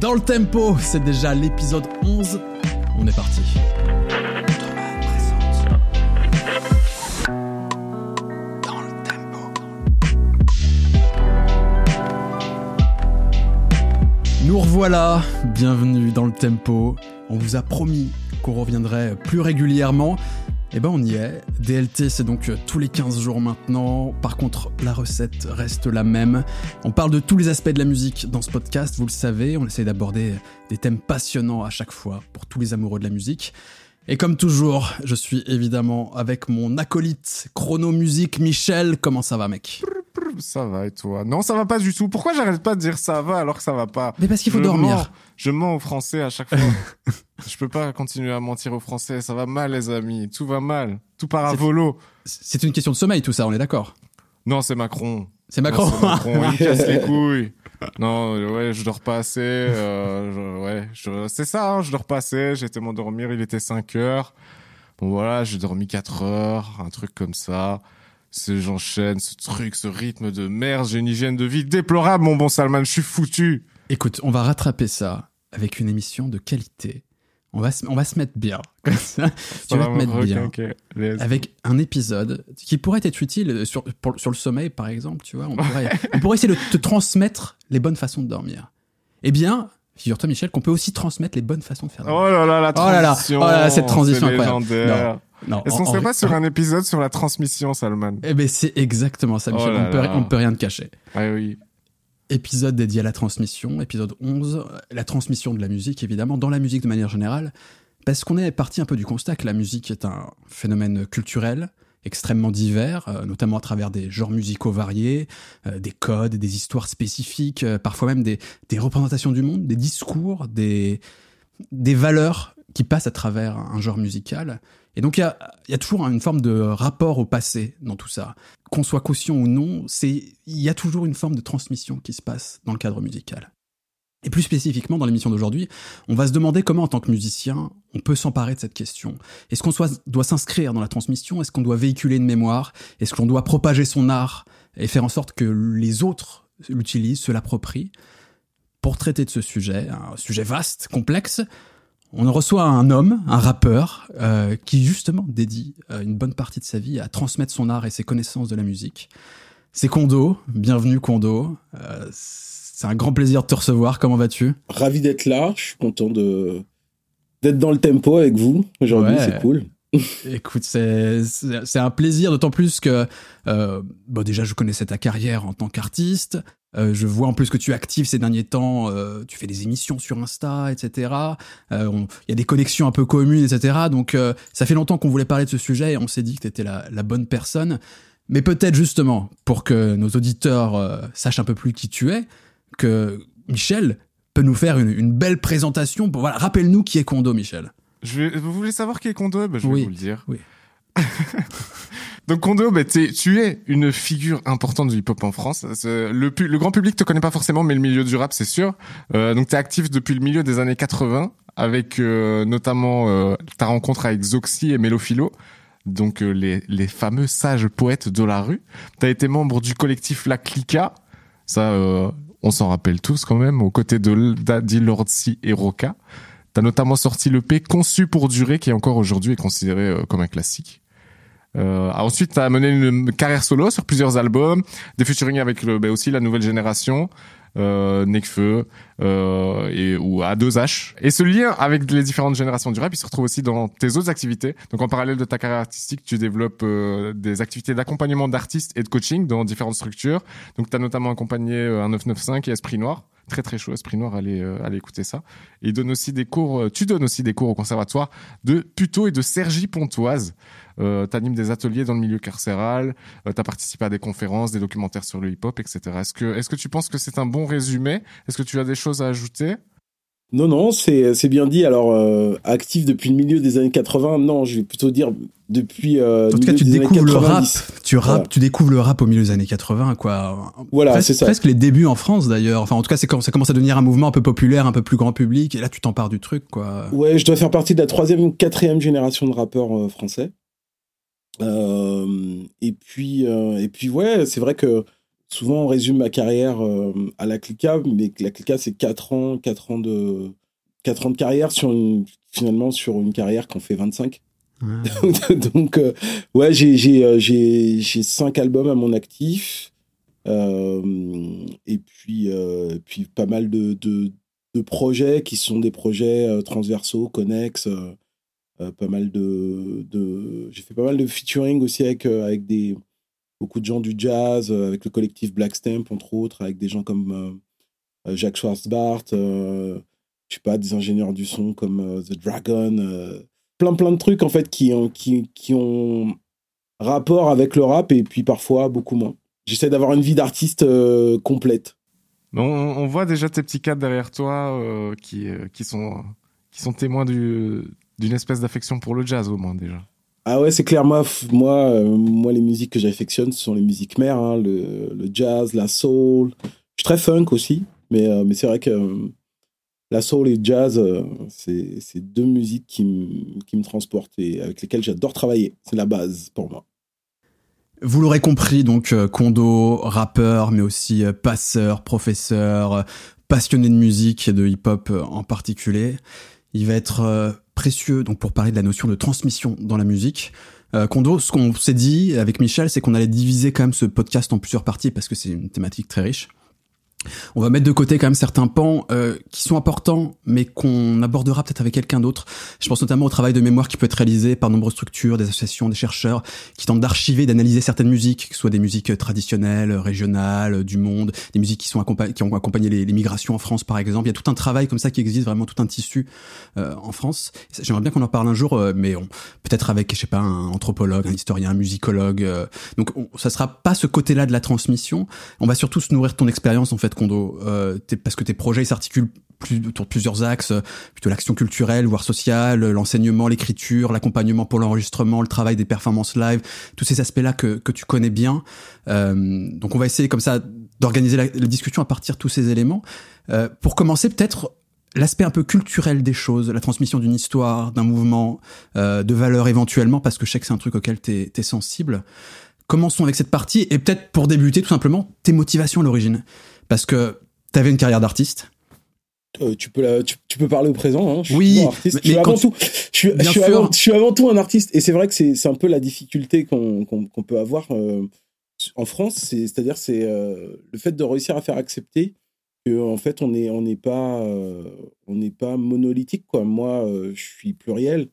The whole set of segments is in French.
Dans le tempo, c'est déjà l'épisode 11. On est parti. Nous revoilà, bienvenue dans le tempo. On vous a promis qu'on reviendrait plus régulièrement. Eh ben on y est. DLT c'est donc tous les 15 jours maintenant. Par contre la recette reste la même. On parle de tous les aspects de la musique dans ce podcast, vous le savez. On essaie d'aborder des thèmes passionnants à chaque fois pour tous les amoureux de la musique. Et comme toujours, je suis évidemment avec mon acolyte chrono musique Michel. Comment ça va mec? Ça va et toi? Non, ça va pas du tout. Pourquoi j'arrête pas de dire ça va alors que ça va pas? Mais parce qu'il faut Je dormir. mens. je mens aux Français à chaque fois. je peux pas continuer à mentir aux Français. Ça va mal, les amis. Tout va mal. Tout part à volo. C'est une question de sommeil tout ça, on est d'accord? Non, c'est Macron. C'est Macron. Non, Macron. Il me casse les couilles. Non, ouais, je dors pas assez. euh, je- ouais, je- c'est ça. Hein, je dors pas assez. Été m'endormir. Il était 5 heures. Bon voilà, j'ai dormi 4 heures, un truc comme ça. C'est j'enchaîne ce truc, ce rythme de merde. J'ai une hygiène de vie déplorable, mon bon Salman. Je suis foutu. Écoute, on va rattraper ça avec une émission de qualité. On va se, on va se mettre bien. Comme ça, tu vas va te me mettre bien. Avec un épisode qui pourrait être utile sur, pour- sur le sommeil, par exemple, tu vois. On pourrait, on pourrait essayer de te transmettre les bonnes façons de dormir. Eh bien, figure-toi, Michel, qu'on peut aussi transmettre les bonnes façons de faire dormir. Oh là là, la Oh là là, transition. oh là là, cette transition incroyable. Non, Est-ce qu'on serait en- pas sur un épisode sur la transmission, Salman Eh ben, c'est exactement ça, Michel. Oh là on, peut, là. on peut rien te cacher. Ah oui. épisode dédié à la transmission, épisode 11, euh, la transmission de la musique évidemment, dans la musique de manière générale, parce qu'on est parti un peu du constat que la musique est un phénomène culturel extrêmement divers, euh, notamment à travers des genres musicaux variés, euh, des codes, des histoires spécifiques, euh, parfois même des, des représentations du monde, des discours, des, des valeurs qui passent à travers un genre musical. Et donc il y a, toujours une forme de rapport au passé dans tout ça. Qu'on soit conscient ou non, il y a toujours une forme de transmission qui se passe dans le cadre musical. Et plus spécifiquement dans l'émission d'aujourd'hui, on va se demander comment en tant que musicien, on peut s'emparer de cette question. Est-ce qu'on doit s'inscrire dans la transmission? Est-ce qu'on doit véhiculer une mémoire? Est-ce qu'on doit propager son art et faire en sorte que les autres l'utilisent, se l'approprient? Pour traiter de ce sujet, un sujet vaste, complexe, on reçoit un homme, un rappeur, euh, qui justement dédie euh, une bonne partie de sa vie à transmettre son art et ses connaissances de la musique. C'est Kondo, bienvenue Kondo. Euh, c'est un grand plaisir de te recevoir, comment vas-tu? Ravi d'être là. Je suis content de d'être dans le tempo avec vous aujourd'hui. Ouais. C'est cool. Écoute, c'est un plaisir, d'autant plus que euh, déjà je connaissais ta carrière en tant qu'artiste. Euh, je vois en plus que tu es actif ces derniers temps. euh, tu fais des émissions sur Insta, etc. Il y a des connexions un peu communes, etc. Donc ça fait longtemps qu'on voulait parler de ce sujet et on s'est dit que tu étais la, bonne personne. Mais peut-être justement pour que nos auditeurs sachent un peu plus qui tu es, que Michel peut nous faire une, une belle présentation. Pour, voilà, rappelle-nous qui est Kondo, Michel. Je vais- vous voulez savoir qui est Kondo? Ben, Je vais Oui. vous le dire. Oui. Donc Kondo, t'es- tu es une figure importante du hip-hop en France. C'est- Le, pu- le grand public te connaît pas forcément, mais le milieu du rap, c'est sûr. Euh, donc t'es actif depuis le milieu des années 80, avec euh, notamment euh, ta rencontre avec Zoxy et Mélophilo. Donc euh, les, les fameux sages poètes de la rue. T'as été membre du collectif La Clica. Ça, euh, on s'en rappelle tous quand même, aux côtés de Daddy Lordsi et Roca. T'as notamment sorti le P Conçu pour durer, qui encore aujourd'hui est considéré euh, comme un classique. Euh, ensuite, t'as mené une carrière solo sur plusieurs albums, des featuring avec le, ben, aussi la nouvelle génération, euh, Nekfeu euh, et ou à 2H. Et ce lien avec les différentes générations du rap, il se retrouve aussi dans tes autres activités. Donc en parallèle de ta carrière artistique, tu développes euh, des activités d'accompagnement d'artistes et de coaching dans différentes structures. Donc tu as notamment accompagné euh, un 995 et Esprit Noir. Très très chaud, Esprit Noir, allez, euh, allez écouter ça. Et il donne aussi des cours, tu donnes aussi des cours au conservatoire de Puto et de Sergi Pontoise. Euh, t'animes des ateliers dans le milieu carcéral, euh, t'as participé à des conférences, des documentaires sur le hip-hop, etc. Est-ce que, est-ce que tu penses que c'est un bon résumé? Est-ce que tu as des choses à ajouter? Non, non, c'est c'est bien dit. Alors, euh, actif depuis le milieu des années 80, non, je vais plutôt dire depuis. Euh, En tout cas, tu découvres le rap. 90. Tu rap, Voilà. tu découvres le rap au milieu des années 80, quoi. Voilà, c'est ça. presque les débuts en France d'ailleurs. Enfin, en tout cas, c'est quand ça commence à devenir un mouvement un peu populaire, un peu plus grand public. Et là, tu t'empares du truc, quoi. Ouais, je dois faire partie de la troisième ou quatrième génération de rappeurs euh, français. Euh, et puis, euh, et puis ouais, c'est vrai que souvent on résume ma carrière euh, à la Clica, mais la Clica c'est 4 ans, 4 ans de 4 ans de carrière sur une, finalement sur une carrière qu'on fait 25. Donc euh, ouais, j'ai j'ai j'ai j'ai cinq albums à mon actif. et puis puis pas mal de, de de projets qui sont des projets transversaux, connexes pas mal de, de... j'ai fait pas mal de featuring aussi avec avec des beaucoup de gens du jazz, euh, avec le collectif Black Stamp, entre autres, avec des gens comme euh, euh, Jacques Schwarzbart, je sais pas, des ingénieurs du son comme The Dragon, plein plein de trucs en fait qui ont, qui, qui ont rapport avec le rap et puis parfois beaucoup moins. J'essaie d'avoir une vie d'artiste complète. On, voit déjà tes petits cadres derrière toi qui, qui, sont, qui sont témoins d'une espèce d'affection pour le jazz au moins déjà. Ah ouais, c'est clair. Moi, moi, euh, moi, les musiques que j'affectionne, ce sont les musiques mères, hein, le, le, jazz, la soul. Je suis très funk aussi, mais, euh, mais c'est vrai que euh, la soul et le jazz, c'est deux musiques qui, me transportent et avec lesquelles j'adore travailler. C'est la base pour moi. Vous l'aurez compris, donc Kondo, rappeur, mais aussi passeur, professeur, passionné de musique et de hip-hop en particulier. Il va être précieux donc pour parler de la notion de transmission dans la musique. Euh, Kondo, ce qu'on s'est dit avec Michel, c'est qu'on allait diviser quand même ce podcast en plusieurs parties parce que c'est une thématique très riche. On va mettre de côté quand même certains pans euh, qui sont importants, mais qu'on abordera peut-être avec quelqu'un d'autre. Je pense notamment au travail de mémoire qui peut être réalisé par nombreuses structures, des associations, des chercheurs, qui tentent d'archiver, d'analyser certaines musiques, que ce soit des musiques traditionnelles, régionales, du monde, des musiques qui sont qui ont accompagné les, migrations en France, par exemple. Il y a tout un travail comme ça qui existe, vraiment tout un tissu euh, en France. J'aimerais bien qu'on en parle un jour, euh, mais peut-être avec, je sais pas, un anthropologue, un historien, un musicologue. donc, on, ça sera pas ce côté-là de la transmission. On va surtout se nourrir de ton expérience en fait Euh, parce que tes projets s'articulent plus, autour de plusieurs axes, euh, plutôt l'action culturelle, voire sociale, l'enseignement, l'écriture, l'accompagnement pour l'enregistrement, le travail des performances live, tous ces aspects-là que, tu connais bien. Euh, donc on va essayer comme ça d'organiser la, discussion à partir de tous ces éléments. Euh, pour commencer, peut-être l'aspect un peu culturel des choses, la transmission d'une histoire, d'un mouvement, euh, de valeurs éventuellement, parce que je sais que c'est un truc auquel tu es, sensible. Commençons avec cette partie, et peut-être pour débuter tout simplement, tes motivations à l'origine parce que tu avais une carrière d'artiste. Euh, tu peux tu, peux parler au présent. Hein. Je oui, artiste. je suis avant tout. Je suis, je suis, avant, je suis, avant, tout un artiste. Et c'est vrai que c'est un peu la difficulté qu'on peut avoir euh, en France. C'est-à-dire c'est euh, le fait de réussir à faire accepter que en fait on n'est on n'est pas on n'est pas monolithique quoi. Moi, je suis pluriel.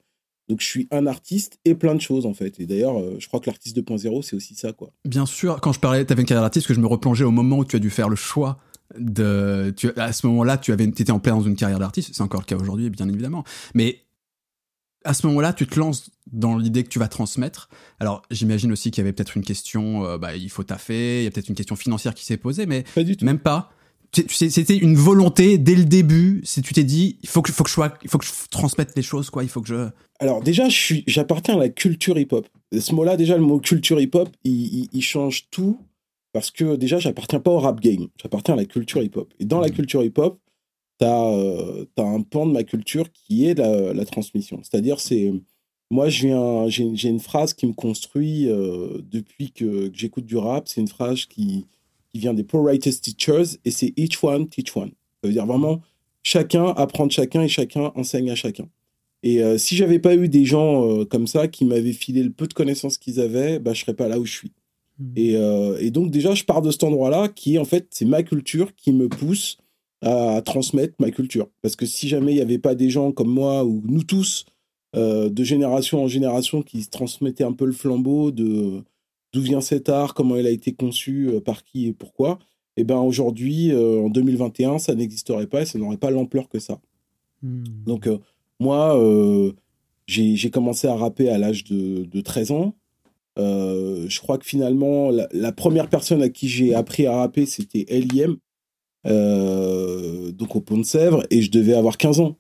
Donc je suis un artiste et plein de choses en fait. Et d'ailleurs, je crois que l'artiste 2.0, c'est aussi ça quoi. Bien sûr, quand je parlais, tu avais une carrière d'artiste, que je me replongeais au moment où tu as dû faire le choix de. Tu, à ce moment-là, tu avais, étais en plein dans une carrière d'artiste. C'est encore le cas aujourd'hui, bien évidemment. Mais à ce moment-là, tu te lances dans l'idée que tu vas transmettre. Alors, j'imagine aussi qu'il y avait peut-être une question, euh, bah, il faut taffer, il y a peut-être une question financière qui s'est posée, mais pas du tout. même pas c'était une volonté dès le début. Si tu t'es dit, il faut que, faut que je sois, il faut que je transmette les choses, quoi. Il faut que je. Alors déjà, je suis, j'appartiens à la culture hip-hop. Ce mot-là, déjà, le mot culture hip-hop, il, il, change tout parce que déjà, j'appartiens pas au rap game. J'appartiens à la culture hip-hop. Et dans la mmh. culture hip-hop, t'as euh, as un pan de ma culture qui est la, la transmission. C'est-à-dire, c'est moi, j'ai une phrase qui me construit euh, depuis que, que j'écoute du rap. C'est une phrase qui qui vient des Pro Writers Teachers, et c'est each one, teach one. Ça veut dire vraiment chacun apprend de chacun et chacun enseigne à chacun. Et euh, si j'avais pas eu des gens euh, comme ça qui m'avaient filé le peu de connaissances qu'ils avaient, bah, je serais pas là où je suis. Hmm. Et, euh, et, donc déjà, je pars de cet endroit-là qui, en fait, c'est ma culture qui me pousse à transmettre ma culture. Parce que si jamais il n'y avait pas des gens comme moi ou nous tous, de génération en génération, qui transmettaient un peu le flambeau de d'où vient cet art, comment il a été conçu, euh, par qui et pourquoi, eh ben aujourd'hui, euh, en 2021, ça n'existerait pas et ça n'aurait pas l'ampleur que ça. Hmm. Donc euh, moi, j'ai commencé à rapper à l'âge de, 13 ans. je crois que finalement, la, première personne à qui j'ai appris à rapper, c'était L.I.M., donc au Pont de Sèvres, et je devais avoir 15 ans.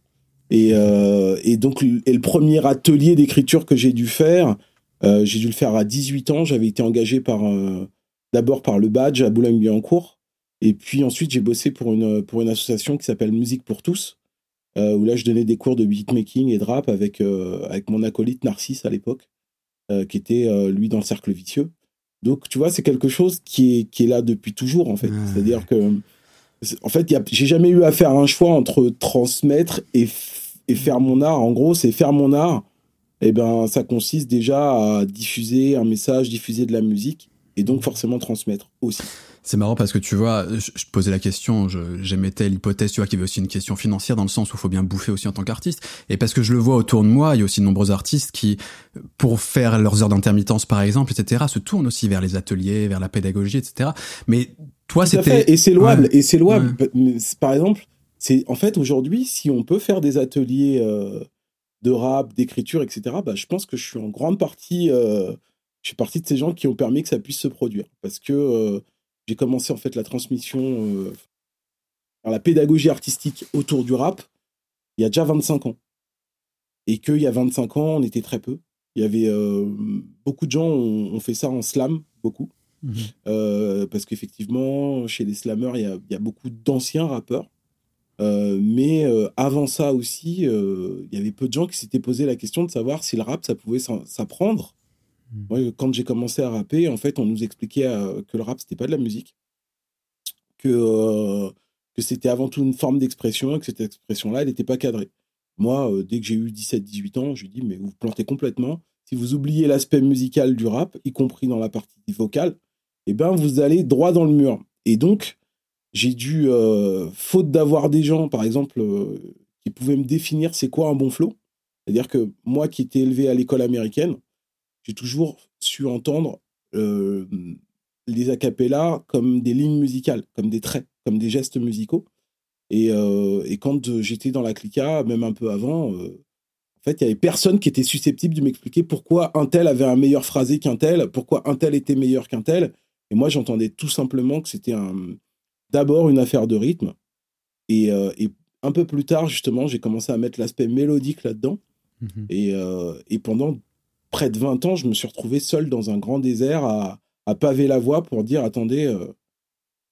Et, et donc, et le premier atelier d'écriture que j'ai dû faire, euh, j'ai dû le faire à 18 ans. J'avais été engagé par euh, d'abord par le badge à Boulogne-Billancourt. Et puis ensuite, j'ai bossé pour une, pour une association qui s'appelle Musique pour tous, euh, où là, je donnais des cours de beatmaking et de rap avec, avec mon acolyte Narcisse à l'époque, qui était lui dans le cercle vicieux. Donc, tu vois, c'est quelque chose qui est, qui est là depuis toujours, en fait. C'est-à-dire que, en fait, j'ai jamais eu à faire un choix entre transmettre et, et faire mon art. En gros, c'est faire mon art. Eh ben, ça consiste déjà à diffuser un message, diffuser de la musique, et donc forcément transmettre aussi. C'est marrant parce que tu vois, je, posais la question, j'émettais l'hypothèse, tu vois, qu'il y avait aussi une question financière dans le sens où il faut bien bouffer aussi en tant qu'artiste. Et parce que je le vois autour de moi, il y a aussi de nombreux artistes qui, pour faire leurs heures d'intermittence par exemple, etc., se tournent aussi vers les ateliers, vers la pédagogie, etc. Mais toi, c'était... Et c'est louable, et c'est louable. Par exemple, c'est en fait aujourd'hui, si on peut faire des ateliers euh, de rap, d'écriture, etc., bah, je pense que je suis en grande partie... Euh, je suis partie de ces gens qui ont permis que ça puisse se produire. Parce que... Euh, j'ai commencé en fait la transmission, euh, la pédagogie artistique autour du rap il y a déjà 25 ans. Et qu'il y a 25 ans, on était très peu. Il y avait beaucoup de gens ont, fait ça en slam, beaucoup. Euh, parce qu'effectivement, chez les slammers, il y a, il y a beaucoup d'anciens rappeurs. Mais avant ça aussi, il y avait peu de gens qui s'étaient posé la question de savoir si le rap, ça pouvait s'apprendre moi, quand j'ai commencé à rapper, en fait, on nous expliquait euh, que le rap, c'était pas de la musique, que, euh, que c'était avant tout une forme d'expression et que cette expression-là, elle n'était pas cadrée. Moi, euh, dès que j'ai eu 17-18 ans, je lui dis, mais vous, vous plantez complètement. Si vous oubliez l'aspect musical du rap, y compris dans la partie vocale, eh ben, vous allez droit dans le mur. Et donc, j'ai dû, faute d'avoir des gens, par exemple, qui pouvaient me définir c'est quoi un bon flow, c'est-à-dire que moi qui étais élevé à l'école américaine, j'ai toujours su entendre euh, les acapellas comme des lignes musicales, comme des traits, comme des gestes musicaux. Et, euh, et quand j'étais dans la clica, même un peu avant, euh, en fait, il y avait personne qui était susceptible de m'expliquer pourquoi un tel avait un meilleur phrasé qu'un tel, pourquoi un tel était meilleur qu'un tel. Et moi, j'entendais tout simplement que c'était un, d'abord une affaire de rythme. Et, et, un peu plus tard, justement, j'ai commencé à mettre l'aspect mélodique là-dedans. Mmh et, et pendant près de 20 ans, je me suis retrouvé seul dans un grand désert à, paver la voie pour dire attendez, euh,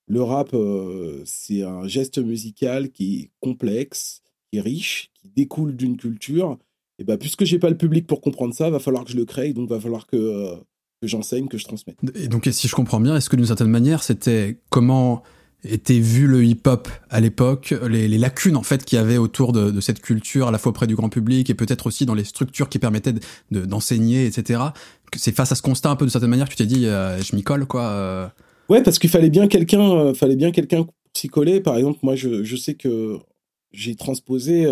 le rap, euh, c'est un geste musical qui est complexe, qui est riche, qui découle d'une culture. Et bah, puisque j'ai pas le public pour comprendre ça, va falloir que je le crée, donc va falloir que, euh, que j'enseigne, que je transmette. Et donc, si je comprends bien, est-ce que d'une certaine manière, c'était comment était vu le hip-hop à l'époque, les, lacunes en fait qu'il y avait autour de, cette culture, à la fois auprès du grand public et peut-être aussi dans les structures qui permettaient d'enseigner, etc. C'est face à ce constat un peu de certaine manière que tu t'es dit, euh, je m'y colle quoi. Euh. Ouais, parce qu'il fallait bien quelqu'un, euh, fallait bien quelqu'un s'y coller. Par exemple, moi, je, sais que j'ai transposé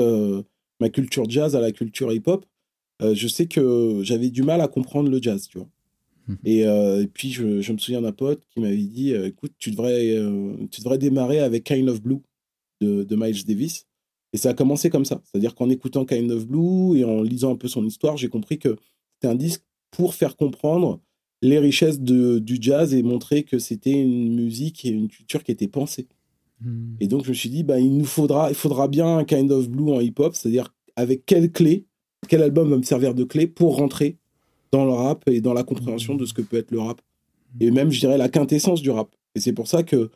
ma culture jazz à la culture hip-hop. je sais que j'avais du mal à comprendre le jazz, tu vois. Mhm. Euh, et, puis, je, me souviens d'un pote qui m'avait dit euh, écoute, tu devrais, euh, tu devrais démarrer avec Kind of Blue de, Miles Davis. Et ça a commencé comme ça. C'est-à-dire qu'en écoutant Kind of Blue et en lisant un peu son histoire, j'ai compris que c'était un disque pour faire comprendre les richesses de, du jazz et montrer que c'était une musique et une culture qui était pensée. Mhm. Et donc, je me suis dit bah, il nous faudra, il faudra bien un Kind of Blue en hip-hop, c'est-à-dire avec quelle clé, quel album va me servir de clé pour rentrer dans le rap et dans la compréhension de ce que peut être le rap. Et même, je dirais, la quintessence du rap. Et c'est pour ça que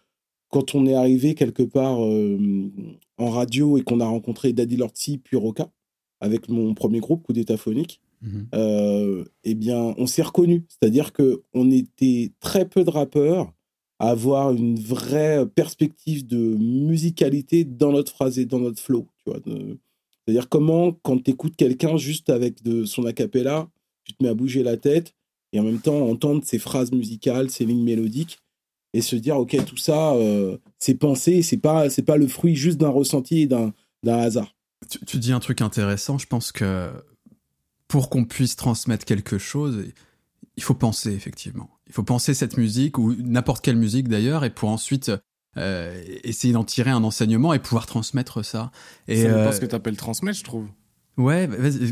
quand on est arrivé quelque part euh, en radio et qu'on a rencontré Daddy Lorty puis Roca, avec mon premier groupe, Coup d'état phonique, mhm. euh, eh bien, on s'est reconnus. C'est-à-dire qu'on était très peu de rappeurs à avoir une vraie perspective de musicalité dans notre phrase et dans notre flow. Tu vois, c'est-à-dire comment, quand tu écoutes quelqu'un juste avec de son acapella, tu te mets à bouger la tête et en même temps entendre ces phrases musicales, ces lignes mélodiques et se dire ok tout ça euh, c'est pensé, c'est pas c'est pas le fruit juste d'un ressenti et d'un hasard. Tu, dis un truc intéressant, je pense que pour qu'on puisse transmettre quelque chose, il faut penser effectivement. Il faut penser cette musique ou n'importe quelle musique d'ailleurs et pour ensuite euh, essayer d'en tirer un enseignement et pouvoir transmettre ça. Et c'est euh, ce que tu appelles transmettre, je trouve. Ouais,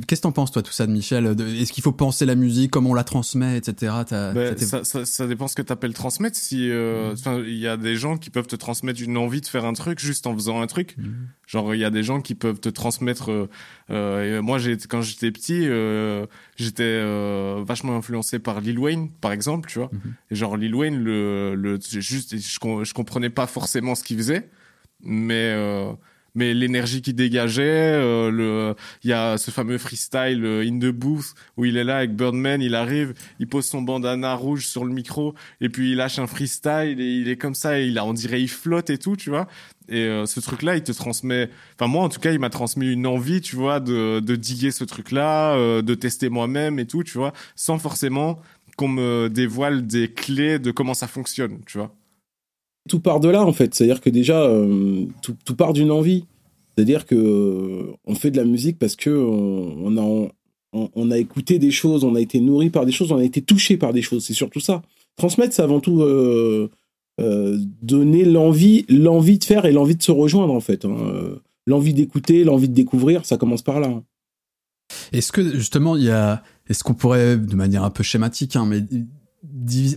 qu'est-ce que t'en penses toi tout ça de Michel Est-ce qu'il faut penser la musique, comment on la transmet, etc. Ben, ça, ça, ça, dépend ce que t'appelles transmettre. Si euh, mm. il y a des gens qui peuvent te transmettre une envie de faire un truc juste en faisant un truc. Mm. Genre il y a des gens qui peuvent te transmettre. Euh, euh moi j'ai quand j'étais petit, euh, j'étais euh, vachement influencé par Lil Wayne par exemple, tu vois. Mm-hmm. Et genre Lil Wayne, le, le juste je, je comprenais pas forcément ce qu'il faisait, mais mais l'énergie qui dégageait, euh, le, il y a ce fameux freestyle euh, in the booth où il est là avec Birdman, il arrive, il pose son bandana rouge sur le micro et puis il lâche un freestyle et il est comme ça, et il a, on dirait, il flotte et tout, tu vois. Et euh, ce truc-là, il te transmet. Enfin moi, en tout cas, il m'a transmis une envie, tu vois, de, de diguer ce truc-là, de tester moi-même et tout, tu vois, sans forcément qu'on me dévoile des clés de comment ça fonctionne, tu vois tout part de là en fait. C'est-à-dire que déjà, euh, tout, part d'une envie. C'est-à-dire que euh, on fait de la musique parce que on, a on, a écouté des choses, on a été nourri par des choses, on a été touché par des choses. C'est surtout ça. Transmettre, c'est avant tout euh, donner l'envie, l'envie de faire et l'envie de se rejoindre en fait. Hein. L'envie d'écouter, l'envie de découvrir, ça commence par là. Hein. Est-ce que justement il y a, est-ce qu'on pourrait de manière un peu schématique, hein, mais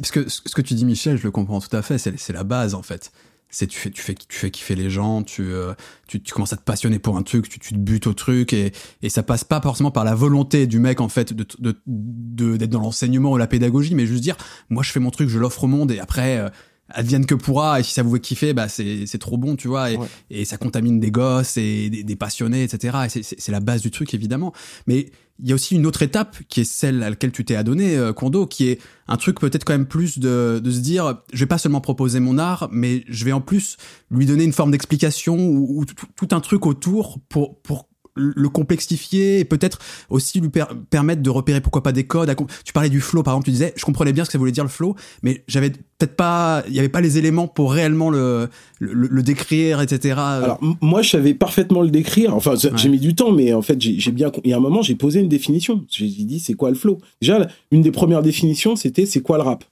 parce que ce que tu dis Michel, je le comprends tout à fait, c'est la base en fait. C'est tu fais tu fais tu fais kiffer les gens, tu, euh, tu, tu commences à te passionner pour un truc, tu, tu te butes au truc et et ça passe pas forcément par la volonté du mec en fait de de d'être dans l'enseignement ou la pédagogie, mais juste dire moi je fais mon truc, je l'offre au monde et après euh, advienne que pourra et si ça vous fait kiffer bah c'est c'est trop bon tu vois et, et ça contamine des gosses et des, des passionnés etc et c'est c'est la base du truc évidemment. Mais il y a aussi une autre étape qui est celle à laquelle tu t'es adonné, euh, Kondo, qui est un truc peut-être quand même plus de, de se dire, je vais pas seulement proposer mon art, mais je vais en plus lui donner une forme d'explication ou, ou tout un truc autour pour, pour le complexifier et peut-être aussi lui permettre de repérer pourquoi pas des codes. Tu parlais du flow par exemple, tu disais, je comprenais bien ce que ça voulait dire le flow, mais j'avais peut-être pas, il y avait pas les éléments pour réellement le, le, décrire, etc. Alors moi je savais parfaitement le décrire. Enfin j'ai mis du temps, mais en fait j'ai bien, il y a un moment j'ai posé une définition. J'ai dit c'est quoi le flow? Déjà une des premières définitions c'était c'est quoi le rap?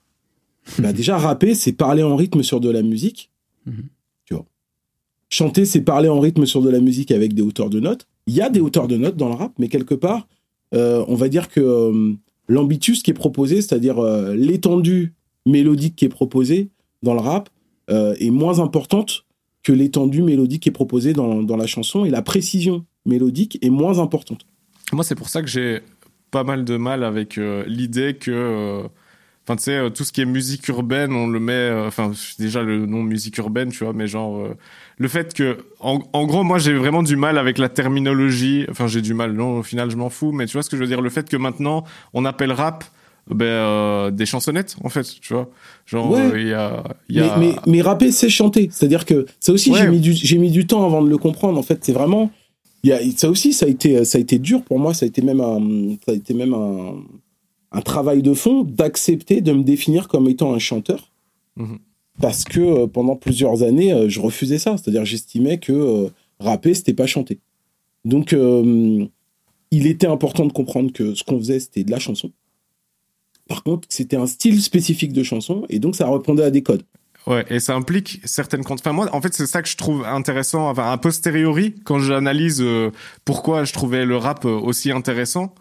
bah déjà rapper c'est parler en rythme sur de la musique. Mhm. Tu vois? Chanter c'est parler en rythme sur de la musique avec des hauteurs de notes. Il y a des hauteurs de notes dans le rap, mais quelque part, euh, on va dire que euh, l'ambitus qui est proposé, c'est-à-dire euh, l'étendue mélodique qui est proposée dans le rap, est moins importante que l'étendue mélodique qui est proposée dans, dans la chanson, et la précision mélodique est moins importante. Moi, c'est pour ça que j'ai pas mal de mal avec l'idée que Enfin, tu sais, tout ce qui est musique urbaine, on le met. Enfin, déjà le nom musique urbaine, tu vois, mais genre le fait que, en, gros, moi, j'ai vraiment du mal avec la terminologie. Enfin, j'ai du mal. Non, au final, je m'en fous. Mais tu vois ce que je veux dire? Le fait que maintenant, on appelle rap ben, euh, des chansonnettes, en fait, tu vois? Genre, il y a, y a... Mais, mais, rapper, c'est chanter. C'est-à-dire que ça aussi, j'ai mis du, j'ai mis du temps avant de le comprendre. En fait, c'est vraiment, y a, ça aussi, ça a été, ça a été dur pour moi. Ça a été même un, ça a été même un, un travail de fond d'accepter de me définir comme étant un chanteur. Mmh parce que euh, pendant plusieurs années, euh, je refusais ça. C'est-à-dire, j'estimais que euh, rapper, c'était pas chanter. Donc, il était important de comprendre que ce qu'on faisait, c'était de la chanson. Par contre, c'était un style spécifique de chanson, et donc ça répondait à des codes. Ouais, et ça implique certaines Enfin, moi, en fait, c'est ça que je trouve intéressant, enfin, a posteriori, quand j'analyse pourquoi je trouvais le rap aussi intéressant.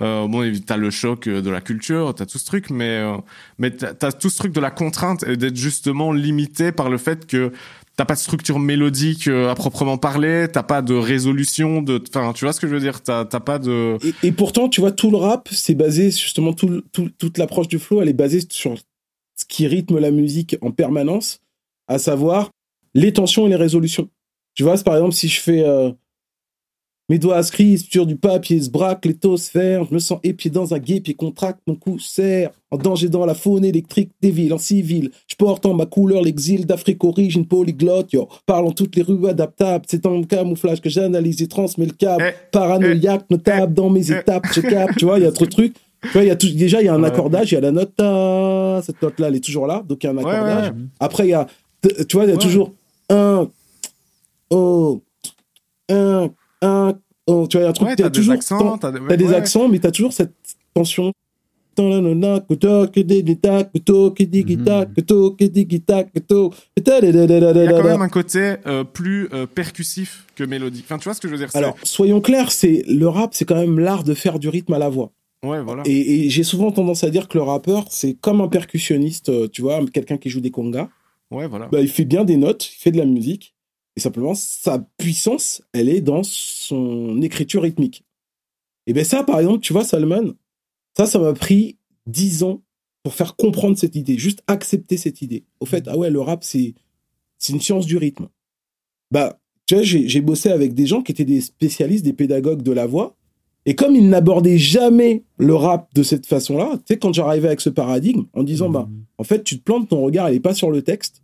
Euh, bon, t'as le choc euh, de la culture, t'as tout ce truc, mais euh, mais t'as tout ce truc de la contrainte et d'être justement limité par le fait que t'as pas de structure mélodique euh, à proprement parler, t'as pas de résolution, de, enfin, tu vois ce que je veux dire, t'as pas de. Et, pourtant, tu vois, tout le rap, c'est basé justement tout, tout, toute l'approche du flow, elle est basée sur ce qui rythme la musique en permanence, à savoir les tensions et les résolutions. Tu vois, par exemple, si je fais mes doigts inscrits sur du papier se braquent, les taux se ferment, je me sens épié dans un guet, puis contracte, mon cou serre. En danger dans la faune électrique des villes, en civil. Je porte en ma couleur l'exil d'Afrique origine polyglotte, yo. Parlant toutes les rues adaptables, c'est en camouflage que j'analyse et transmets le câble. Eh, Paranoïaque, eh, notable dans mes eh. étapes, je capte, tu vois, il y a trop de trucs. Tu vois, il y a tout, déjà, il y a un accordage, il y a la note, ta, cette note-là, elle est toujours là, donc il y a un accordage. Après, il y a, tu vois, il y a toujours un, oh, un, un, oh, tu vois, un truc, ouais, t'as toujours, accents, t'as des, des accents, mais t'as toujours cette tension. Il y a quand même un côté euh, plus euh, percussif que mélodique. Enfin, tu vois ce que je veux dire Alors, soyons clairs, c'est le rap, c'est quand même l'art de faire du rythme à la voix. Ouais, voilà. Et, et j'ai souvent tendance à dire que le rappeur, c'est comme un percussionniste, euh, tu vois, quelqu'un qui joue des congas. Ouais, voilà. Bah, il fait bien des notes, il fait de la musique, et simplement, sa puissance, elle est dans son écriture rythmique. Et bien ça, par exemple, tu vois, Salman, ça, ça m'a pris dix ans pour faire comprendre cette idée, juste accepter cette idée. Au fait, ah ouais, le rap, c'est, une science du rythme. Bah, tu vois, j'ai bossé avec des gens qui étaient des spécialistes, des pédagogues de la voix. Et comme ils n'abordaient jamais le rap de cette façon-là, tu sais, quand j'arrivais avec ce paradigme, en disant, bah, en fait, tu te plantes, ton regard, il n'est pas sur le texte,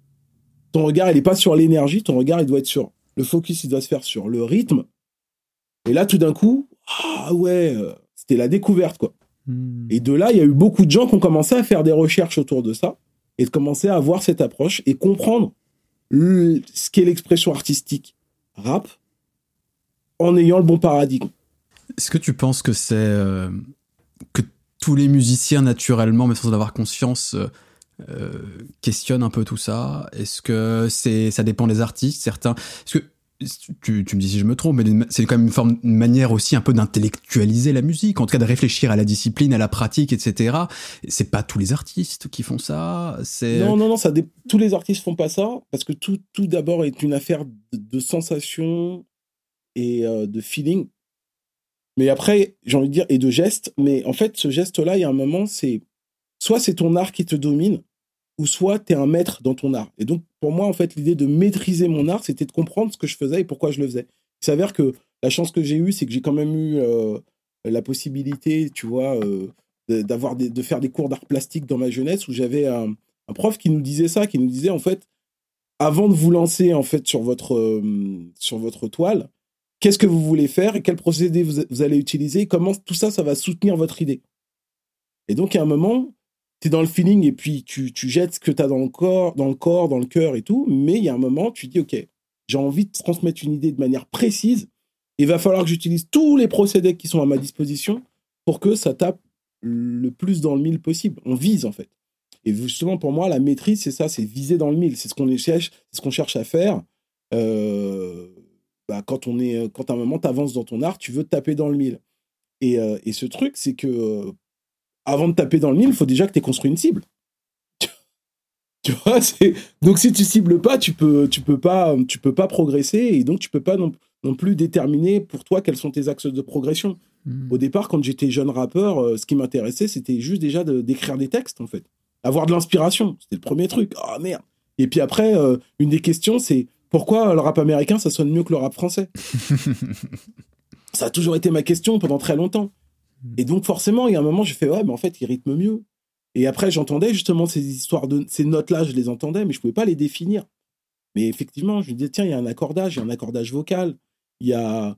ton regard, il n'est pas sur l'énergie, ton regard, il doit être sur le focus, il doit se faire sur le rythme. Et là, tout d'un coup, ah ouais, euh, c'était la découverte, quoi. Hmm. Et de là, il y a eu beaucoup de gens qui ont commencé à faire des recherches autour de ça et de commencer à avoir cette approche et comprendre ce qu'est l'expression artistique rap en ayant le bon paradigme. Est-ce que tu penses que c'est euh, que tous les musiciens naturellement, mais sans en avoir conscience, euh, euh, questionnent un peu tout ça Est-ce que c'est ça dépend des artistes Certains, est-ce que tu, tu, me dis si je me trompe, mais c'est quand même une forme, une manière aussi un peu d'intellectualiser la musique, en tout cas de réfléchir à la discipline, à la pratique, etc. C'est pas tous les artistes qui font ça. C'est non, non, non, ça tous les artistes font pas ça parce que tout, tout d'abord est une affaire de, sensation et euh, de feeling. Mais après, j'ai envie de dire et de geste. Mais en fait, ce geste-là, il y a un moment, c'est soit c'est ton art qui te domine, ou soit tu es un maître dans ton art. Et donc, pour moi, en fait, l'idée de maîtriser mon art, c'était de comprendre ce que je faisais et pourquoi je le faisais. Il s'avère que la chance que j'ai eue, c'est que j'ai quand même eu euh, la possibilité, tu vois, euh, d'avoir de faire des cours d'art plastique dans ma jeunesse où j'avais un, prof qui nous disait ça, qui nous disait en fait, avant de vous lancer en fait sur votre euh, sur votre toile, qu'est-ce que vous voulez faire et quel procédé vous, vous allez utiliser, comment tout ça, ça va soutenir votre idée. Et donc, à un moment, tu es dans le feeling et puis tu, tu jettes ce que tu as dans le corps, dans le corps, dans le cœur et tout, mais il y a un moment, tu dis, OK, j'ai envie de transmettre une idée de manière précise, il va falloir que j'utilise tous les procédés qui sont à ma disposition pour que ça tape le plus dans le mille possible. On vise, en fait. Et justement, pour moi, la maîtrise, c'est ça, c'est viser dans le mille. C'est ce qu'on cherche, ce qu'on cherche à faire. Euh, bah, quand on est, quand à un moment, tu avances dans ton art, tu veux taper dans le mille. Et, euh, et ce truc, c'est que avant de taper dans le mille, il faut déjà que tu aies construit une cible. tu vois, donc si tu cibles pas, tu peux, tu peux pas, tu peux pas progresser et donc tu peux pas non, plus déterminer pour toi quels sont tes axes de progression. Hmm. Au départ, quand j'étais jeune rappeur, euh, ce qui m'intéressait, c'était juste déjà d'écrire des textes en fait, avoir de l'inspiration. C'était le premier truc. Ah merde. Et puis après, euh, une des questions, c'est pourquoi le rap américain ça sonne mieux que le rap français? Ça a toujours été ma question pendant très longtemps. Et donc, forcément, il y a un moment, j'ai fait, ouais, mais en fait, il rythme mieux. Et après, j'entendais justement ces histoires de, ces notes-là, je les entendais, mais je pouvais pas les définir. Mais effectivement, je me disais, tiens, il y a un accordage, il y a un accordage vocal, il y a,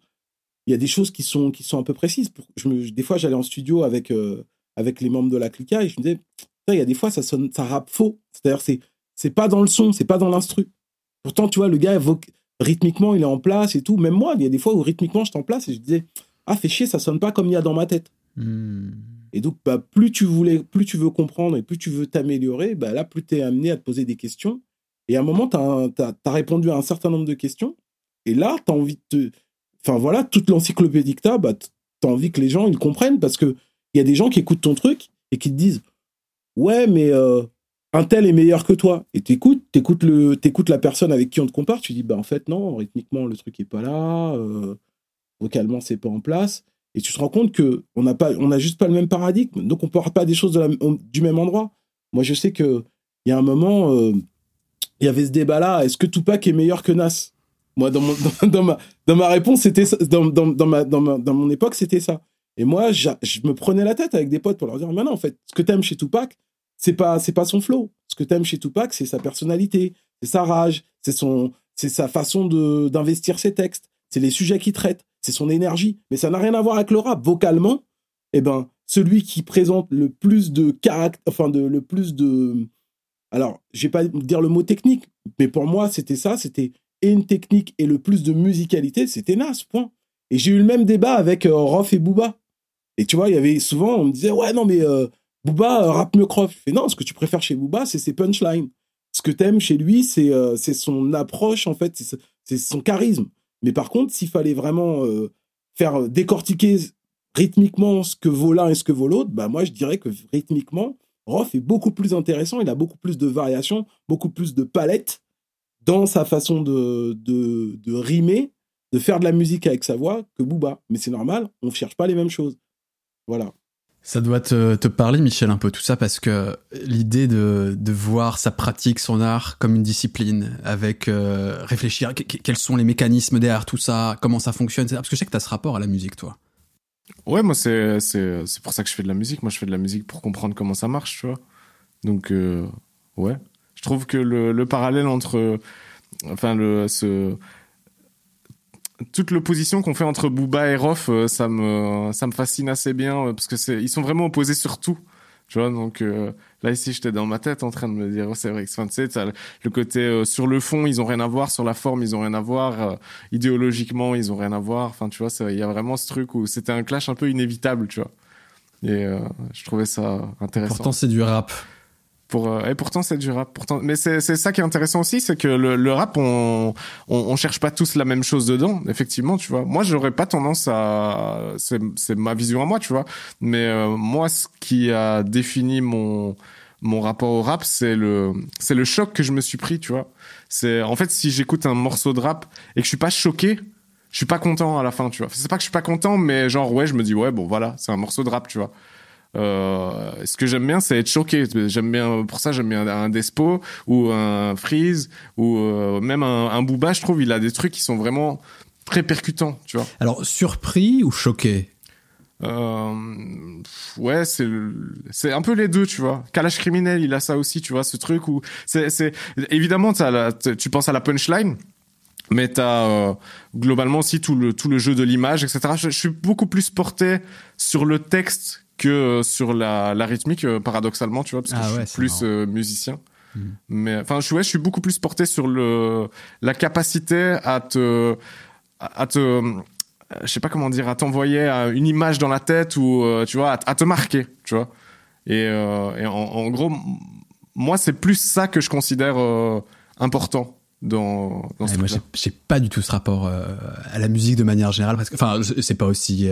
il y a des choses qui sont, qui sont un peu précises. Je me, des fois, j'allais en studio avec, euh, avec les membres de la Clica et je me disais, il y a des fois, ça sonne, ça rappe faux. C'est-à-dire, c'est, c'est pas dans le son, c'est pas dans l'instru. Pourtant, tu vois, le gars, rythmiquement, il est en place et tout. Même moi, il y a des fois où rythmiquement, j'étais en place et je disais, ah, fais chier, ça sonne pas comme il y a dans ma tête. Hmm. Et donc, bah, plus tu voulais, plus tu veux comprendre et plus tu veux t'améliorer, bah, là, plus tu es amené à te poser des questions. Et à un moment, tu as, répondu à un certain nombre de questions. Et là, tu as envie de te. Enfin, voilà, toute l'encyclopédie que tu as, bah, tu as envie que les gens ils comprennent parce qu'il y a des gens qui écoutent ton truc et qui te disent Ouais, mais euh, un tel est meilleur que toi. Et tu écoutes, le, écoutes la personne avec qui on te compare. Tu dis Bah, en fait, non, rythmiquement, le truc est pas là. Euh, vocalement, c'est pas en place. Et tu te rends compte que on n'a pas, on a juste pas le même paradigme, donc on part pas des choses du même endroit. Moi, je sais que il y a un moment, euh, il y avait ce débat-là. Est-ce que Tupac est meilleur que Nas? Moi, dans, dans, ma, dans ma réponse, c'était dans, dans, ma, dans, ma, dans mon époque, c'était ça. Et moi, je me prenais la tête avec des potes pour leur dire, mais non, en fait, ce que tu aimes chez Tupac, c'est pas, c'est pas son flow. Ce que tu aimes chez Tupac, c'est sa personnalité, c'est sa rage, c'est son, c'est sa façon de d'investir ses textes, c'est les sujets qu'il traite c'est son énergie. Mais ça n'a rien à voir avec le rap. Vocalement, eh ben, celui qui présente le plus de caractère, enfin, de, le plus de. Alors, je vais pas dire le mot technique, mais pour moi, c'était ça, c'était une technique et le plus de musicalité, c'était Nas, point. Et j'ai eu le même débat avec euh, et Booba. Et tu vois, il y avait souvent, on me disait, ouais, non, mais euh, Booba euh, rappe mieux que Rof. Je fais, non, ce que tu préfères chez Booba, c'est ses punchlines. Ce que t'aimes chez lui, c'est c'est son approche, en fait, c'est son charisme. Mais par contre, s'il fallait vraiment euh, faire décortiquer rythmiquement ce que vaut l'un et ce que vaut l'autre, bah moi je dirais que rythmiquement, Roth est beaucoup plus intéressant, il a beaucoup plus de variations, beaucoup plus de palettes dans sa façon de, de, de rimer, de faire de la musique avec sa voix que Booba. Mais c'est normal, on ne cherche pas les mêmes choses. Voilà. Ça doit te, parler, Michel, un peu tout ça, parce que l'idée de, voir sa pratique, son art comme une discipline, avec euh, réfléchir quels sont les mécanismes derrière tout ça, comment ça fonctionne, etc. Parce que je sais que tu as ce rapport à la musique, toi. Ouais, moi, c'est pour ça que je fais de la musique. Moi, je fais de la musique pour comprendre comment ça marche, tu vois. Donc, euh, ouais. Je trouve que le, le parallèle entre. Enfin, le, ce, toute l'opposition qu'on fait entre Booba et Rof, euh, ça me ça me fascine assez bien euh, parce que c'est ils sont vraiment opposés sur tout. Tu vois, donc euh, là ici j'étais dans ma tête en train de me dire oh, c'est vrai que tu sais, le côté sur le fond ils ont rien à voir, sur la forme ils ont rien à voir, idéologiquement ils ont rien à voir. Enfin tu vois, il y a vraiment ce truc où c'était un clash un peu inévitable, tu vois. Et je trouvais ça intéressant. Pourtant c'est du rap. Pour, euh, et pourtant c'est du rap. Pourtant, mais c'est c'est ça qui est intéressant aussi, c'est que le, le rap, on, on, on cherche pas tous la même chose dedans. Effectivement, tu vois. Moi, j'aurais pas tendance à, c'est c'est ma vision à moi, tu vois. Mais euh, moi, ce qui a défini mon mon rapport au rap, c'est le c'est le choc que je me suis pris, tu vois. C'est en fait si j'écoute un morceau de rap et que je suis pas choqué, je suis pas content à la fin, tu vois. C'est pas que je suis pas content, mais genre ouais, je me dis ouais bon voilà, c'est un morceau de rap, tu vois. Euh, ce que j'aime bien, c'est être choqué. J'aime bien pour ça, j'aime bien un Despo ou un Freeze ou euh, même un, un Booba. Je trouve il a des trucs qui sont vraiment très percutants, tu vois. Alors surpris ou choqué? Euh, ouais, c'est c'est un peu les deux, tu vois. Kalash criminel, il a ça aussi, tu vois, ce truc où c'est c'est évidemment la, tu penses à la punchline, mais t'as euh, globalement aussi tout le tout le jeu de l'image, etc. Je, je, suis beaucoup plus porté sur le texte que euh, sur la, la rythmique, euh, paradoxalement, tu vois, parce que ah je suis plus euh, musicien. Hmm. Mais enfin, je, ouais, je suis beaucoup plus porté sur le la capacité à te à te je sais pas comment dire à t'envoyer une image dans la tête ou tu vois à, te marquer, tu vois. Et, et en, en, gros, moi, c'est plus ça que je considère important dans, dans ouais, Moi, j'ai pas du tout ce rapport à la musique de manière générale parce que, enfin, c'est pas aussi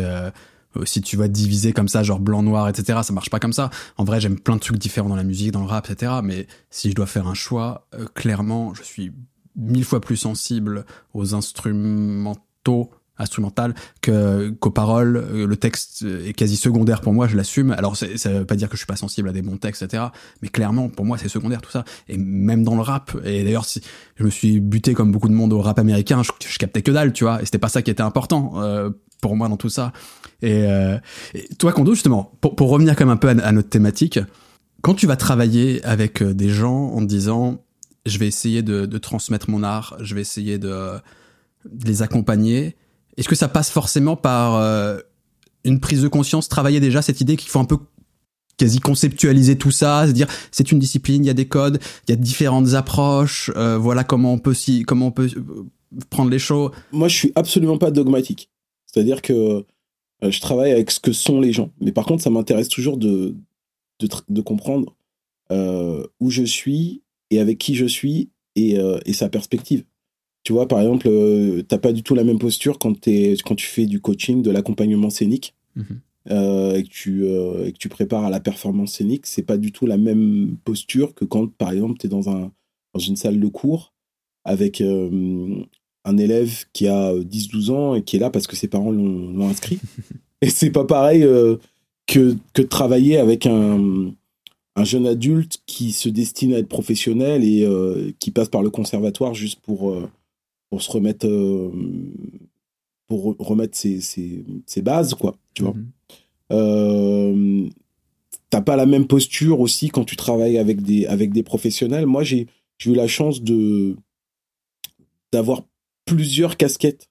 si tu vas diviser comme ça, genre blanc, noir, etc., ça marche pas comme ça. En vrai, j'aime plein de trucs différents dans la musique, dans le rap, etc. Mais si je dois faire un choix, euh, clairement, je suis mille fois plus sensible aux instrumentaux instrumental qu'aux paroles euh, le texte est quasi secondaire pour moi je l'assume alors ça veut pas dire que je suis pas sensible à des bons textes etc mais clairement pour moi c'est secondaire tout ça et même dans le rap et d'ailleurs je me suis buté comme beaucoup de monde au rap américain je, je captais que dalle tu vois et c'était pas ça qui était important euh, pour moi dans tout ça euh, et, toi, Kondo, justement, pour, pour, revenir comme un peu à, notre thématique, quand tu vas travailler avec euh, des gens en disant, je vais essayer de, de transmettre mon art, je vais essayer de, de les accompagner, est-ce que ça passe forcément par euh, une prise de conscience, travailler déjà cette idée qu'il faut un peu quasi conceptualiser tout ça, se dire c'est une discipline, il y a des codes, il y a différentes approches, euh, voilà comment on peut si comment on peut prendre les choses. Moi, je suis absolument pas dogmatique. C'est-à-dire que euh, je travaille avec ce que sont les gens. Mais par contre, ça m'intéresse toujours de, de, de comprendre euh, où je suis et avec qui je suis et, euh, et sa perspective. Tu vois, par exemple, euh, t'as pas du tout la même posture quand, es, quand tu fais du coaching, de l'accompagnement scénique. Mmh. Euh, et, que tu, euh, et que tu prépares à la performance scénique, c'est pas du tout la même posture que quand, par exemple, tu es dans, un, dans une salle de cours avec euh, un élève qui a 10-12 euh, ans et qui est là parce que ses parents l'ont inscrit. et c'est pas pareil euh, que, que de travailler avec un, un jeune adulte qui se destine à être professionnel et euh, qui passe par le conservatoire juste pour, pour se remettre pour remettre ses, ses, ses, bases quoi tu vois mm-hmm. t'as pas la même posture aussi quand tu travailles avec des avec des professionnels moi j'ai eu la chance de d'avoir plusieurs casquettes.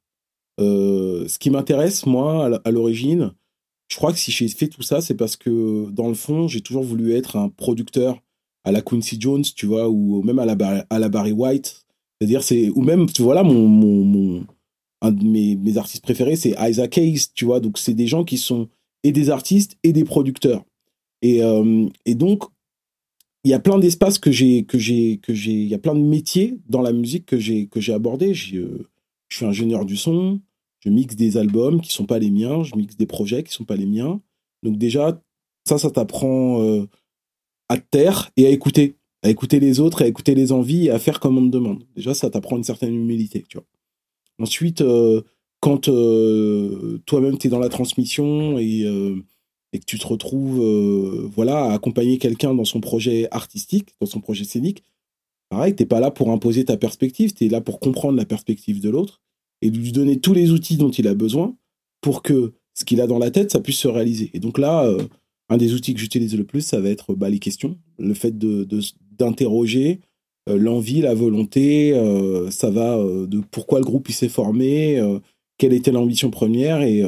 Euh, ce qui m'intéresse, moi, à l'origine, je crois que si j'ai fait tout ça, c'est parce que, dans le fond, j'ai toujours voulu être un producteur à la Quincy Jones, tu vois, ou même à la, Barry White. C'est-à-dire, c'est, ou même, tu vois, là, mon, mon, mon un de mes, artistes préférés, c'est Isaac Hayes, tu vois. Donc, c'est des gens qui sont et des artistes et des producteurs. Et, euh, et donc, il y a plein d'espaces que j'ai que j'ai que j'ai il y a plein de métiers dans la musique que j'ai que j'ai abordé euh, je suis ingénieur du son je mixe des albums qui sont pas les miens je mixe des projets qui sont pas les miens. Donc déjà ça ça t'apprend euh, à terre et à écouter à écouter les autres à écouter les envies et à faire comme on te demande. Déjà ça t'apprend une certaine humilité tu vois. Ensuite euh, quand toi-même tu es dans la transmission et et que tu te retrouves euh, voilà à accompagner quelqu'un dans son projet artistique, dans son projet scénique, pareil, t'es pas là pour imposer ta perspective, tu es là pour comprendre la perspective de l'autre et lui donner tous les outils dont il a besoin pour que ce qu'il a dans la tête, ça puisse se réaliser. Et donc là, euh, un des outils que j'utilise le plus, ça va être bah, les questions, le fait de d'interroger euh, l'envie, la volonté, ça va de pourquoi le groupe s'est formé, quelle était l'ambition première et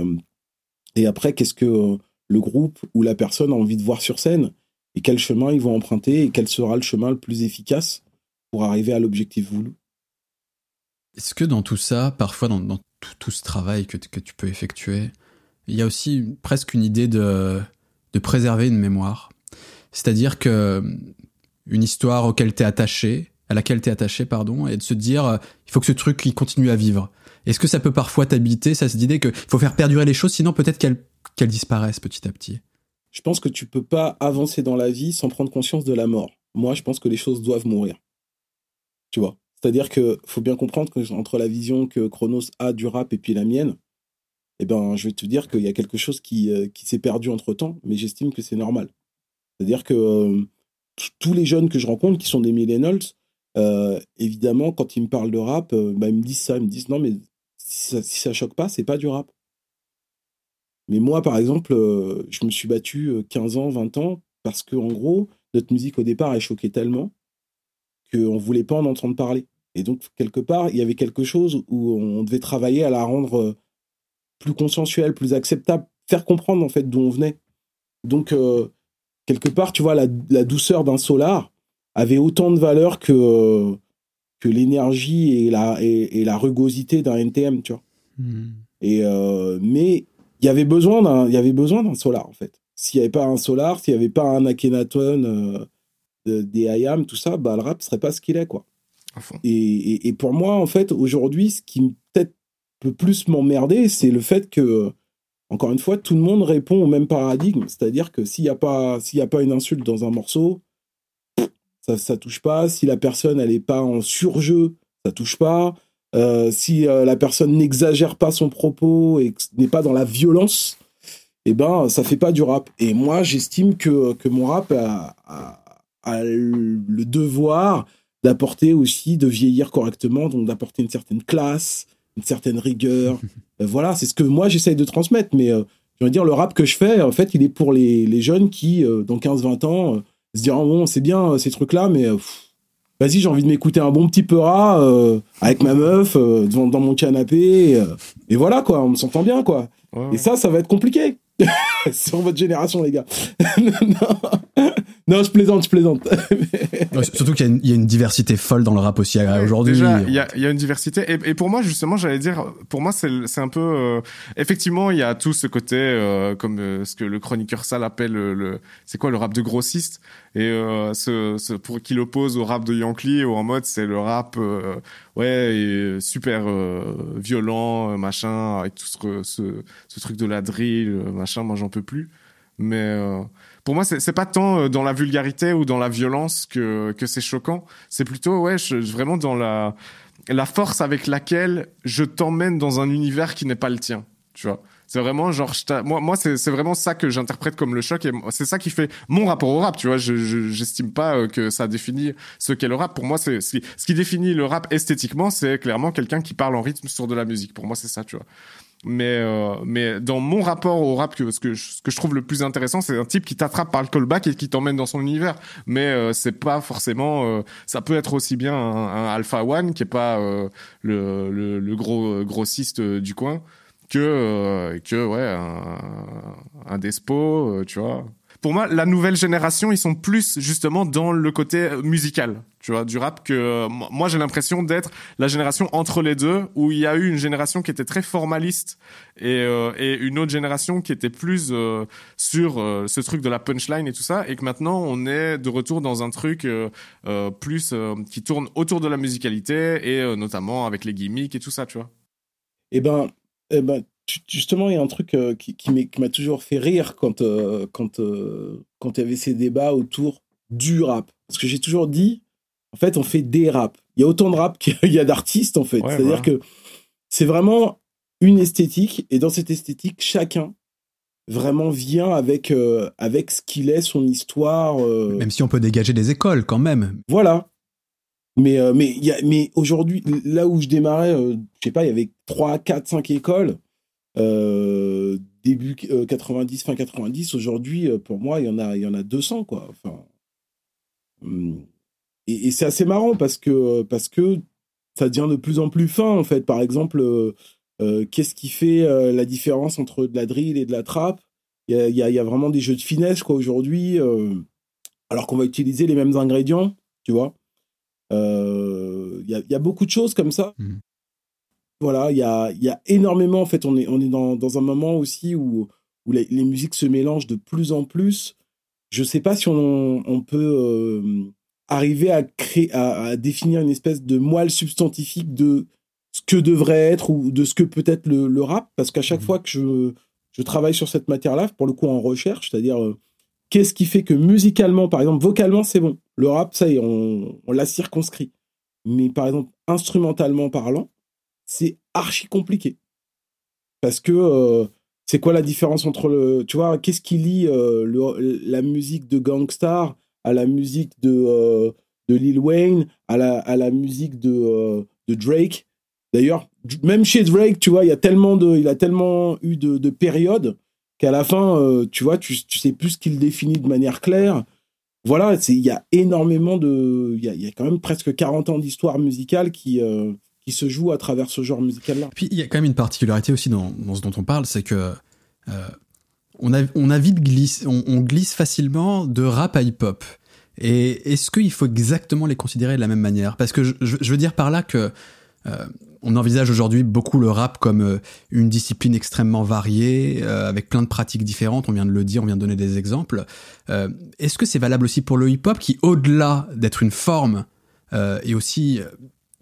et après qu'est-ce que le groupe ou la personne a envie de voir sur scène et quel chemin ils vont emprunter et quel sera le chemin le plus efficace pour arriver à l'objectif voulu. Est-ce que dans tout ça, parfois dans, tout, ce travail que, tu peux effectuer, il y a aussi presque une idée de, préserver une mémoire? C'est-à-dire que une histoire auquel attaché, à laquelle tu es attaché, pardon, et de se dire, euh, il faut que ce truc continue à vivre. Est-ce que ça peut parfois t'habiter, ça, cette idée qu'il faut faire perdurer les choses, sinon peut-être qu'elles qu'elles disparaissent petit à petit Je pense que tu peux pas avancer dans la vie sans prendre conscience de la mort. Moi, je pense que les choses doivent mourir. Tu vois? C'est-à-dire que faut bien comprendre que entre la vision que Chronos a du rap et puis la mienne, eh ben, je vais te dire qu'il y a quelque chose qui, euh, s'est perdu entre temps, mais j'estime que c'est normal. C'est-à-dire que euh, tous les jeunes que je rencontre qui sont des millennials, euh, évidemment, quand ils me parlent de rap, bah, ils me disent ça, ils me disent non, mais si ça, si ça choque pas, c'est pas du rap. Mais moi, par exemple, euh, je me suis battu 15 euh, ans, 20 ans, parce que en gros, notre musique au départ, elle choquait tellement qu'on ne voulait pas en entendre parler. Et donc, quelque part, il y avait quelque chose où on devait travailler à la rendre euh, plus consensuelle, plus acceptable, faire comprendre en fait d'où on venait. Donc, quelque part, tu vois, la, douceur d'un solar avait autant de valeur que, que l'énergie et la, et, la rugosité d'un NTM, tu vois. Hmm. Et, mais il y avait besoin d'un, il y avait besoin d'un solar en fait. S'il n'y avait pas un solar, s'il n'y avait pas un Akhenaton, euh, des IAM, tout ça, bah le rap serait pas ce qu'il est quoi. Et, et, pour moi en fait aujourd'hui, ce qui peut-être peut plus m'emmerder, c'est le fait que encore une fois, tout le monde répond au même paradigme, c'est-à-dire que s'il n'y a pas s'il y a pas une insulte dans un morceau, ça ça touche pas. Si la personne elle est pas en surjeu, ça touche pas. Euh, si euh, la personne n'exagère pas son propos et n'est pas dans la violence, eh ben ça fait pas du rap. Et moi, j'estime que, que mon rap a, le devoir d'apporter aussi, de vieillir correctement, donc d'apporter une certaine classe, une certaine rigueur. Euh, voilà, c'est ce que moi j'essaye de transmettre. Mais je veux dire, le rap que je fais, en fait, il est pour les, les jeunes qui, dans 15-20 ans, se diront bon, c'est bien ces trucs-là, mais vas-y, j'ai envie de m'écouter un bon petit peurat euh, avec ma meuf euh, dans, mon canapé. Euh, et voilà, quoi, on s'entend bien, quoi. Et ça, ça va être compliqué. Sur votre génération, les gars. non. Non, je plaisante, je plaisante. surtout qu'il y, a une diversité folle dans le rap aussi euh, aujourd'hui. Déjà, il y a, y a, une diversité. Et, et pour moi, justement, j'allais dire, pour moi, c'est un peu... Euh, effectivement, il y a tout ce côté, euh, comme ce que le chroniqueur Sal appelle le... c'est quoi le rap de grossiste? Et ce, ce, pour qu'il oppose au rap de Yankee, ou en mode, c'est le rap, ouais, super violent, machin, avec tout ce, ce, ce, truc de la drill, machin, moi, j'en peux plus. Mais pour moi, c'est pas tant euh, dans la vulgarité ou dans la violence que, que c'est choquant. C'est plutôt, ouais, je, vraiment dans la, la force avec laquelle je t'emmène dans un univers qui n'est pas le tien. Tu vois. C'est vraiment genre, moi, moi c'est vraiment ça que j'interprète comme le choc et c'est ça qui fait mon rapport au rap. Tu vois, je j'estime pas euh, que ça définit ce qu'est le rap. Pour moi, c'est ce qui définit le rap esthétiquement, c'est clairement quelqu'un qui parle en rythme sur de la musique. Pour moi, c'est ça, tu vois. Mais, euh, mais dans mon rapport au rap, que, ce, que je, ce que je trouve le plus intéressant, c'est un type qui t'attrape par le callback et qui t'emmène dans son univers. Mais euh, c'est pas forcément. Euh, ça peut être aussi bien un, Alpha One qui est pas le, le, le, gros grossiste du coin que que ouais un, un Despo, tu vois pour moi, la nouvelle génération, ils sont plus justement dans le côté musical, tu vois, du rap que euh, moi j'ai l'impression d'être la génération entre les deux, où il y a eu une génération qui était très formaliste et, euh, et une autre génération qui était plus euh, sur ce truc de la punchline et tout ça, et que maintenant on est de retour dans un truc plus qui tourne autour de la musicalité et notamment avec les gimmicks et tout ça, tu vois. Eh ben, eh ben, justement, il y a un truc euh, qui, qui m'a toujours fait rire quand, euh, quand, euh, quand il y avait ces débats autour du rap. Parce que j'ai toujours dit, en fait, on fait des rap. Il y a autant de rap qu'il y a d'artistes, en fait. C'est-à-dire que c'est vraiment une esthétique, et dans cette esthétique, chacun vraiment vient avec euh, avec ce qu'il est, son histoire. euh, Même si on peut dégager des écoles quand même. Voilà. Mais euh, mais aujourd'hui là où je démarrais, euh, je sais pas, il y avait 3 4 5 écoles euh, début euh, 90 fin 90 aujourd'hui euh, pour moi, il y en a y en a 200 quoi. Enfin hum. et, c'est assez marrant parce que parce que ça devient de plus en plus fin en fait. Par exemple, euh, euh, qu'est-ce qui fait euh, la différence entre de la drill et de la trap Il y a, y, a, vraiment des jeux de finesse quoi aujourd'hui, euh, alors qu'on va utiliser les mêmes ingrédients, tu vois? Euh, Il y, a, il y a beaucoup de choses comme ça. Mhm. Voilà, il y a, il y a énormément. En fait, on est, on est dans, dans un moment aussi où, où les, les musiques se mélangent de plus en plus. Je sais pas si on, on peut euh, arriver à créer, à, à définir une espèce de moelle substantifique de ce que devrait être ou de ce que peut être le, le rap, parce qu'à chaque Mhm. fois que je, je travaille sur cette matière-là, pour le coup en recherche, c'est-à-dire euh, qu'est-ce qui fait que musicalement, par exemple, vocalement, c'est bon? Le rap, ça y est, on, l'a circonscrit. Mais par exemple, instrumentalement parlant, c'est archi compliqué. Parce que euh, c'est quoi la différence entre le. Tu vois, qu'est-ce qui lie euh, la musique de Gangstar à la musique de, euh, de Lil Wayne, à la, à la musique de, euh, de Drake? D'ailleurs, même chez Drake, tu vois, il y a tellement de, il a tellement eu de, de périodes qu'à la fin, tu vois, tu, tu sais plus ce qu'il définit de manière claire. Voilà, il y a énormément de, il y a, quand même presque 40 ans d'histoire musicale qui, euh, qui se joue à travers ce genre musical-là. Puis il y a quand même une particularité aussi dans, ce dont on parle, c'est que euh, on, a, on a vite glisse, on, glisse facilement de rap à hip-hop. Et est-ce qu'il faut exactement les considérer de la même manière? Parce que je veux dire par là que euh, on envisage aujourd'hui beaucoup le rap comme euh, une discipline extrêmement variée, euh, avec plein de pratiques différentes. On vient de le dire, on vient de donner des exemples. Euh, Est-ce que c'est valable aussi pour le hip-hop qui, au-delà d'être une forme, euh, est aussi euh,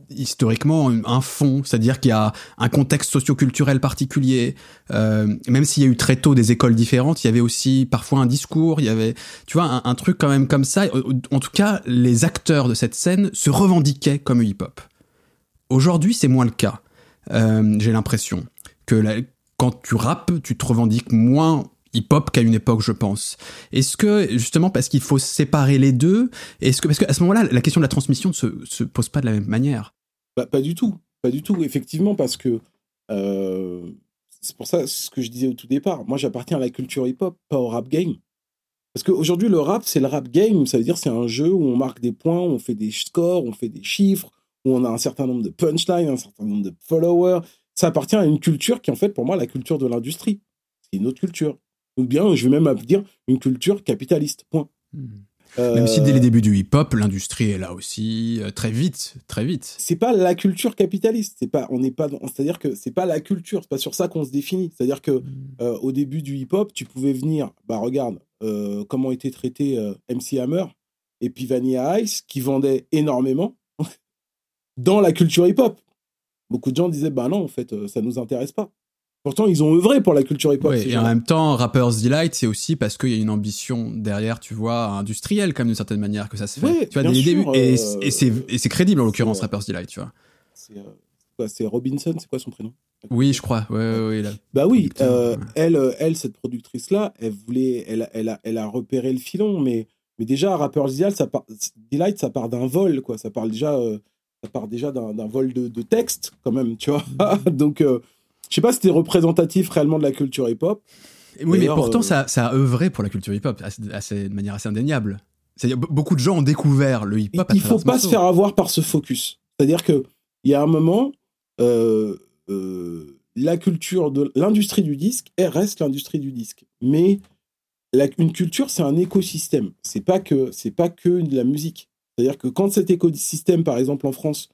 historiquement un fond, c'est-à-dire qu'il y a un contexte socio-culturel particulier. Euh, même s'il y a eu très tôt des écoles différentes, il y avait aussi parfois un discours, il y avait, tu vois, un, un truc quand même comme ça. En tout cas, les acteurs de cette scène se revendiquaient comme hip-hop. Aujourd'hui, c'est moins le cas. Euh, J'ai l'impression que quand tu rappes, tu te revendiques moins hip-hop qu'à une époque, je pense. Est-ce que justement parce qu'il faut séparer les deux, est-ce que parce qu'à ce moment-là, la question de la transmission ne se, se pose pas de la même manière. Bah, pas du tout, pas du tout, effectivement, parce que euh, c'est pour ça ce que je disais au tout départ. Moi, j'appartiens à la culture hip-hop, pas au rap game. Parce qu'aujourd'hui, le rap, c'est le rap game. Ça veut dire c'est un jeu où on marque des points, on fait des scores, on fait des chiffres, où on a un certain nombre de punchlines, un certain nombre de followers. Ça appartient à une culture qui, en fait, pour moi, la culture de l'industrie. C'est une autre culture. Ou bien, je vais même dire une culture capitaliste. Point. Même si Euh, dès les débuts du hip-hop, l'industrie est là aussi euh, très vite, très vite. c'est pas la culture capitaliste. C'est pas, on n'est pas, c'est-à-dire que c'est pas la culture. C'est pas sur ça qu'on se définit. C'est-à-dire que euh, au début du hip-hop, tu pouvais venir, bah regarde euh, comment était traité euh, MC Hammer et puis Vanilla Ice qui vendaient énormément dans la culture hip-hop. Beaucoup de gens disaient bah non en fait euh, ça nous intéresse pas. Pourtant ils ont œuvré pour la culture hip-hop. Et en même temps, Rapper's Delight, c'est aussi parce qu'il y a une ambition derrière, tu vois, industrielle, comme d'une certaine manière que ça se fait. Tu vois, les sûr. Et, euh, et c'est crédible en l'occurrence, euh, Rapper's Delight, tu vois. C'est, Robinson, c'est quoi son prénom? Oui, je crois. Ouais, ouais, ouais, là. Bah oui, euh, elle, elle, cette productrice-là, elle voulait, elle, elle, a, elle a repéré le filon, mais, mais déjà, Rapper's Delight, ça part, Delight, ça part d'un vol, quoi. Ça parle déjà, euh, ça part déjà d'un vol de, de texte, quand même, tu vois. Donc, euh, je sais pas si c'était représentatif réellement de la culture hip-hop. Oui, mais pourtant, euh, ça, ça a œuvré pour la culture hip-hop de manière assez indéniable. C'est-à-dire, be- beaucoup de gens ont découvert le hip-hop. il travers faut pas se faire avoir par ce focus. C'est-à-dire que il y a un moment, euh, euh, la culture de l'industrie du disque, elle reste l'industrie du disque. Mais la- une culture, c'est un écosystème. C'est pas que c'est pas que de la musique. C'est-à-dire que quand cet écosystème, par exemple en France,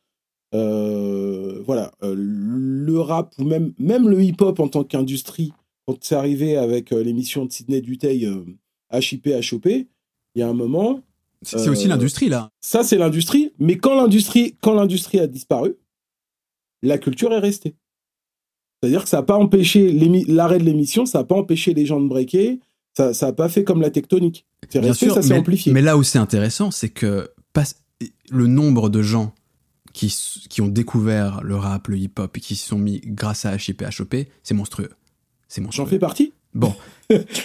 euh, voilà, euh, le rap ou même même le hip-hop en tant qu'industrie, quand c'est arrivé avec euh, l'émission de Sidney Dutey, euh, HIP HOP, il y a un moment, C'est aussi l'industrie, là. ça, c'est l'industrie. Mais quand l'industrie, quand l'industrie a disparu, la culture est restée. C'est-à-dire que ça n'a pas empêché l'arrêt de l'émission, ça n'a pas empêché les gens de breaker, ça n'a pas fait comme la tectonique. C'est resté, sûr, ça s'est amplifié. mais là où c'est intéressant, c'est que pas- le nombre de gens qui, qui ont découvert le rap, le hip-hop et qui s'y sont mis grâce à HIP HOP, c'est monstrueux. C'est monstrueux. J'en fais partie. Bon,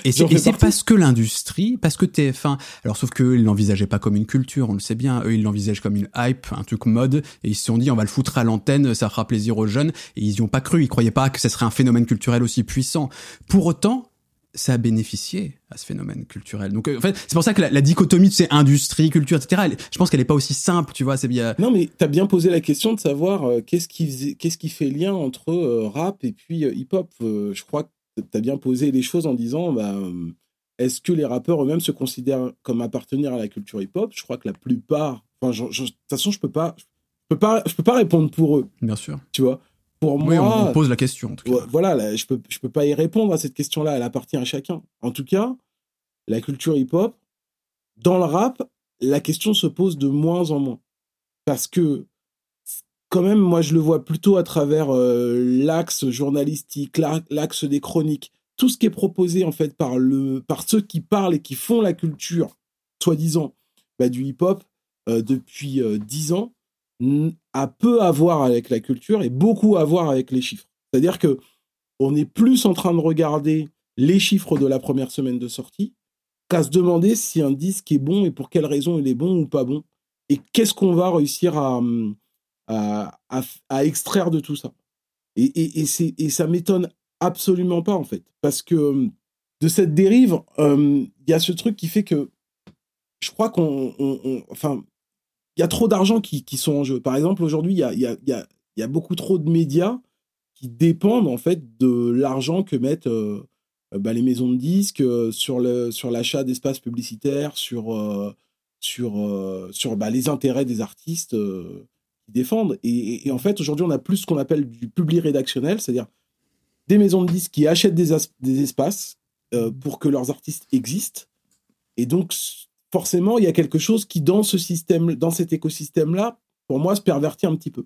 et c'est parce que l'industrie, parce que TF1, alors sauf qu'eux, ils l'envisageaient pas comme une culture, on le sait bien, eux, ils l'envisagent comme une hype, un truc mode, et ils se sont dit, on va le foutre à l'antenne, ça fera plaisir aux jeunes, et ils y ont pas cru, ils croyaient pas que ce serait un phénomène culturel aussi puissant. Pour autant, ça a bénéficié à ce phénomène culturel. Donc, euh, en fait, c'est pour ça que la, dichotomie de ces industries, culture, etc., je pense qu'elle est pas aussi simple, tu vois, c'est bien. Non, mais tu as bien posé la question de savoir euh, qu'est-ce qui, qu'est-ce qui fait lien entre euh, rap et puis hip-hop. je crois que tu as bien posé les choses en disant, bah, est-ce que les rappeurs eux-mêmes se considèrent comme appartenir à la culture hip-hop? Je crois que la plupart, enfin, de toute façon, je peux pas, je peux pas, je peux pas répondre pour eux. Bien sûr. Tu vois? Pour moi, on, pose la question. En tout cas. Voilà, je peux, je peux pas y répondre à cette question-là. Elle appartient à chacun. En tout cas, la culture hip-hop, dans le rap, la question se pose de moins en moins. Parce que, quand même, moi, je le vois plutôt à travers euh, l'axe journalistique, l'axe des chroniques. Tout ce qui est proposé, en fait, par, le, par ceux qui parlent et qui font la culture, soi-disant, bah, du hip-hop, euh, depuis euh, dix ans, a peu à voir avec la culture et beaucoup à voir avec les chiffres. C'est-à-dire que on est plus en train de regarder les chiffres de la première semaine de sortie qu'à se demander si un disque est bon et pour quelle raison il est bon ou pas bon et qu'est-ce qu'on va réussir à, à, extraire de tout ça. Et, et, et ça m'étonne absolument pas en fait parce que de cette dérive, euh, il y a ce truc qui fait que je crois qu'on, enfin, il y a trop d'argent qui, qui, sont en jeu. Par exemple, aujourd'hui, il y a, y, a, y, y a, beaucoup trop de médias qui dépendent en fait de l'argent que mettent euh, bah, les maisons de disques euh, sur le sur l'achat d'espaces publicitaires, sur euh, sur sur bah, les intérêts des artistes qui défendent. Et, et, en fait, aujourd'hui, on a plus ce qu'on appelle du public rédactionnel, c'est-à-dire des maisons de disques qui achètent des, des espaces pour que leurs artistes existent. Et donc, forcément, il y a quelque chose qui, dans ce système, dans cet écosystème-là, pour moi, se pervertit un petit peu.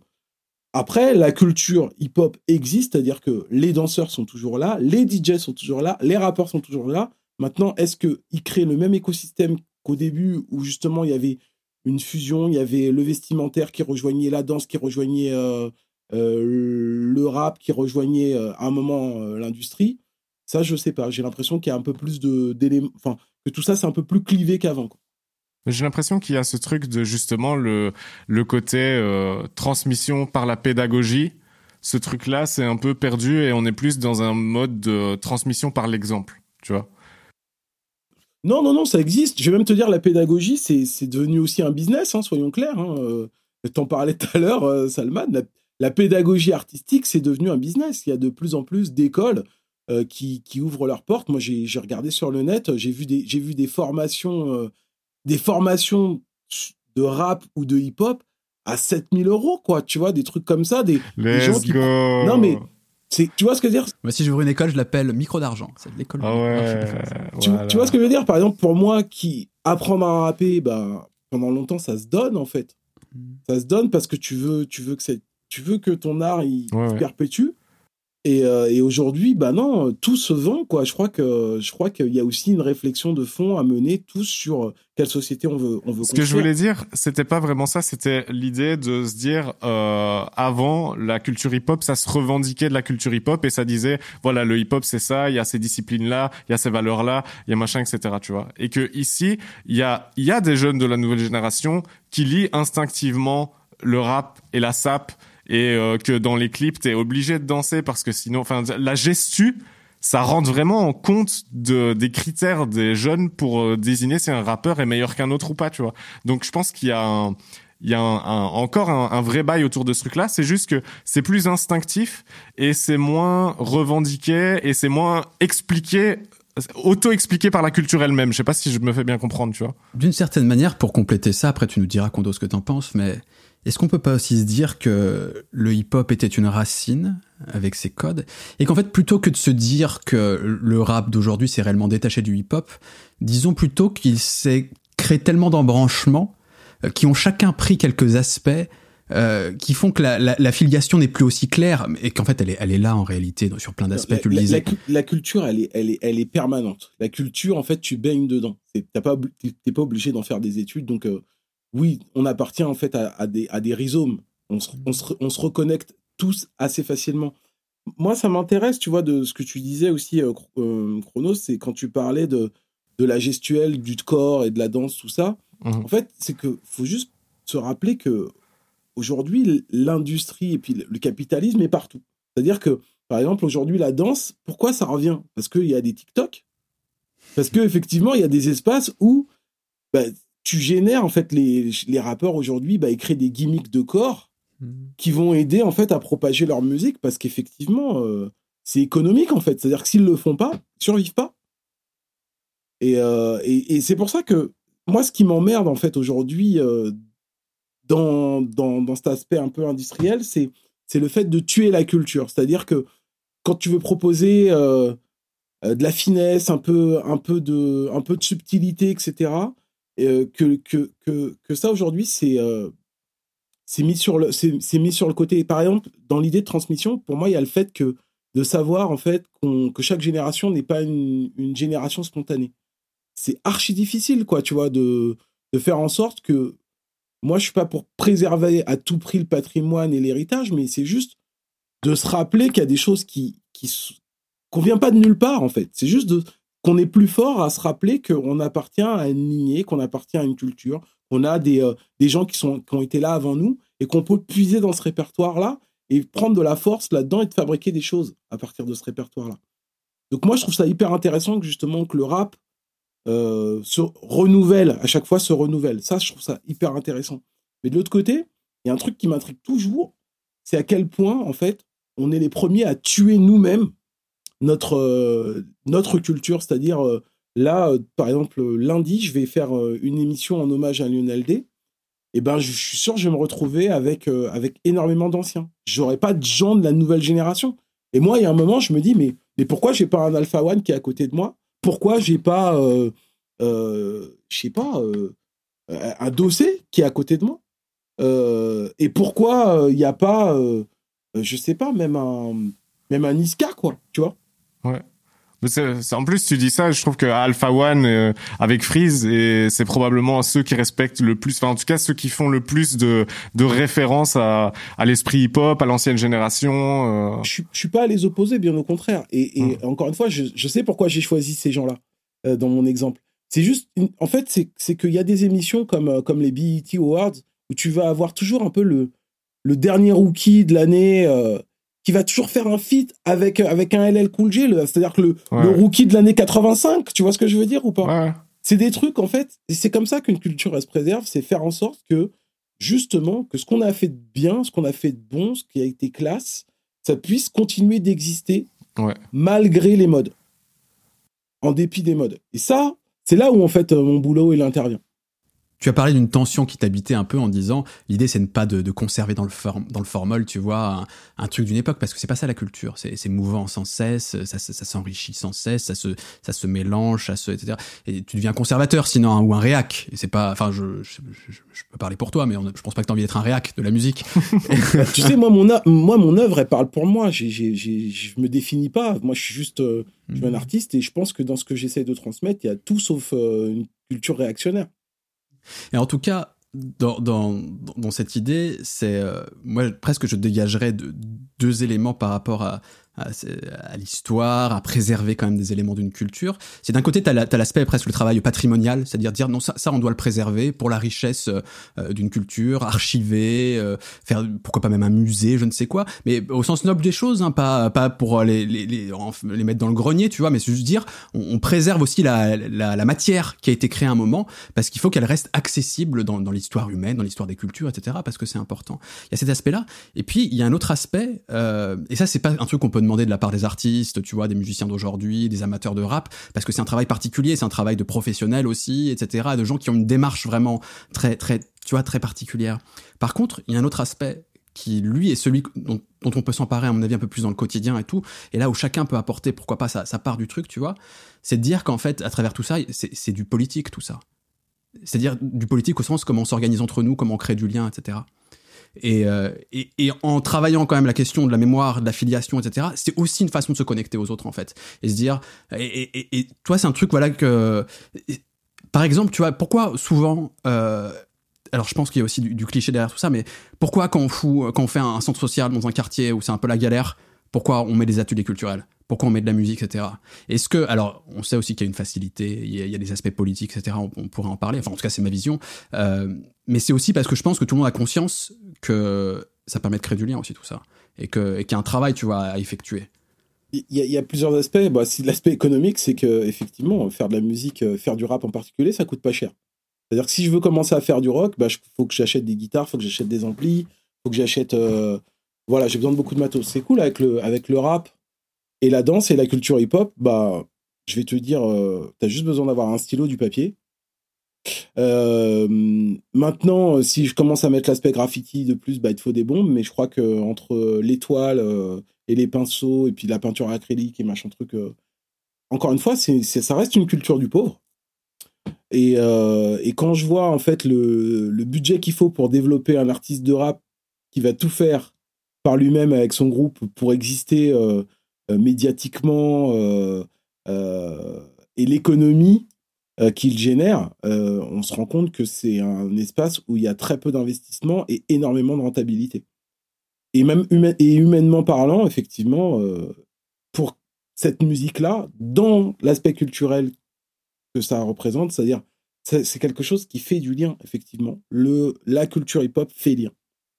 Après, la culture hip-hop existe, c'est-à-dire que les danseurs sont toujours là, les DJs sont toujours là, les rappeurs sont toujours là. Maintenant, est-ce qu'ils créent le même écosystème qu'au début, où justement il y avait une fusion, il y avait le vestimentaire qui rejoignait la danse, qui rejoignait euh, euh, le rap, qui rejoignait euh, à un moment l'industrie? Ça, je sais pas. J'ai l'impression qu'il y a un peu plus d'éléments. Que tout ça, c'est un peu plus clivé qu'avant. J'ai l'impression qu'il y a ce truc de justement le, le côté euh, transmission par la pédagogie. Ce truc-là, c'est un peu perdu et on est plus dans un mode de transmission par l'exemple, tu vois. Non, non, non, ça existe. Je vais même te dire, la pédagogie, c'est devenu aussi un business, hein, soyons clairs. Hein. Euh, T'en parlais tout à l'heure, euh, Salman. la, pédagogie artistique, c'est devenu un business. Il y a de plus en plus d'écoles euh, qui, qui, ouvrent leurs portes. Moi, j'ai regardé sur le net, j'ai vu des, vu des formations, euh, des formations de rap ou de hip-hop à 7000 euros, quoi. Tu vois, des trucs comme ça, des, gens qui. Non, mais. Tu vois ce que je veux dire? Moi, si j'ouvre une école, je l'appelle micro d'argent. C'est l'école. Ah ouais, tu, tu, vois ce que je veux dire? Par exemple, pour moi qui apprendre à rapper, ben, pendant longtemps, ça se donne en fait. Mm. Ça se donne parce que tu veux, tu veux que tu veux que ton art il, il perpétue. Et, euh, et aujourd'hui, bah non, tout se vend quoi. Je crois que je crois qu'il y a aussi une réflexion de fond à mener tous sur euh, quelle société on veut on veut. Ce que je voulais dire, c'était pas vraiment ça. C'était l'idée de se dire euh, avant la culture hip-hop, ça se revendiquait de la culture hip-hop et ça disait voilà le hip-hop c'est ça, il y a ces disciplines là, il y a ces valeurs là, il y a machin etc. Tu vois. Et que ici il y a il y a des jeunes de la nouvelle génération qui lient instinctivement le rap et la sap et euh, que dans les clips t'es obligé de danser parce que sinon, enfin la gestu, ça rentre vraiment en compte de, des critères des jeunes pour euh, désigner si un rappeur est meilleur qu'un autre ou pas, tu vois. Donc je pense qu'il y a il y a encore un, un, vrai bail autour de ce truc-là. C'est juste que c'est plus instinctif et c'est moins revendiqué et c'est moins expliqué auto-expliqué par la culture elle-même. Je sais pas si je me fais bien comprendre, tu vois. D'une certaine manière, pour compléter ça, après tu nous diras, Kondo, ce que t'en penses, mais est-ce qu'on peut pas aussi se dire que le hip-hop était une racine avec ses codes et qu'en fait plutôt que de se dire que le rap d'aujourd'hui s'est réellement détaché du hip-hop, disons plutôt qu'il s'est créé tellement d'embranchements euh, qui ont chacun pris quelques aspects euh, qui font que la, filiation n'est plus aussi claire et qu'en fait elle est, elle est là en réalité sur plein d'aspects. Tu le disais. La, culture, elle est, elle est, elle est permanente. La culture, en fait, tu baignes dedans. T'es pas, pas obligé d'en faire des études, donc euh, oui, on appartient en fait à, des, à des rhizomes. On se, on, se, reconnecte tous assez facilement moi, ça m'intéresse, tu vois, de ce que tu disais aussi, euh, Chronos, c'est quand tu parlais de, de la gestuelle, du corps et de la danse, tout ça. Mhm. En fait, c'est que faut juste se rappeler que aujourd'hui, l'industrie et puis le capitalisme est partout. C'est-à-dire que, par exemple, aujourd'hui, la danse, pourquoi ça revient? Parce qu'il y a des TikTok? Parce qu'effectivement, il y a des espaces où bah, tu génères, en fait, les, les rappeurs aujourd'hui, bah, ils créent des gimmicks de corps mhm. qui vont aider, en fait, à propager leur musique parce qu'effectivement, euh, c'est économique, en fait. C'est-à-dire que s'ils le font pas, ils survivent pas. Euh, et, et, c'est pour ça que moi, ce qui m'emmerde, en fait, aujourd'hui, euh, dans, dans, dans, cet aspect un peu industriel, c'est, c'est le fait de tuer la culture. C'est-à-dire que quand tu veux proposer de la finesse, un peu, un, peu de, un peu de subtilité, etc., que, que, que, que, ça, aujourd'hui, c'est, c'est, mis sur le, c'est, c'est mis sur le côté. Par exemple, dans l'idée de transmission, pour moi, il y a le fait que de savoir, en fait, que chaque génération n'est pas une, une génération spontanée c'est archi difficile, quoi, tu vois, de, de faire en sorte que moi, je suis pas pour préserver à tout prix le patrimoine et l'héritage, mais c'est juste de se rappeler qu'il y a des choses qui, qui, qu'on vient pas de nulle part, en fait. C'est juste de, qu'on est plus fort à se rappeler qu'on appartient à une lignée, qu'on appartient à une culture, qu'on a des, euh, gens qui ont été là avant nous et qu'on peut puiser dans ce répertoire-là et prendre de la force là-dedans et de fabriquer des choses à partir de ce répertoire-là. Donc moi, je trouve ça hyper intéressant que justement que le rap euh, se renouvelle, à chaque fois se renouvelle. Ça, je trouve ça hyper intéressant. Mais de l'autre côté, il y a un truc qui m'intrigue toujours, c'est à quel point, en fait, on est les premiers à tuer nous-mêmes notre, euh, notre culture. C'est-à-dire, euh, là, par exemple, lundi, je vais faire une émission en hommage à Lionel D. Et eh ben, je suis sûr que je vais me retrouver avec, avec énormément d'anciens. J'aurai pas de gens de la nouvelle génération. Et moi, il y a un moment, je me dis, mais, mais pourquoi j'ai pas un Alpha One qui est à côté de moi? Pourquoi j'ai pas, euh, euh, je sais pas, euh, un dossier qui est à côté de moi? Et pourquoi il n'y a pas, je sais pas, même un, même un Niska, quoi, tu vois? Ouais en plus, tu dis ça, je trouve que Alpha One euh, avec Freeze, et c'est probablement ceux qui respectent le plus, enfin en tout cas ceux qui font le plus de, de références à, à l'esprit hip-hop, à l'ancienne génération. Euh. Je, je suis pas à les opposer, bien au contraire. Et, et hum. encore une fois, je, je sais pourquoi j'ai choisi ces gens-là euh, dans mon exemple. C'est juste, en fait, c'est qu'il y a des émissions comme, comme les BET Awards où tu vas avoir toujours un peu le, le dernier rookie de l'année qui va toujours faire un feat avec avec un LL Cool J, c'est-à-dire que le, le, rookie de l'année 85, tu vois ce que je veux dire ou pas C'est des trucs en fait, c'est comme ça qu'une culture elle se préserve, c'est faire en sorte que justement que ce qu'on a fait de bien, ce qu'on a fait de bon, ce qui a été classe, ça puisse continuer d'exister malgré les modes, en dépit des modes. Et ça, c'est là où en fait mon boulot il intervient. Tu as parlé d'une tension qui t'habitait un peu en disant l'idée c'est ne pas de, de, conserver dans le, dans le formol, tu vois, un, truc d'une époque parce que c'est pas ça la culture, c'est mouvant sans cesse, ça, ça, ça s'enrichit sans cesse, ça se, ça se mélange, ça se, etc. Et tu deviens conservateur sinon hein, ou un réac. C'est pas, enfin je, je, je, peux parler pour toi, mais je pense pas que t'as envie d'être un réac de la musique. tu sais moi mon moi mon œuvre elle parle pour moi. J'ai, je me définis pas. Moi je suis juste euh, je suis un hmm. artiste et je pense que dans ce que j'essaie de transmettre il y a tout sauf euh, une culture réactionnaire. Et en tout cas, dans, cette idée, c'est euh, moi presque je dégagerais de, deux éléments par rapport à, à, l'histoire, à préserver quand même des éléments d'une culture. C'est d'un côté, tu as l'aspect presque le travail patrimonial, c'est-à-dire dire non, ça, ça, on doit le préserver pour la richesse euh, d'une culture, archiver, euh, faire pourquoi pas même un musée, je ne sais quoi, mais au sens noble des choses, hein, pas, pas pour les, les, les, les, mettre dans le grenier, tu vois, mais c'est juste dire, on, préserve aussi la, la, la, matière qui a été créée à un moment, parce qu'il faut qu'elle reste accessible dans, dans l'histoire humaine, dans l'histoire des cultures, etc., parce que c'est important. Il y a cet aspect-là. Et puis, il y a un autre aspect, euh, et ça, c'est pas un truc qu'on peut de la part des artistes, tu vois, des musiciens d'aujourd'hui, des amateurs de rap, parce que c'est un travail particulier, c'est un travail de professionnels aussi, etc., de gens qui ont une démarche vraiment très, très, tu vois, très particulière. Par contre, il y a un autre aspect qui lui est celui dont, on peut s'emparer à mon avis un peu plus dans le quotidien et tout, et là où chacun peut apporter pourquoi pas sa, part du truc, tu vois, c'est de dire qu'en fait à travers tout ça c'est du politique tout ça, c'est-à-dire du politique au sens comment on s'organise entre nous, comment on crée du lien, etc. Euh, et, en travaillant quand même la question de la mémoire, de la filiation, etc., c'est aussi une façon de se connecter aux autres, en fait. Et se dire, et, toi, c'est un truc, voilà, que, par exemple, tu vois, pourquoi souvent, euh, alors je pense qu'il y a aussi du, cliché derrière tout ça, mais pourquoi quand on fout, quand on fait un centre social dans un quartier où c'est un peu la galère, Pourquoi on met des ateliers culturels? Pourquoi on met de la musique, etc. Est-ce que, alors, on sait aussi qu'il y a une facilité, il y a, des aspects politiques, etc. On, pourrait en parler. Enfin, en tout cas, c'est ma vision. Euh, mais c'est aussi parce que je pense que tout le monde a conscience que ça permet de créer du lien aussi tout ça, et qu'il y a un travail, tu vois, à effectuer. Il y, a, plusieurs aspects. Bah, si l'aspect économique, c'est que effectivement, faire de la musique, euh, faire du rap en particulier, ça coûte pas cher. C'est-à-dire que si je veux commencer à faire du rock, bah, faut que j'achète des guitares, faut que j'achète des amplis, faut que j'achète. Euh, voilà, j'ai besoin de beaucoup de matos. C'est cool avec le, avec le rap et la danse et la culture hip-hop. Bah, je vais te dire, euh, tu as juste besoin d'avoir un stylo, du papier. maintenant, si je commence à mettre l'aspect graffiti de plus, bah, il te faut des bombes, mais je crois que entre l'étoile et les pinceaux et puis la peinture acrylique et machin truc. Euh, encore une fois, ça reste une culture du pauvre. Et, euh, et quand je vois en fait le, le budget qu'il faut pour développer un artiste de rap qui va tout faire par lui-même avec son groupe pour exister euh, médiatiquement et l'économie qu'il génère, on se rend compte que c'est un espace où il y a très peu d'investissement et énormément de rentabilité et même et humainement parlant, effectivement, euh, pour cette musique-là, dans l'aspect culturel que ça représente, c'est-à-dire c'est quelque chose qui fait du lien, effectivement. Le, la culture hip-hop fait lien.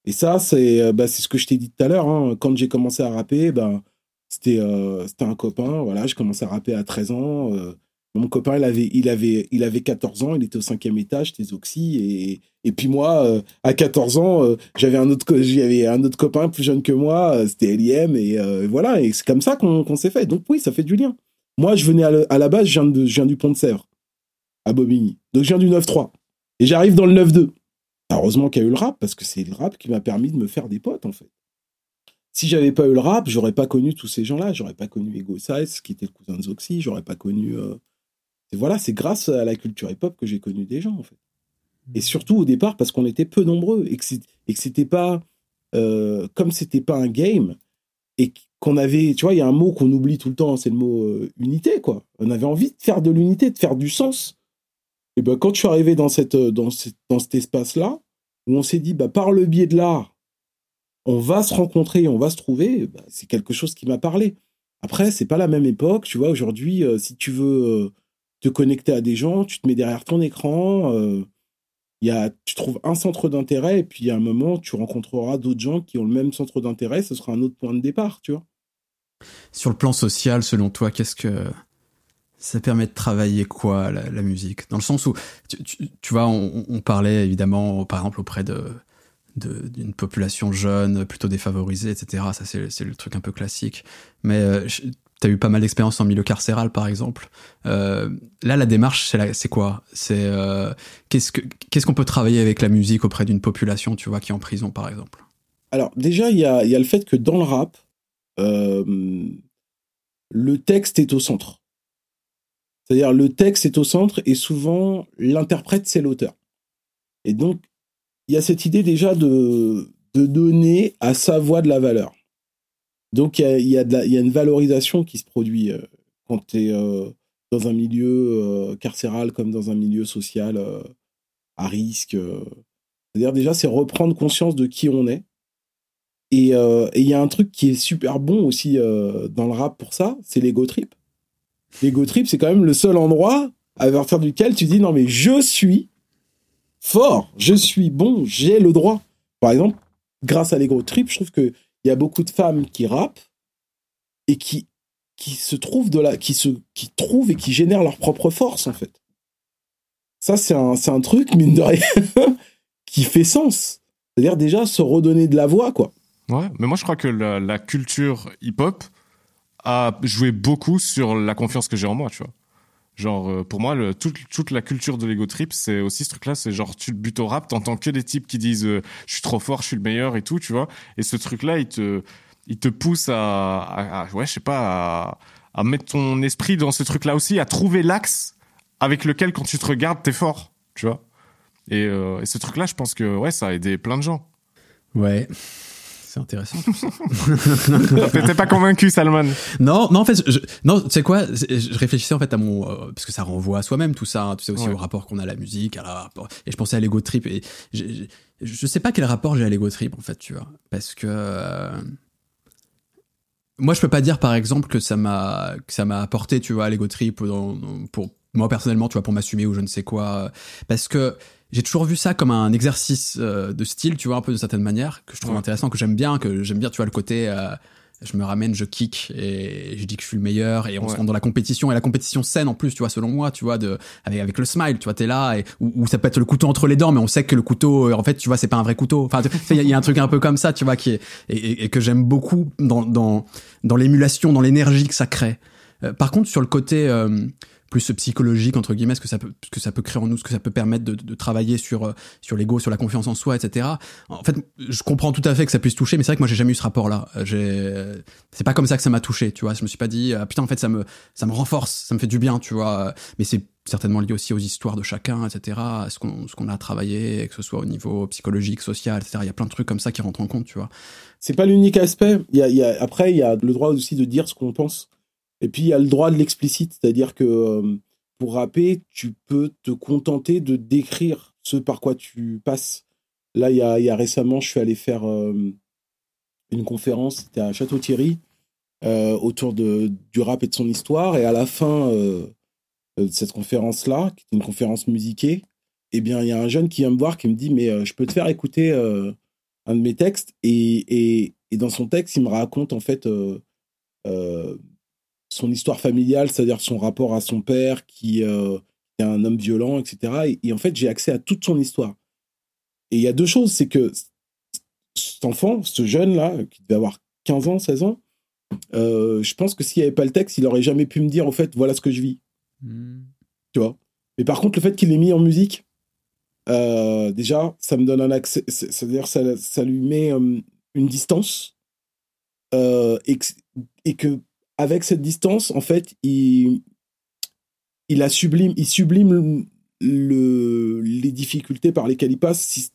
Et ça, c'est euh, bah, ce que je t'ai dit tout à l'heure. Hein. Quand j'ai commencé à rapper, bah, c'était euh, un copain. Voilà, j'ai commencé à rapper à 13 ans. Euh, mon copain, il avait, il, avait, il avait 14 ans, il était au cinquième étage, c'était Oxy. Et, et puis moi, euh, à 14 ans, j'avais un autre, un autre copain plus jeune que moi, c'était Eliem. Et voilà, et c'est comme ça qu'on s'est fait. Donc oui, ça fait du lien. Moi, je venais à, la base, je viens, de, je viens du Pont de Sèvres, à Bobigny. Donc je viens du 9-3. Et j'arrive dans le 9-2. Heureusement qu'il y a eu le rap, parce que c'est le rap qui m'a permis de me faire des potes, en fait. Si j'avais pas eu le rap, j'aurais pas connu tous ces gens-là. J'aurais pas connu Ego Size, qui était le cousin de Zoxy. J'aurais pas connu et voilà, c'est grâce à la culture hip-hop que j'ai connu des gens, en fait. Et mmh. surtout au départ, parce qu'on était peu nombreux et que c'était pas. Euh, comme c'était pas un game et qu'on avait. Tu vois, il y a un mot qu'on oublie tout le temps, c'est le mot euh, unité, quoi. On avait envie de faire de l'unité, de faire du sens. Et ben, quand je suis arrivé dans, cette, euh, dans, dans cet espace-là, où on s'est dit, bah, par le biais de l'art, on va se rencontrer, on va se trouver, bah, c'est quelque chose qui m'a parlé. Après, c'est pas la même époque, tu vois. Aujourd'hui, si tu veux te connecter à des gens, tu te mets derrière ton écran, euh, y a, tu trouves un centre d'intérêt, et puis à un moment, tu rencontreras d'autres gens qui ont le même centre d'intérêt, ce sera un autre point de départ, tu vois. Sur le plan social, selon toi, qu'est-ce que ça permet de travailler quoi, la, musique? Dans le sens où, tu, vois, on, parlait évidemment, par exemple, auprès de d'une population jeune, plutôt défavorisée, etc. Ça, c'est le truc un peu classique. Mais euh, tu as eu pas mal d'expérience en milieu carcéral, par exemple. Euh, là, la démarche, c'est quoi? C'est euh, qu'est-ce qu'on peut travailler avec la musique auprès d'une population, tu vois, qui est en prison, par exemple? Alors, déjà, il y a, y a, le fait que dans le rap, euh, le texte est au centre. C'est-à-dire, le texte est au centre et souvent, l'interprète, c'est l'auteur. Et donc, il y a cette idée déjà de, donner à sa voix de la valeur. Donc il y a, une valorisation qui se produit euh, quand tu es euh, dans un milieu euh, carcéral comme dans un milieu social à risque. C'est-à-dire déjà, c'est reprendre conscience de qui on est. Et il y a un truc qui est super bon aussi dans le rap pour ça, c'est l'ego trip. L'ego trip, c'est quand même le seul endroit à partir duquel tu dis non mais je suis fort, je suis bon, j'ai le droit. Par exemple, grâce à l'ego trip, je trouve que il y a beaucoup de femmes qui rappent et qui qui se trouvent de la qui se qui trouvent et qui génèrent leur propre force en fait. Ça c'est un c'est un truc mine de rien qui fait sens. C'est-à-dire déjà se redonner de la voix quoi. Ouais, mais moi je crois que la, la culture hip-hop a joué beaucoup sur la confiance que j'ai en moi, tu vois. Genre, euh, pour moi, le, toute, toute la culture de l'ego trip, c'est aussi ce truc-là. C'est genre, tu te butes au rap, t'entends que des types qui disent euh, je suis trop fort, je suis le meilleur et tout, tu vois. Et ce truc-là, il te, il te pousse à, à, ouais, je sais pas, à, à mettre ton esprit dans ce truc-là aussi, à trouver l'axe avec lequel, quand tu te regardes, t'es fort, tu vois. Et, euh, et ce truc-là, je pense que, ouais, ça a aidé plein de gens. Ouais. C'est intéressant. T'étais pas convaincu, Salman Non, non, en fait, je, non, tu sais quoi Je réfléchissais en fait à mon, euh, parce que ça renvoie à soi-même tout ça. Hein, tu sais aussi au rapport qu'on a à la musique, à la, et je pensais à l'ego trip et je, je, sais pas quel rapport j'ai à l'ego trip en fait, tu vois, parce que euh, moi, je peux pas dire, par exemple, que ça m'a, que ça m'a apporté, tu vois, l'ego trip dans, pour moi personnellement, tu vois, pour m'assumer ou je ne sais quoi, parce que j'ai toujours vu ça comme un exercice euh, de style, tu vois, un peu de certaine manière, que je trouve intéressant, que j'aime bien, que j'aime bien, tu vois, le côté, euh, je me ramène, je kick et je dis que je suis le meilleur et on se rend dans la compétition et la compétition saine en plus, tu vois, selon moi, tu vois, de avec, avec le smile, tu vois, t'es là et ou, ça peut être le couteau entre les dents, mais on sait que le couteau, euh, en fait, tu vois, c'est pas un vrai couteau. Enfin, il y, a un truc un peu comme ça, tu vois, qui est et, et que j'aime beaucoup dans dans dans l'émulation, dans l'énergie que ça crée. par contre, sur le côté plus psychologique entre guillemets, ce que ça peut, ce que ça peut créer en nous, ce que ça peut permettre de, de travailler sur euh, sur l'ego, sur la confiance en soi, etc. En fait, je comprends tout à fait que ça puisse toucher, mais c'est vrai que moi j'ai jamais eu ce rapport-là. Euh, j'ai, c'est pas comme ça que ça m'a touché, tu vois. Je me suis pas dit ah, putain en fait ça me ça me renforce, ça me fait du bien, tu vois. Mais c'est certainement lié aussi aux histoires de chacun, etc. À ce qu'on ce qu'on a travaillé, que ce soit au niveau psychologique, social, etc. Il y a plein de trucs comme ça qui rentrent en compte, tu vois. C'est pas l'unique aspect. Il y a, y a après il y a le droit aussi de dire ce qu'on pense. Et puis il y a le droit de l'explicite, c'est-à-dire que euh, pour rapper, tu peux te contenter de décrire ce par quoi tu passes. Là, il y a, récemment, je suis allé faire euh, une conférence, c'était à Château-Thierry, euh, autour du rap et de son histoire. Et à la fin de cette conférence-là, qui était une conférence musiquée, eh bien, il y a un jeune qui vient me voir, qui me dit, mais je peux te faire écouter un de mes textes? Et, dans son texte, il me raconte en fait son histoire familiale, c'est-à-dire son rapport à son père qui euh, est un homme violent, etc. Et, en fait, j'ai accès à toute son histoire. Et il y a deux choses, c'est que cet enfant, ce jeune-là, qui devait avoir 15 ans, 16 ans, euh, je pense que s'il n'y avait pas le texte, il aurait jamais pu me dire, en fait, voilà ce que je vis. Hmm. Tu vois? Mais par contre, le fait qu'il l'ait mis en musique, euh, déjà, ça me donne un accès, c'est-à-dire ça, ça lui met une distance et, et que avec cette distance, en fait, il, il, a sublime, il sublime le, les difficultés par lesquelles il passe, si ce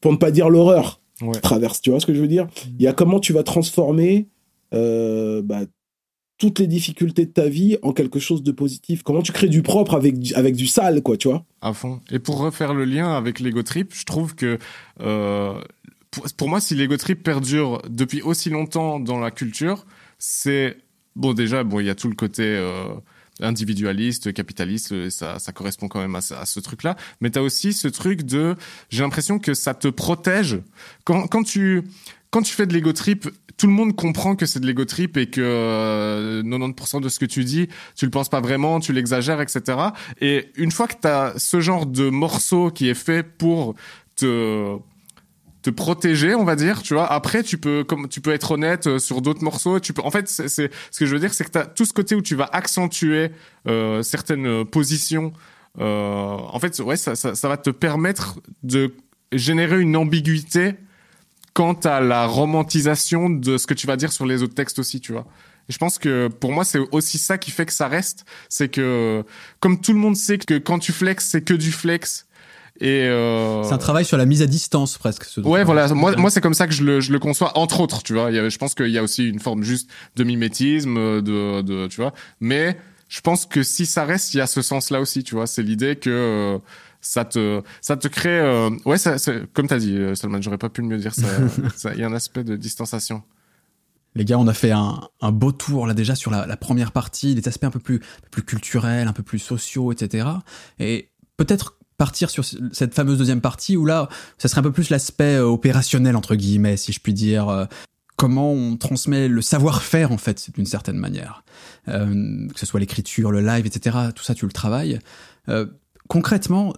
pour ne pas dire l'horreur traverse. Tu vois ce que je veux dire? Mm. Il y a comment tu vas transformer euh, bah, toutes les difficultés de ta vie en quelque chose de positif. Comment tu crées du propre avec, avec du sale, quoi, tu vois? À fond. Et pour refaire le lien avec l'ego trip, je trouve que euh, pour, pour, moi, si l'ego trip perdure depuis aussi longtemps dans la culture, c'est Bon, déjà, bon, il y a tout le côté euh, individualiste, capitaliste, ça, ça correspond quand même à, ce truc-là. Mais tu as aussi ce truc de, j'ai l'impression que ça te protège. Quand, quand tu quand tu fais de l'ego trip, tout le monde comprend que c'est de l'ego trip et que euh, 90% de ce que tu dis, tu le penses pas vraiment, tu l'exagères, etc. Et une fois que tu as ce genre de morceau qui est fait pour te protéger, on va dire, tu vois. Après, tu peux, comme tu peux être honnête euh, sur d'autres morceaux. Tu peux, en fait, c'est ce que je veux dire, c'est que as tout ce côté où tu vas accentuer euh, certaines positions. Euh, en fait, ouais, ça, va te permettre de générer une ambiguïté quant à la romantisation de ce que tu vas dire sur les autres textes aussi, tu vois. Et je pense que pour moi, c'est aussi ça qui fait que ça reste. C'est que, comme tout le monde sait que quand tu flex, c'est que du flex et euh... c'est un travail sur la mise à distance presque. Ce ouais, voilà. Moi, moi, c'est comme ça que je le, je le conçois, entre autres. Tu vois, il y a, je pense qu'il y a aussi une forme juste de mimétisme, de, de, tu vois. Mais je pense que si ça reste, il y a ce sens-là aussi. Tu vois, c'est l'idée que euh, ça te, ça te crée. Euh... Ouais, ça, comme t'as dit, euh, Salman, j'aurais pas pu le mieux dire. Ça, il y a un aspect de distanciation. Les gars, on a fait un, un beau tour là déjà sur la, la, première partie, des aspects un peu plus, plus culturels, un peu plus sociaux, etc. Et peut-être partir sur cette fameuse deuxième partie où là, ça serait un peu plus l'aspect euh, opérationnel entre guillemets, si je puis dire. Euh, comment on transmet le savoir-faire en fait, d'une certaine manière, euh, que ce soit l'écriture, le live, etc. Tout ça, tu le travailles. Euh, concrètement,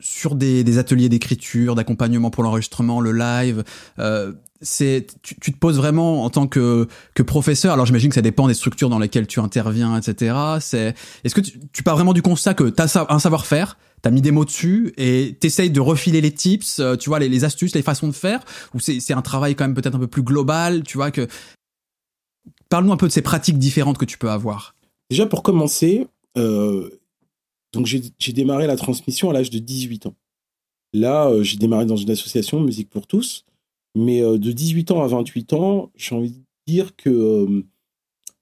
sur des, des ateliers d'écriture, d'accompagnement pour l'enregistrement, le live, euh, c'est tu, te poses vraiment en tant que que professeur. Alors j'imagine que ça dépend des structures dans lesquelles tu interviens, etc. C'est est-ce que tu, tu pars vraiment du constat que tu as un savoir-faire, t'as mis des mots dessus et t'essayes de refiler les tips, euh, tu vois, les, les astuces, les façons de faire, ou c'est un travail quand même peut-être un peu plus global, tu vois que. Parle-nous un peu de ces pratiques différentes que tu peux avoir. Déjà pour commencer, euh, donc j'ai démarré la transmission à l'âge de 18 ans. Là, euh, j'ai démarré dans une association Musique pour tous, mais euh, de 18 ans à 28 ans, j'ai envie de dire que euh,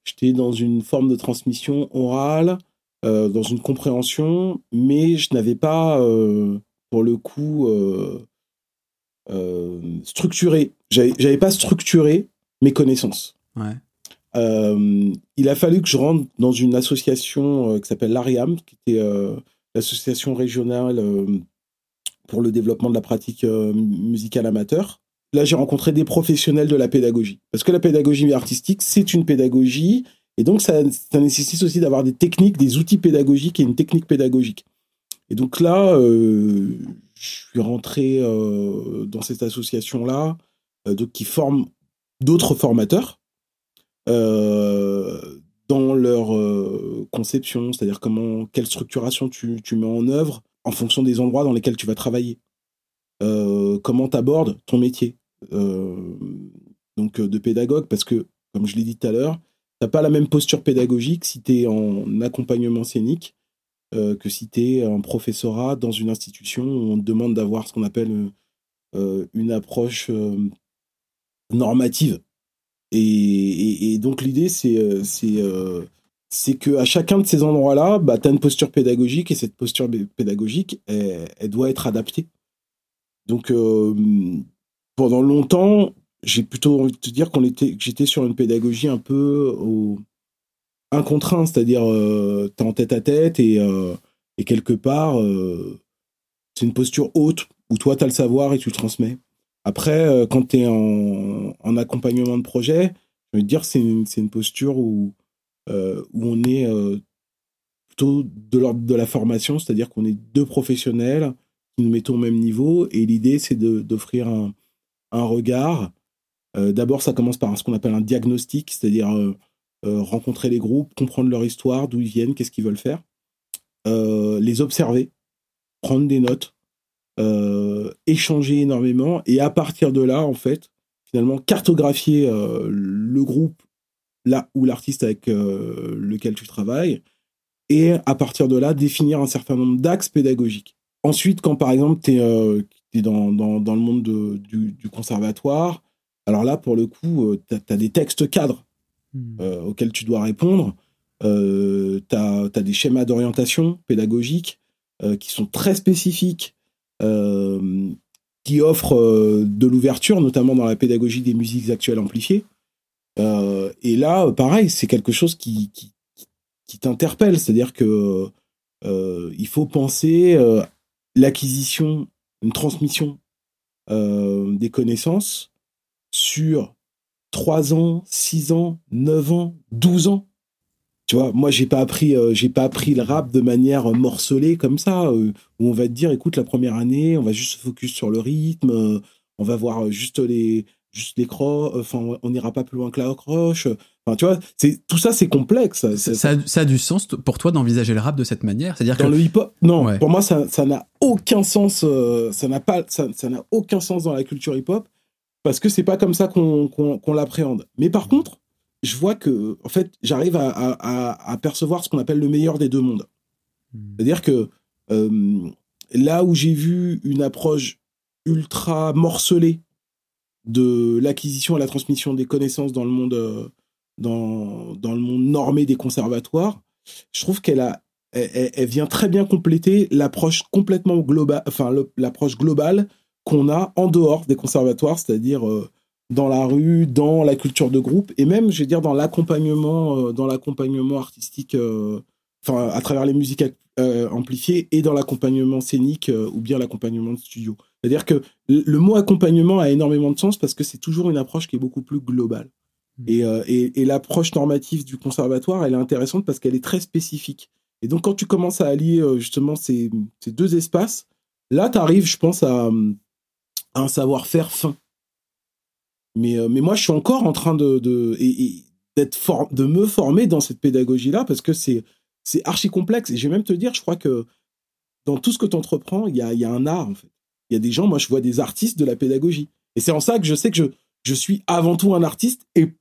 j'étais dans une forme de transmission orale, euh, dans une compréhension, mais je n'avais pas, pour le coup, structuré. J'avais pas structuré mes connaissances. Ouais. il a fallu que je rentre dans une association qui s'appelle l'ARIAM, qui était l'association régionale pour le développement de la pratique musicale amateur. Là, j'ai rencontré des professionnels de la pédagogie. Parce que la pédagogie artistique, c'est une pédagogie. Et donc, ça, nécessite aussi d'avoir des techniques, des outils pédagogiques et une technique pédagogique. Et donc là, euh, je suis rentré euh, dans cette association-là, euh, donc qui forme d'autres formateurs dans leur conception, c'est-à-dire comment, quelle structuration tu, tu, mets en œuvre en fonction des endroits dans lesquels tu vas travailler. comment tu abordes ton métier donc de pédagogue, parce que, comme je l'ai dit tout à l'heure, tu n'as pas la même posture pédagogique si tu es en accompagnement scénique euh, que si tu es un professorat dans une institution où on te demande d'avoir ce qu'on appelle euh, une approche euh, normative. Et, donc l'idée, c'est c'est que à chacun de ces endroits-là, bah, tu as une posture pédagogique et cette posture pédagogique, elle, doit être adaptée. Donc pendant longtemps, j'ai plutôt envie de te dire qu'on était, que j'étais sur une pédagogie un peu au, un c'est-à-dire euh, t'es en tête à tête et, euh, et quelque part euh, c'est une posture haute où toi t'as le savoir et tu le transmets. Après, euh, quand t'es en, en accompagnement de projet, je veux dire c'est une, c'est une posture où où on est plutôt de l'ordre de la formation, c'est-à-dire qu'on est deux professionnels qui nous mettons au même niveau et l'idée c'est d'offrir un, un regard. D'abord, ça commence par ce qu'on appelle un diagnostic, c'est-à-dire euh, rencontrer les groupes, comprendre leur histoire, d'où ils viennent, qu'est-ce qu'ils veulent faire, euh, les observer, prendre des notes, euh, échanger énormément, et à partir de là, en fait, finalement, cartographier le groupe là où l'artiste avec lequel tu travailles, et à partir de là, définir un certain nombre d'axes pédagogiques. Ensuite, quand par exemple, tu es, dans, dans, le monde du, du, conservatoire, alors là, pour le coup, tu as, des textes cadres Hmm. Euh, auxquels tu dois répondre. Euh, tu as, des schémas d'orientation pédagogique euh, qui sont très spécifiques, qui offrent de l'ouverture, notamment dans la pédagogie des musiques actuelles amplifiées. et là, pareil, c'est quelque chose qui, qui, qui t'interpelle, c'est-à-dire que il faut penser l'acquisition, une transmission des connaissances sur 3 ans, 6 ans, 9 ans, 12 ans. Tu vois, moi j'ai pas appris euh, j'ai pas appris le rap de manière morcelée comme ça euh, où on va te dire écoute la première année, on va juste se focus sur le rythme, euh, on va voir juste les juste les croches, enfin on n'ira pas plus loin que la croche. Enfin tu vois, c'est tout ça c'est complexe. Ça, ça, a du sens pour toi d'envisager le rap de cette manière, c'est-à-dire dans le hip-hop Non, pour moi ça ça n'a aucun sens ça n'a pas ça n'a aucun sens dans la culture hip-hop parce que c'est pas comme ça qu'on l'appréhende. Mais par contre, je vois que, en fait, j'arrive à, percevoir ce qu'on appelle le meilleur des deux mondes. Hmm. C'est-à-dire que euh, là où j'ai vu une approche ultra morcelée de l'acquisition et la transmission des connaissances dans le monde, euh, dans, le monde normé des conservatoires, je trouve qu'elle a, elle, vient très bien compléter l'approche complètement globale, enfin l'approche globale qu'on a en dehors des conservatoires, c'est-à-dire euh, dans la rue, dans la culture de groupe, et même, je vais dire, dans l'accompagnement, euh, dans l'accompagnement artistique, euh, enfin, à travers les musiques amplifiées et dans l'accompagnement scénique ou bien l'accompagnement de studio. C'est-à-dire que le mot accompagnement a énormément de sens parce que c'est toujours une approche qui est beaucoup plus globale. Mmh. Et, et, l'approche normative du conservatoire, elle est intéressante parce qu'elle est très spécifique. Et donc, quand tu commences à allier justement ces, ces deux espaces, là, tu arrives, je pense, à, un savoir-faire fin. Mais, euh, mais moi, je suis encore en train de, de, d'être de me former dans cette pédagogie-là parce que c'est, archi complexe. Et je vais même te dire, je crois que dans tout ce que tu entreprends, il y a, y a un art, en fait. Il y a des gens, moi, je vois des artistes de la pédagogie. Et c'est en ça que je sais que je, je suis avant tout un artiste et,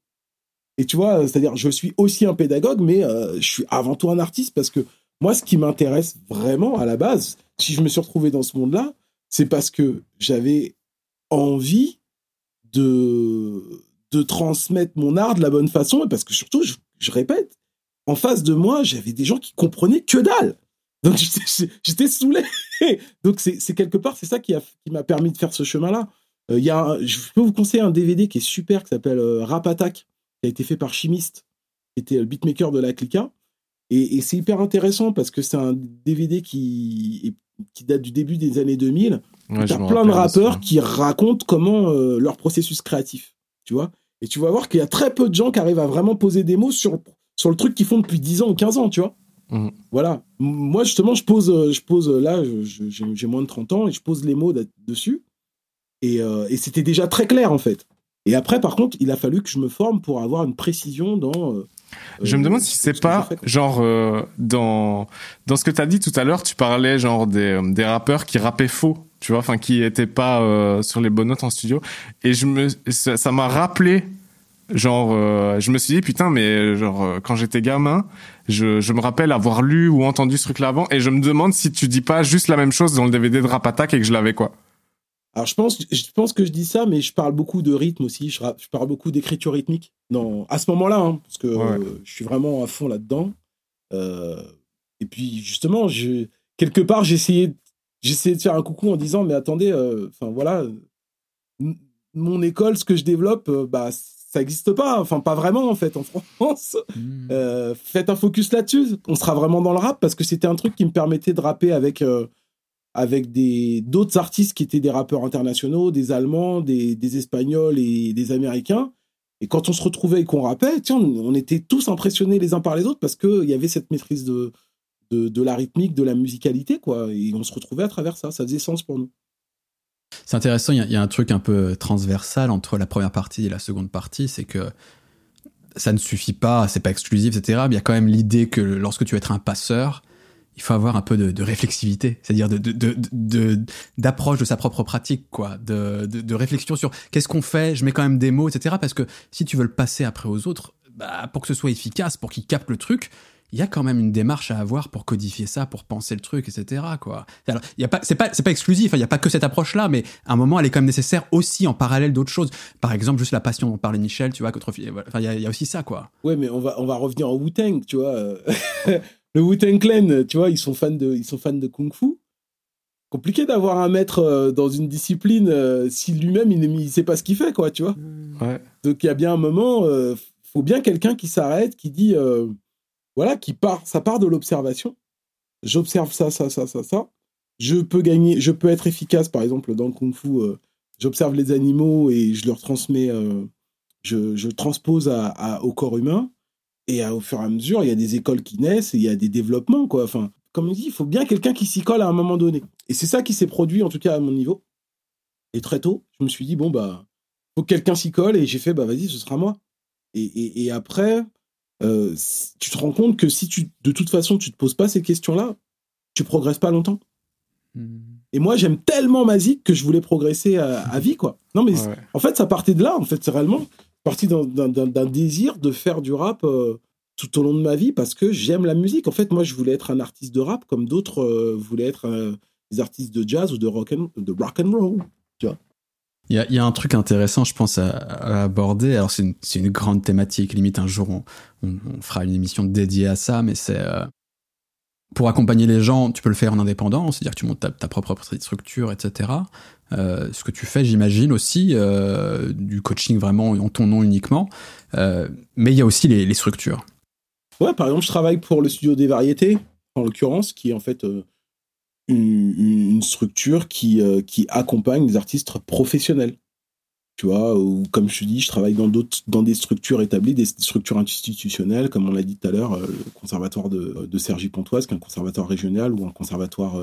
et tu vois, c'est-à-dire, je suis aussi un pédagogue, mais euh, je suis avant tout un artiste parce que moi, ce qui m'intéresse vraiment à la base, si je me suis retrouvé dans ce monde-là, c'est parce que j'avais envie de, de transmettre mon art de la bonne façon, parce que surtout, je, répète, en face de moi, j'avais des gens qui comprenaient que dalle. Donc j'étais saoulé. Donc c'est quelque part, c'est ça qui m'a permis de faire ce chemin-là. Euh, je peux vous conseiller un DVD qui est super, qui s'appelle euh, Rap Attack, qui a été fait par Chimiste, qui était le beatmaker de la Clica. Et, c'est hyper intéressant parce que c'est un DVD qui, qui date du début des années 2000. Ouais, T'as plein de rappeurs qui racontent comment euh, leur processus créatif, tu vois. Et tu vas voir qu'il y a très peu de gens qui arrivent à vraiment poser des mots sur, sur le truc qu'ils font depuis 10 ans ou 15 ans, tu vois. Mhm. Voilà. Moi, justement, je pose, euh, je pose euh, là, j'ai moins de 30 ans et je pose les mots dessus. Et, et c'était déjà très clair, en fait. Et après, par contre, il a fallu que je me forme pour avoir une précision dans je me demande si c'est pas genre euh, dans dans ce que tu as dit tout à l'heure, tu parlais genre des des rappeurs qui rappaient faux, tu vois, enfin qui étaient pas euh, sur les bonnes notes en studio et je me ça m'a rappelé genre euh, je me suis dit putain mais genre quand j'étais gamin, je je me rappelle avoir lu ou entendu ce truc là avant et je me demande si tu dis pas juste la même chose dans le DVD de Rap Attack et que je l'avais quoi. Alors je pense, je pense que je dis ça, mais je parle beaucoup de rythme aussi. Je, parle beaucoup d'écriture rythmique. Non, à ce moment-là, hein, parce que euh, je suis vraiment à fond là-dedans. Euh, et puis justement, je, quelque part, essayé de faire un coucou en disant, mais attendez, euh, enfin voilà, mon école, ce que je développe, bah ça n'existe pas. Enfin, pas vraiment en fait en France. Mmh. faites un focus là-dessus. On sera vraiment dans le rap parce que c'était un truc qui me permettait de rapper avec avec d'autres artistes qui étaient des rappeurs internationaux, des Allemands, des, Espagnols et des Américains. Et quand on se retrouvait et qu'on rappait, tiens, on était tous impressionnés les uns par les autres parce qu'il y avait cette maîtrise de, de, de, la rythmique, de la musicalité, quoi. Et on se retrouvait à travers ça. Ça faisait sens pour nous. C'est intéressant, il y, a un truc un peu transversal entre la première partie et la seconde partie, c'est que ça ne suffit pas, c'est pas exclusif, etc. Mais il y a quand même l'idée que lorsque tu veux être un passeur, il faut avoir un peu de, réflexivité, c'est-à-dire de, d'approche de, sa propre pratique, quoi, de, réflexion sur qu'est-ce qu'on fait, je mets quand même des mots, etc. Parce que si tu veux le passer après aux autres, bah, pour que ce soit efficace, pour qu'ils captent le truc, il y a quand même une démarche à avoir pour codifier ça, pour penser le truc, etc. Quoi. Alors, pas, c'est pas, c'est pas exclusif. Il n'y a pas que cette approche-là, mais à un moment, elle est quand même nécessaire aussi en parallèle d'autres choses. Par exemple, juste la passion dont parlait Michel, tu vois, enfin, il y, a, il y a aussi ça, quoi. Ouais, mais on va, on va revenir au Wu-Tang, tu vois. le Wu-Tang Clan, tu vois, ils sont fans de, ils sont fans de Kung Fu. Compliqué d'avoir un maître euh, dans une discipline euh, si lui-même il ne sait pas ce qu'il fait, quoi, tu vois. Ouais. Donc il y a bien un moment, euh, faut bien quelqu'un qui s'arrête, qui dit, voilà, qui part, ça part de l'observation. J'observe ça, ça, ça, ça, ça. Je peux gagner, je peux être efficace, par exemple, dans le Kung Fu. J'observe les animaux et je leur transmets, je, je, transpose à, au corps humain et au fur et à mesure, il y a des écoles qui naissent et il y a des développements, quoi. Enfin, comme on dit, il faut bien quelqu'un qui s'y colle à un moment donné. Et c'est ça qui s'est produit, en tout cas à mon niveau. Et très tôt, je me suis dit, bon, bah, faut que quelqu'un s'y colle. Et j'ai fait, bah, vas-y, ce sera moi. Et, et, après, euh, tu te rends compte que si tu, de toute façon, tu te poses pas ces questions-là, tu progresses pas longtemps. Hmm. Et moi, j'aime tellement ma que je voulais progresser à, vie, quoi. Non, mais en fait, ça partait de là, en fait, c'est réellement parti d'un désir de faire du rap euh, tout au long de ma vie parce que j'aime la musique. En fait, moi, je voulais être un artiste de rap comme d'autres euh, voulaient être euh, des artistes de jazz ou de rock and, de rock and roll. Tu vois. Il y, a, un truc intéressant, je pense, à, aborder. Alors, c'est une, une, grande thématique. Limite, un jour, on, fera une émission dédiée à ça, mais c'est pour accompagner les gens, tu peux le faire en indépendant, c'est-à-dire que tu montes ta propre structure, etc. Euh, ce que tu fais, j'imagine aussi, euh, du coaching vraiment en ton nom uniquement. Euh, mais il y a aussi les, structures. Ouais, par exemple, je travaille pour le studio des variétés, en l'occurrence, qui est en fait une, structure qui, accompagne des artistes professionnels. Tu vois, ou comme je te dis, je travaille dans dans des structures établies, des structures institutionnelles, comme on l'a dit tout à l'heure, le conservatoire de, de Sergi Pontoise, qui est un conservatoire régional ou un conservatoire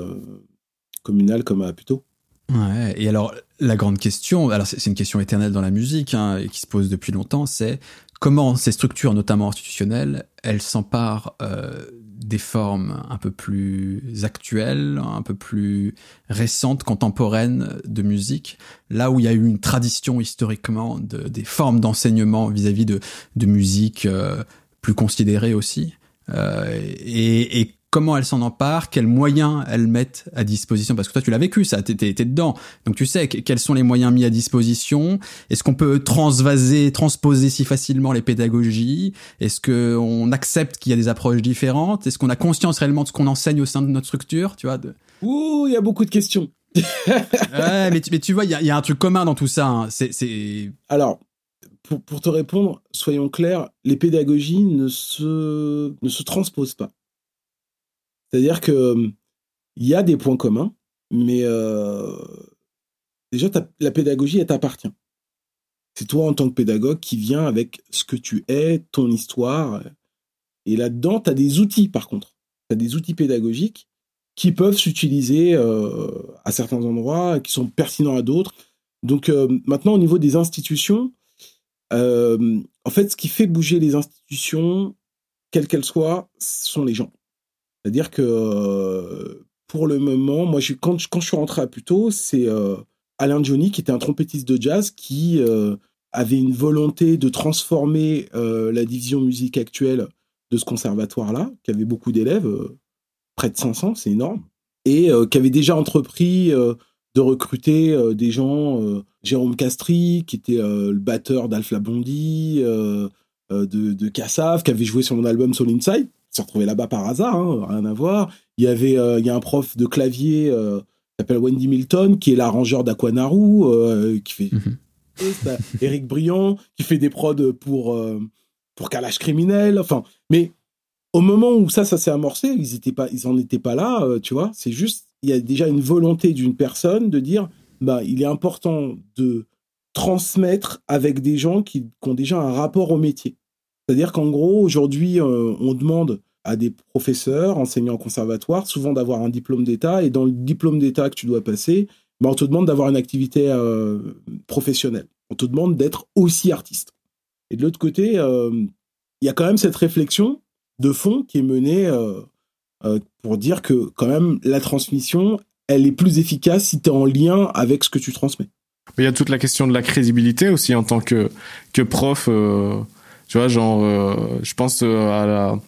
communal comme à Puteaux. Ouais, et alors la grande question, alors c'est une question éternelle dans la musique hein, et qui se pose depuis longtemps, c'est comment ces structures, notamment institutionnelles, elles s'emparent euh, des formes un peu plus actuelles, un peu plus récentes, contemporaines de musique, là où il y a eu une tradition historiquement de, des formes d'enseignement vis-à-vis de, de musique euh, plus considérée aussi. Euh, et, et comment elles s'en emparent, quels moyens elles mettent à disposition, parce que toi tu l'as vécu, ça, t'étais dedans, donc tu sais quels sont les moyens mis à disposition? Est-ce qu'on peut transvaser, transposer si facilement les pédagogies? Est-ce que on accepte qu'il y a des approches différentes? Est-ce qu'on a conscience réellement de ce qu'on enseigne au sein de notre structure? Tu vois de... Ouh, il y a beaucoup de questions. ouais, mais tu, mais tu vois, il y a, y a, un truc commun dans tout ça. Hein. C'est, alors pour, pour te répondre, soyons clairs, les pédagogies ne se, ne se transposent pas. C'est-à-dire que il y a des points communs, mais euh, déjà, la pédagogie, elle t'appartient. C'est toi, en tant que pédagogue, qui viens avec ce que tu es, ton histoire. Et là-dedans, tu as des outils, par contre. Tu as des outils pédagogiques qui peuvent s'utiliser euh, à certains endroits, qui sont pertinents à d'autres. Donc euh, maintenant, au niveau des institutions, euh, en fait, ce qui fait bouger les institutions, quelles qu'elles soient, sont les gens. C'est-à-dire que pour le moment, moi, quand, je suis rentré à Puto, c'est Alain Johnny, qui était un trompettiste de jazz, qui avait une volonté de transformer la division musique actuelle de ce conservatoire-là, qui avait beaucoup d'élèves, près de 500, c'est énorme, et qui avait déjà entrepris de recruter euh, des gens, euh, Jérôme Castry, qui était euh, le batteur d'Alf Labondi, de, de qui avait joué sur mon album Soul Inside, s'est retrouvé là-bas par hasard, hein, rien à voir. Il y avait, il y a un prof de clavier qui s'appelle Wendy Milton, qui est l'arrangeur d'Aquanaru, qui fait mhm. Eric Briand, qui fait des prods pour pour Kalash criminel. Enfin, mais au moment où ça, ça s'est amorcé, ils étaient pas, ils en étaient pas là, tu vois. C'est juste il y a déjà une volonté d'une personne de dire bah, il est important de transmettre avec des gens qui, ont déjà un rapport au métier. C'est-à-dire qu'en gros, aujourd'hui, euh, on demande à des professeurs, enseignants en conservatoire, souvent d'avoir un diplôme d'État, et dans le diplôme d'État que tu dois passer, bah, on te demande d'avoir une activité euh, professionnelle. On te demande d'être aussi artiste. Et de l'autre côté, euh, il y a quand même cette réflexion de fond qui est menée euh, pour dire que quand même la transmission, elle est plus efficace si tu es en lien avec ce que tu transmets. Il y a toute la question de la crédibilité aussi en tant que que prof. Euh, tu vois, genre, euh, je pense à la,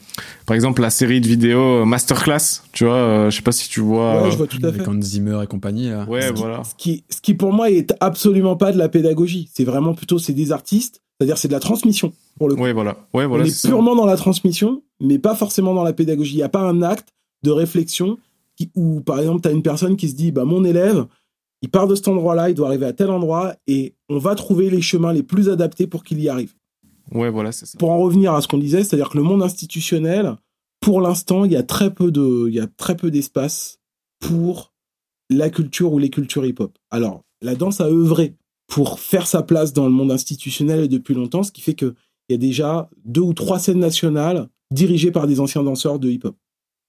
par exemple, la série de vidéos Masterclass. Tu vois, je sais pas si tu vois. Ouais, je vois tout à fait. Avec Hans Zimmer et compagnie. Là. Ouais, ce voilà. ce qui, ce qui pour moi est absolument pas de la pédagogie. C'est vraiment plutôt c'est des artistes. C'est-à-dire c'est de la transmission pour le coup. Ouais, voilà. Ouais, voilà. On est, purement dans la transmission, mais pas forcément dans la pédagogie. Il y a pas un acte de réflexion qui, où, par exemple, tu as une personne qui se dit, bah, mon élève, il part de cet endroit-là, il doit arriver à tel endroit, et on va trouver les chemins les plus adaptés pour qu'il y arrive. Ouais, voilà. Pour en revenir à ce qu'on disait, c'est-à-dire que le monde institutionnel, pour l'instant, il y a très peu de, il y a très peu d'espace pour la culture ou les cultures hip-hop. Alors, la danse a œuvré pour faire sa place dans le monde institutionnel depuis longtemps, ce qui fait qu'il y a déjà deux ou trois scènes nationales dirigées par des anciens danseurs de hip-hop.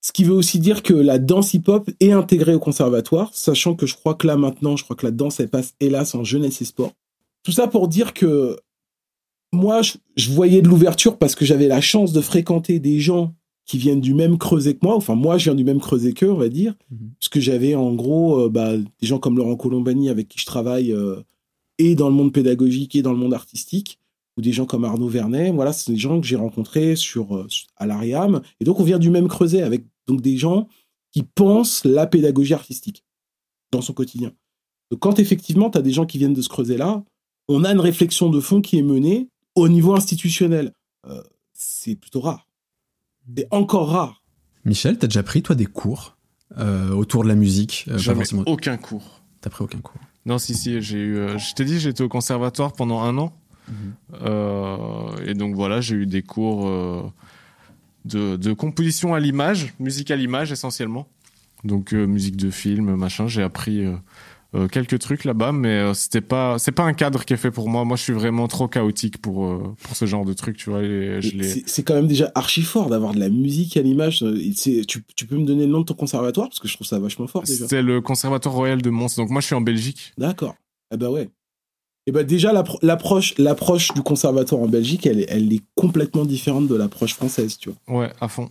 Ce qui veut aussi dire que la danse hip-hop est intégrée au conservatoire, sachant que je crois que là maintenant, je crois que la danse, elle passe hélas en jeunesse et sport. Tout ça pour dire que moi, je, voyais de l'ouverture parce que j'avais la chance de fréquenter des gens qui viennent du même creuset que moi. Enfin, moi, je viens du même creuset qu'eux, on va dire. Mhm. Parce que j'avais en gros euh, bah, des gens comme Laurent Colombani avec qui je travaille euh, et dans le monde pédagogique et dans le monde artistique ou des gens comme Arnaud Vernet. Voilà, c'est des gens que j'ai rencontrés sur, euh, à l'Ariam. Et donc, on vient du même creuset avec donc des gens qui pensent la pédagogie artistique dans son quotidien. Donc, quand effectivement, tu as des gens qui viennent de ce creuset-là, on a une réflexion de fond qui est menée au niveau institutionnel. Euh, c'est plutôt rare. C'est encore rare. Michel, tu as déjà pris, toi, des cours euh, autour de la musique Jamais aucun cours. T'as pris aucun cours Non, si, si, j'ai eu. je t'ai dit, j'étais au conservatoire pendant un an. Euh, et donc voilà, j'ai eu des cours euh, de, composition à l'image, musique à l'image essentiellement. Donc euh, musique de film, machin. J'ai appris quelques trucs là-bas, mais c'était pas, c'est pas un cadre qui est fait pour moi. Moi, je suis vraiment trop chaotique pour pour ce genre de trucs, tu vois. C'est quand même déjà archi fort d'avoir de la musique à l'image. Tu, tu peux me donner le nom de ton conservatoire? Parce que je trouve ça vachement fort. C'est le conservatoire royal de Mons. Donc moi, je suis en Belgique. D'accord. Ah bah ouais. Et ben déjà l'approche l'approche du conservatoire en Belgique, elle, elle est complètement différente de l'approche française, tu vois. Ouais, à fond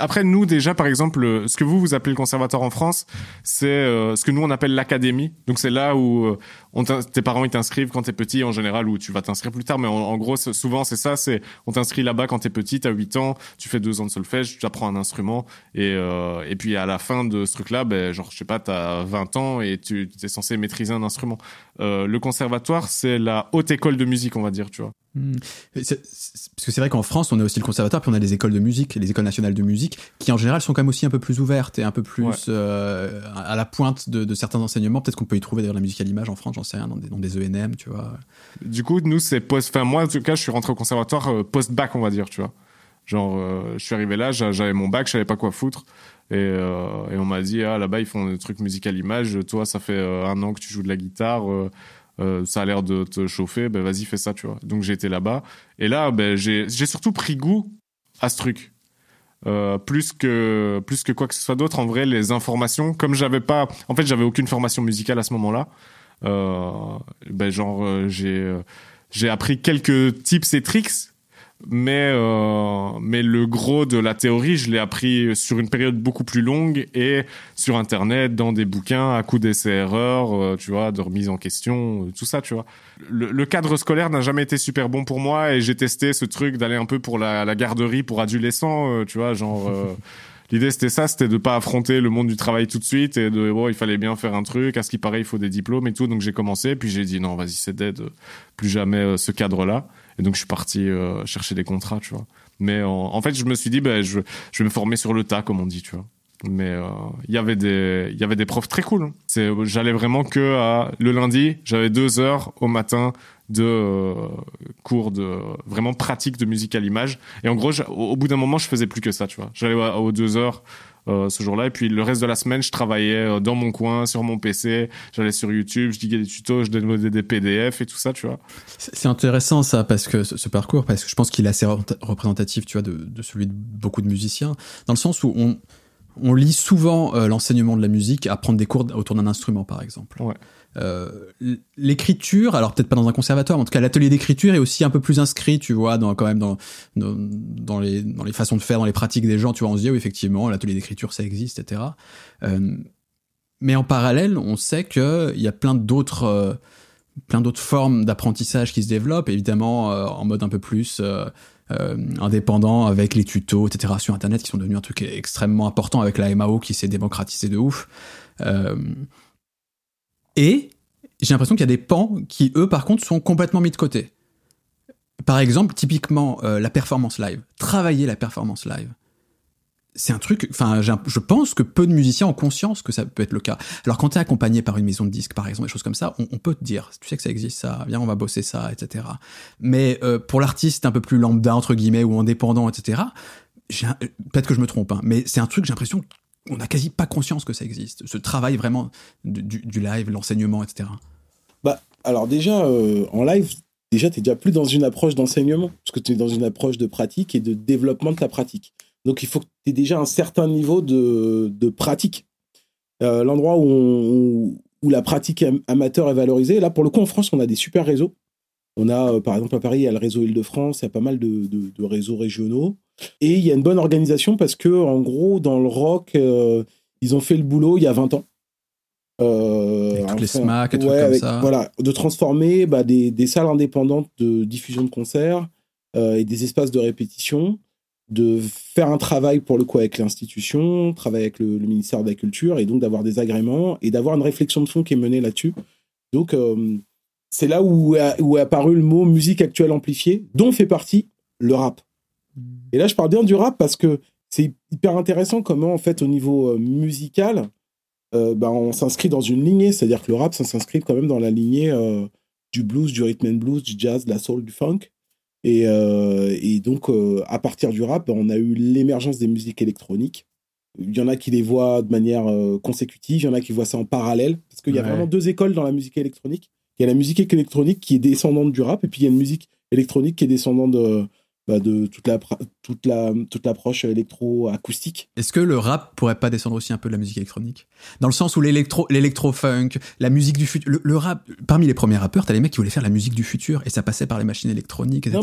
après, nous, déjà, par exemple, ce que vous, vous appelez le conservatoire en France, c'est euh, ce que nous, on appelle l'académie. Donc, c'est là où euh, tes parents, ils t'inscrivent quand t'es petit, en général, ou tu vas t'inscrire plus tard. Mais en, gros, souvent, c'est ça, c'est on t'inscrit là-bas quand t'es petit, t'as 8 ans, tu fais deux ans de solfège, tu apprends un instrument. Et, euh, et puis, à la fin de ce truc-là, ben, genre, je sais pas, t'as 20 ans et tu es censé maîtriser un instrument. le conservatoire, c'est la haute école de musique, on va dire, tu vois. Hmm. parce que c'est vrai qu'en France, on a aussi le conservatoire, puis on a les écoles de musique, les écoles nationales de musique, qui en général sont quand même aussi un peu plus ouvertes et un peu plus euh, à la pointe de, certains enseignements. Peut-être qu'on peut y trouver d'ailleurs la musique à l'image en France, j'en sais rien, dans des, dans des ENM, tu vois. Du coup, nous, c'est post. Enfin, moi, en tout cas, je suis rentré au conservatoire euh, post-bac, on va dire, tu vois. Genre, euh, je suis arrivé là, j'avais mon bac, je savais pas quoi foutre. Et, et on m'a dit, ah, là-bas, ils font des trucs musique à l'image. Toi, ça fait un an que tu joues de la guitare euh, ça a l'air de te chauffer, ben vas-y fais ça, tu vois. Donc j'ai été là-bas et là ben j'ai surtout pris goût à ce truc. Euh, plus que plus que quoi que ce soit d'autre en vrai les informations comme j'avais pas en fait j'avais aucune formation musicale à ce moment-là euh, ben genre euh, j'ai euh, j'ai appris quelques tips et tricks mais euh, mais le gros de la théorie, je l'ai appris sur une période beaucoup plus longue et sur internet, dans des bouquins, à coups d'essais-erreurs, euh, tu vois, de remise en question, euh, tout ça, tu vois. Le, cadre scolaire n'a jamais été super bon pour moi et j'ai testé ce truc d'aller un peu pour la, la garderie pour adolescents, tu vois, genre. L'idée c'était ça, c'était de pas affronter le monde du travail tout de suite et de bon, il fallait bien faire un truc. À ce qui paraît, il faut des diplômes et tout. Donc j'ai commencé, puis j'ai dit non, vas-y, c'est dead, plus jamais ce cadre-là. Et donc je suis parti euh, chercher des contrats, tu vois. Mais en, fait, je me suis dit, ben, je, vais me former sur le tas, comme on dit, tu vois. Mais euh, il y avait des il y avait des profs très cool. Hein. J'allais vraiment que le lundi, j'avais deux heures au matin de euh, cours de vraiment pratique de musique à l'image. Et en gros, au, bout d'un moment, je faisais plus que ça, tu vois. J'allais aux deux heures euh, ce jour-là. Et puis le reste de la semaine, je travaillais euh, dans mon coin, sur mon PC. J'allais sur YouTube, je diguais des tutos, je démodais des PDF et tout ça, tu vois. C'est intéressant ça, parce que ce, parcours, parce que je pense qu'il est assez représentatif, tu vois, de, de, celui de beaucoup de musiciens, dans le sens où on, on lit souvent euh, l'enseignement de la musique à prendre des cours autour d'un instrument, par exemple. Ouais. Euh, l'écriture, alors peut-être pas dans un conservatoire, mais en tout cas l'atelier d'écriture est aussi un peu plus inscrit, tu vois, dans quand même dans, dans, les dans les façons de faire, dans les pratiques des gens, tu vois, on se dit oui effectivement l'atelier d'écriture ça existe, etc. Euh, mais en parallèle, on sait que il y a plein d'autres euh, plein d'autres formes d'apprentissage qui se développent, évidemment en mode un peu plus indépendant avec les tutos, etc. sur Internet qui sont devenus un truc extrêmement important avec la MAO qui s'est démocratisé de ouf. Et j'ai l'impression qu'il y a des pans qui, eux, par contre, sont complètement mis de côté. Par exemple, typiquement, euh, la performance live. Travailler la performance live. C'est un truc, enfin, je pense que peu de musiciens ont conscience que ça peut être le cas. Alors, quand tu es accompagné par une maison de disques, par exemple, des choses comme ça, on, peut te dire, tu sais que ça existe, ça, viens, on va bosser ça, etc. Mais euh, pour l'artiste un peu plus lambda, entre guillemets, ou indépendant, etc., peut-être que je me trompe, hein, mais c'est un truc, j'ai l'impression on n'a quasi pas conscience que ça existe, ce travail vraiment du, live, l'enseignement, etc. Bah, alors déjà, euh, en live, déjà, tu es déjà plus dans une approche d'enseignement, parce que tu es dans une approche de pratique et de développement de ta pratique. Donc, il faut que tu aies déjà un certain niveau de, pratique. Euh, l'endroit où, où, la pratique amateur est valorisée, là, pour le coup, en France, on a des super réseaux. On a, euh, par exemple, à Paris, il y a le réseau Île-de-France, il y a pas mal de réseaux régionaux. Et il y a une bonne organisation parce que, en gros, dans le rock, euh, ils ont fait le boulot il y a 20 ans. Euh, avec les SMAC et tout comme ça. Voilà, de transformer bah, des, des, salles indépendantes de diffusion de concerts euh, et des espaces de répétition, de faire un travail pour le coup avec l'institution, travailler avec le, ministère de la Culture et donc d'avoir des agréments et d'avoir une réflexion de fond qui est menée là-dessus. Donc, euh, c'est là où, où est apparu le mot musique actuelle amplifiée, dont fait partie le rap. Et là, je parle bien du rap parce que c'est hyper intéressant comment, en fait, au niveau euh, musical, euh, bah, on s'inscrit dans une lignée. C'est-à-dire que le rap, ça s'inscrit quand même dans la lignée euh, du blues, du rhythm and blues, du jazz, de la soul, du funk. Et, et donc, à partir du rap, on a eu l'émergence des musiques électroniques. Il y en a qui les voient de manière consécutive, il y en a qui voient ça en parallèle. Parce qu'il y a vraiment deux écoles dans la musique électronique. Il y a la musique électronique qui est descendante du rap, et puis il y a une musique électronique qui est descendante de, bah, de toute la toute la toute l'approche électro-acoustique. Est-ce que le rap pourrait pas descendre aussi un peu de la musique électronique? Dans le sens où l'électro l'électro funk, la musique du futur, le, rap parmi les premiers rappeurs, t'as les mecs qui voulaient faire la musique du futur et ça passait par les machines électroniques, etc.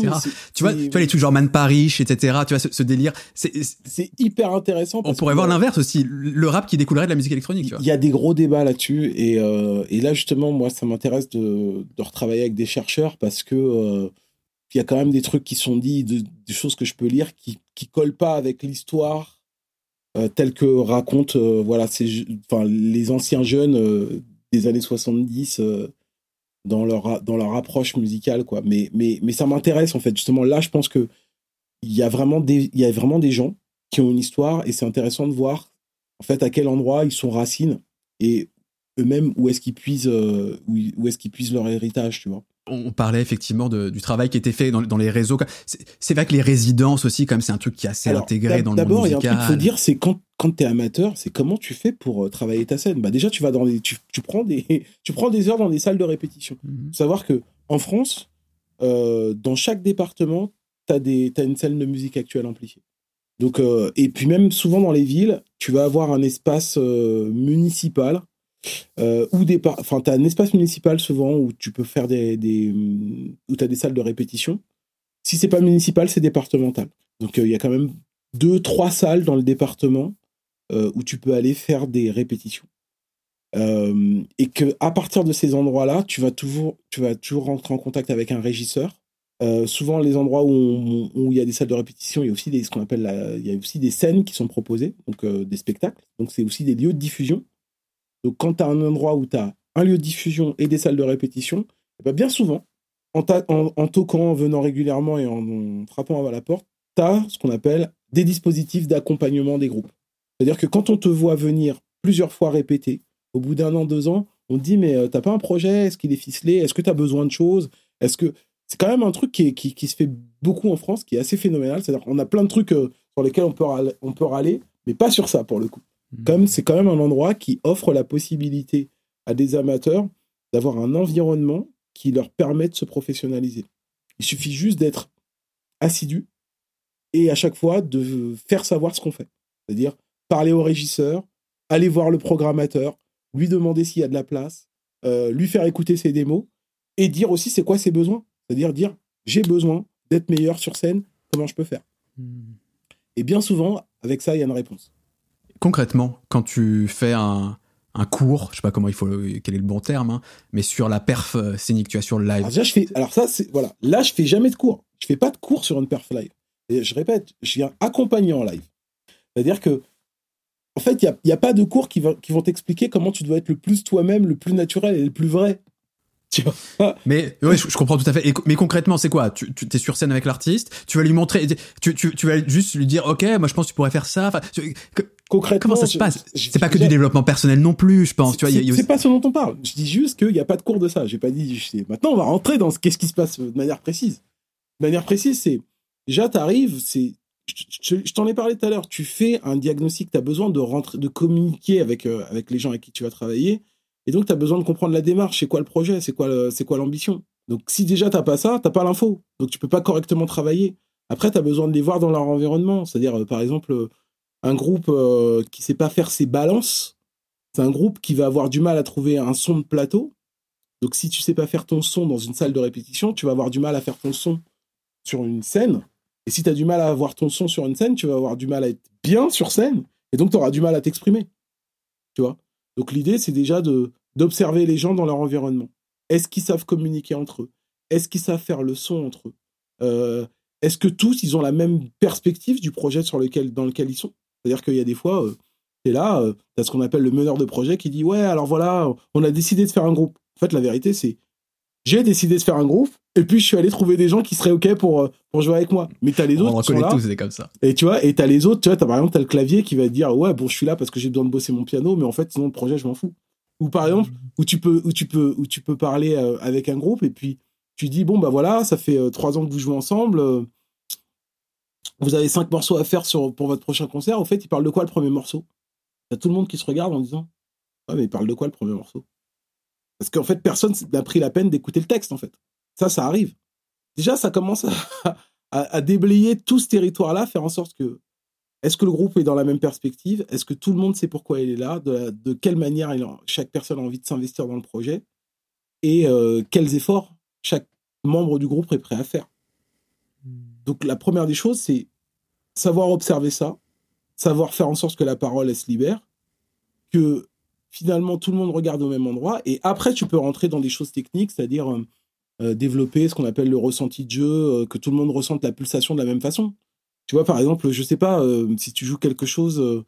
tu vois, tu vois les trucs genre Man Parish, etc. Tu vois ce, délire, c'est hyper intéressant. on pourrait voir l'inverse aussi, le rap qui découlerait de la musique électronique. Il y a des gros débats là-dessus et euh, et là justement moi ça m'intéresse de de retravailler avec des chercheurs parce que euh, il y a quand même des trucs qui sont dits, des choses que je peux lire qui qui collent pas avec l'histoire euh, telle que racontent euh, voilà ces enfin les anciens jeunes euh, des années 70 dans leur dans leur approche musicale quoi. Mais mais mais ça m'intéresse en fait justement là je pense que il y a vraiment des il y a vraiment des gens qui ont une histoire et c'est intéressant de voir en fait à quel endroit ils sont racines et eux-mêmes où est-ce qu'ils puisent où, est-ce qu'ils leur héritage tu vois on parlait effectivement du travail qui était fait dans, les réseaux. C'est vrai que les résidences aussi, comme c'est un truc qui est assez intégré dans le monde musical. D'abord, il y a un truc qu'il faut dire, c'est quand, quand tu es amateur, c'est comment tu fais pour euh, travailler ta scène. Bah déjà, tu vas dans des, tu, prends des, tu prends des heures dans des salles de répétition. Mm Savoir que en France, euh, dans chaque département, tu as, as, une salle de musique actuelle amplifiée. Donc, euh, et puis même souvent dans les villes, tu vas avoir un espace municipal euh, ou des enfin tu as un espace municipal souvent où tu peux faire des, des où tu as des salles de répétition. Si c'est pas municipal c'est départemental. Donc euh, il y a quand même deux trois salles dans le département euh, où tu peux aller faire des répétitions. Et que à partir de ces endroits là tu vas toujours tu vas toujours rentrer en contact avec un régisseur. Souvent les endroits où, il y a des salles de répétition il y a aussi des ce qu'on appelle il y a aussi des scènes qui sont proposées donc des spectacles. Donc c'est aussi des lieux de diffusion donc, quand tu as un endroit où tu as un lieu de diffusion et des salles de répétition, eh ben, bien souvent, en, toquant, en venant régulièrement et en, frappant à la porte, tu as ce qu'on appelle des dispositifs d'accompagnement des groupes. C'est-à-dire que quand on te voit venir plusieurs fois répéter, au bout d'un an, deux ans, on te dit mais euh, t'as pas un projet? Est-ce qu'il est ficelé? Est-ce que tu as besoin de choses? Est-ce que c'est quand même un truc qui, se fait beaucoup en France, qui est assez phénoménal. C'est-à-dire qu'on a plein de trucs euh, sur lesquels on peut râler, mais pas sur ça pour le coup. Comme c'est quand même un endroit qui offre la possibilité à des amateurs d'avoir un environnement qui leur permet de se professionnaliser. Il suffit juste d'être assidu et à chaque fois de faire savoir ce qu'on fait. C'est-à-dire parler au régisseur, aller voir le programmateur, lui demander s'il y a de la place, euh, lui faire écouter ses démos et dire aussi c'est quoi ses besoins. C'est-à-dire dire j'ai besoin d'être meilleur sur scène, comment je peux faire? Hmm. Et bien souvent, avec ça, il y a une réponse concrètement, quand tu fais un, cours, je sais pas comment il faut, quel est le bon terme, hein, mais sur la perf euh, scénique, tu as sur le live. Alors, je fais, alors ça, c'est, voilà, là, je fais jamais de cours. Je fais pas de cours sur une perf live. Et je répète, je viens accompagner en live. C'est-à-dire que, en fait, il n'y a, a, pas de cours qui, qui vont t'expliquer comment tu dois être le plus toi-même, le plus naturel et le plus vrai. mais ouais, je, comprends tout à fait. mais concrètement, c'est quoi? Tu, tu es sur scène avec l'artiste, tu vas lui montrer, tu, tu, tu, vas juste lui dire, ok, moi je pense que tu pourrais faire ça. Enfin, concrètement, comment ça se passe C'est pas que du développement personnel non plus, je pense. Tu vois, c'est pas ce dont on parle. Je dis juste qu'il n'y a pas de cours de ça. J'ai pas dit. Maintenant, on va rentrer dans ce qu'est-ce qui se passe de manière précise. De manière précise, c'est déjà t'arrives, c'est je, t'en ai parlé tout à l'heure. Tu fais un diagnostic, tu as besoin de rentrer, de communiquer avec euh, avec les gens avec qui tu vas travailler et donc, tu as besoin de comprendre la démarche, c'est quoi le projet, c'est quoi c'est quoi l'ambition? Donc, si déjà t'as pas ça, t'as pas l'info. Donc, tu peux pas correctement travailler. Après, tu as besoin de les voir dans leur environnement. C'est-à-dire, euh, par exemple, euh, un groupe euh, qui sait pas faire ses balances, c'est un groupe qui va avoir du mal à trouver un son de plateau. Donc, si tu sais pas faire ton son dans une salle de répétition, tu vas avoir du mal à faire ton son sur une scène. Et si tu as du mal à avoir ton son sur une scène, tu vas avoir du mal à être bien sur scène. Et donc, tu auras du mal à t'exprimer. Tu vois? Donc l'idée, c'est déjà d'observer les gens dans leur environnement. Est-ce qu'ils savent communiquer entre eux? Est-ce qu'ils savent faire le son entre eux? Euh, Est-ce que tous, ils ont la même perspective du projet sur lequel, dans lequel ils sont? C'est-à-dire qu'il y a des fois, euh, tu es là, euh, tu as ce qu'on appelle le meneur de projet qui dit Ouais, alors voilà, on a décidé de faire un groupe. En fait, la vérité, c'est j'ai décidé de faire un groupe et puis je suis allé trouver des gens qui seraient ok pour euh, pour jouer avec moi. Mais t'as les autres on qui sont là, tous comme ça. et tu vois et t'as les autres tu vois as, par exemple t'as le clavier qui va te dire ouais bon je suis là parce que j'ai besoin de bosser mon piano mais en fait sinon le projet je m'en fous. Ou par exemple où tu peux où tu peux où tu peux parler avec un groupe et puis tu dis bon bah voilà ça fait trois ans que vous jouez ensemble vous avez cinq morceaux à faire pour votre prochain concert au fait il parle de quoi le premier morceau? T'as tout le monde qui se regarde en disant ouais mais il parle de quoi le premier morceau? Parce qu'en fait, personne n'a pris la peine d'écouter le texte, en fait. Ça, ça arrive. Déjà, ça commence à, déblayer tout ce territoire-là, faire en sorte que est-ce que le groupe est dans la même perspective? Est-ce que tout le monde sait pourquoi il est là? De, quelle manière chaque personne a envie de s'investir dans le projet? Et euh, quels efforts chaque membre du groupe est prêt à faire? Donc la première des choses, c'est savoir observer ça, savoir faire en sorte que la parole, se libère, que finalement tout le monde regarde au même endroit. Et après, tu peux rentrer dans des choses techniques, c'est-à-dire euh, euh, développer ce qu'on appelle le ressenti de jeu, euh, que tout le monde ressente la pulsation de la même façon. Tu vois, par exemple, je sais pas, si tu joues quelque chose,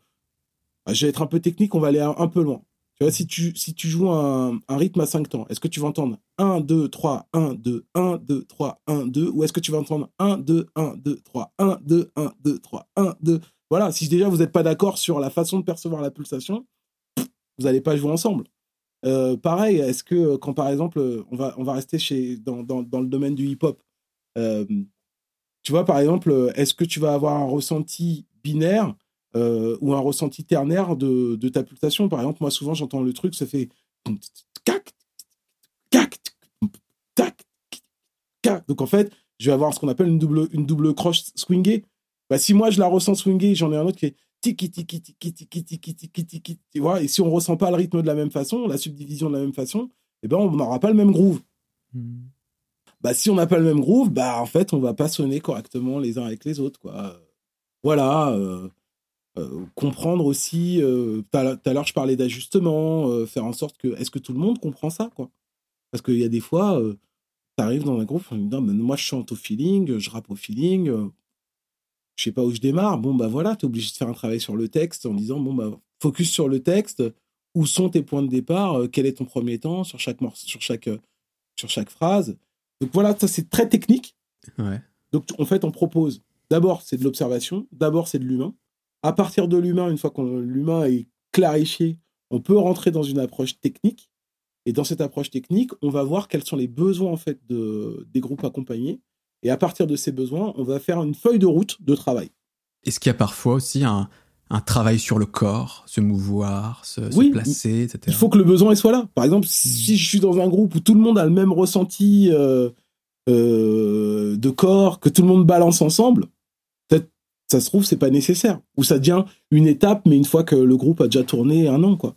bah, je vais être un peu technique, on va aller un, peu loin. Tu vois, si tu, si tu joues un, un rythme à 5 temps, est-ce que tu vas entendre? 1, 2, 3, 1, 2, 1, 2, 3, 1, 2, ou est-ce que tu vas entendre 1, 2, 1, 2, 3, 1, 2, 1, 2, 3, 1, 2. Voilà, si déjà vous n'êtes pas d'accord sur la façon de percevoir la pulsation, vous n'allez pas jouer ensemble. Euh, pareil, est-ce que quand par exemple, on va, on va rester chez, dans, dans, dans le domaine du hip-hop, euh, tu vois, par exemple, est-ce que tu vas avoir un ressenti binaire euh, ou un ressenti ternaire de, de, ta pulsation? Par exemple, moi, souvent, j'entends le truc, ça fait cac, Donc, en fait, je vais avoir ce qu'on appelle une double, une double croche swingée. Bah, si moi, je la ressens swingée, j'en ai un autre qui est tiki, tiki, tiki, tiki, tiki, tiki, tiki, tu vois. Et si on ressent pas le rythme de la même façon, la subdivision de la même façon, eh ben, on n'aura pas le même groove. Hmm bah, si on n'a pas le même groove, bah, en fait, on va pas sonner correctement les uns avec les autres, quoi. Voilà. Euh, euh, comprendre aussi, euh, tout à l'heure, je parlais d'ajustement, faire en sorte que, est-ce que tout le monde comprend ça, quoi? Parce qu'il y a des fois, tu arrives dans un groupe, on dit, moi, je chante au feeling, je rappe au feeling, je sais pas où je démarre. Bon, bah voilà, tu es obligé de faire un travail sur le texte en disant, bon, bah, focus sur le texte, où sont tes points de départ, quel est ton premier temps? Sur chaque, sur chaque, sur chaque phrase donc voilà, ça c'est très technique. Donc en fait, on propose d'abord c'est de l'observation, d'abord c'est de l'humain. À partir de l'humain, une fois que l'humain est clarifié, on peut rentrer dans une approche technique. Et dans cette approche technique, on va voir quels sont les besoins en fait de, des groupes accompagnés. Et à partir de ces besoins, on va faire une feuille de route de travail. Est-ce qu'il y a parfois aussi un, un travail sur le corps, se mouvoir, se, placer, etc. Il faut que le besoin soit là. Par exemple, si, je suis dans un groupe où tout le monde a le même ressenti euh, euh, de corps, que tout le monde balance ensemble, peut-être ça se trouve c'est pas nécessaire. Ou ça devient une étape, mais une fois que le groupe a déjà tourné un an, quoi.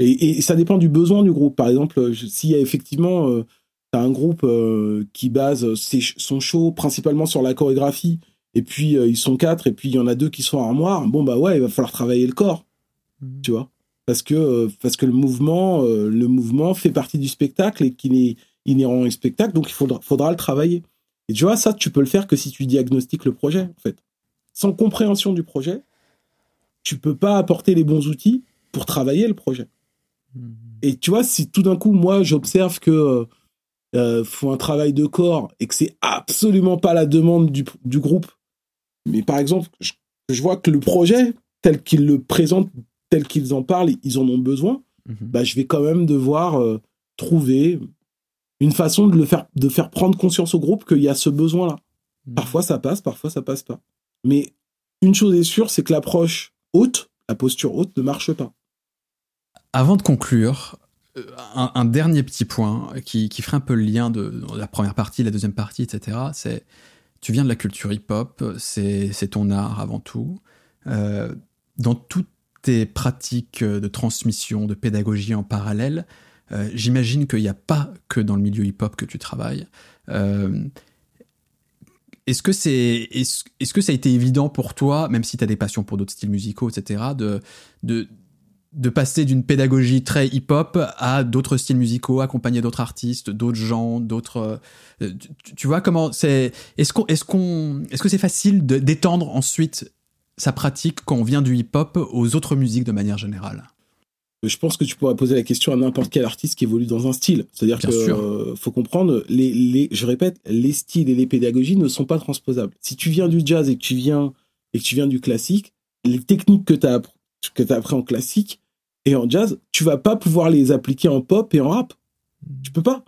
Hmm. Et, ça dépend du besoin du groupe. Par exemple, s'il y a effectivement euh, un groupe qui base son show principalement sur la chorégraphie et puis euh, ils sont quatre, et puis il y en a deux qui sont armoires, bon bah ouais, il va falloir travailler le corps, mhm. tu vois, parce que euh, parce que le mouvement, euh, le mouvement fait partie du spectacle et qu'il est inhérent au spectacle, donc il faudra, faudra le travailler. Et tu vois, ça, tu peux le faire que si tu diagnostiques le projet, en fait. Sans compréhension du projet, tu peux pas apporter les bons outils pour travailler le projet. Et tu vois, si tout d'un coup, moi, j'observe que euh, faut un travail de corps et que c'est absolument pas la demande du, du groupe mais par exemple, je, vois que le projet, tel qu'ils le présentent, tel qu'ils en parlent, ils en ont besoin, mhm. bah, je vais quand même devoir euh, trouver une façon de, le faire, de faire prendre conscience au groupe qu'il y a ce besoin-là. Mhm. Parfois ça passe, parfois ça passe pas. Mais une chose est sûre, c'est que l'approche haute, la posture haute, ne marche pas. Avant de conclure, euh, un, dernier petit point qui, qui ferait un peu le lien de, la première partie, la deuxième partie, etc. C'est tu viens de la culture hip-hop, c'est ton art avant tout. Euh, dans toutes tes pratiques de transmission, de pédagogie en parallèle, euh, j'imagine qu'il n'y a pas que dans le milieu hip-hop que tu travailles. Est-ce que c'est est-ce que ça a été évident pour toi, même si tu as des passions pour d'autres styles musicaux, etc., de, de de passer d'une pédagogie très hip-hop à d'autres styles musicaux, accompagner d'autres artistes, d'autres gens, d'autres. Euh, tu, vois comment c'est Est-ce qu'on, est-ce qu'on, est-ce que c'est facile d'étendre ensuite sa pratique quand on vient du hip-hop aux autres musiques de manière générale? Je pense que tu pourrais poser la question à n'importe quel artiste qui évolue dans un style. C'est-à-dire qu'il euh, faut comprendre, les, les, je répète, les styles et les pédagogies ne sont pas transposables. Si tu viens du jazz et que tu viens et que tu viens du classique, les techniques que tu as que tu as appris en classique, et en jazz, tu vas pas pouvoir les appliquer en pop et en rap. Tu peux pas.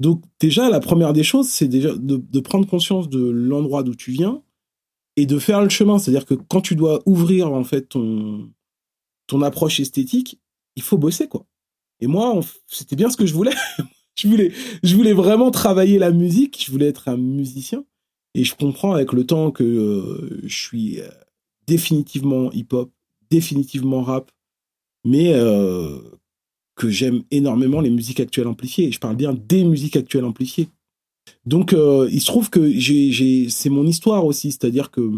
Donc déjà, la première des choses, c'est déjà de, prendre conscience de l'endroit d'où tu viens et de faire le chemin. C'est-à-dire que quand tu dois ouvrir en fait ton, ton approche esthétique, il faut bosser quoi. Et moi, c'était bien ce que je voulais. je voulais, je voulais vraiment travailler la musique. Je voulais être un musicien. Et je comprends avec le temps que euh, je suis euh, définitivement hip-hop, définitivement rap, mais euh, que j'aime énormément les musiques actuelles amplifiées. Je parle bien des musiques actuelles amplifiées. Donc, euh, il se trouve que c'est mon histoire aussi, c'est-à-dire que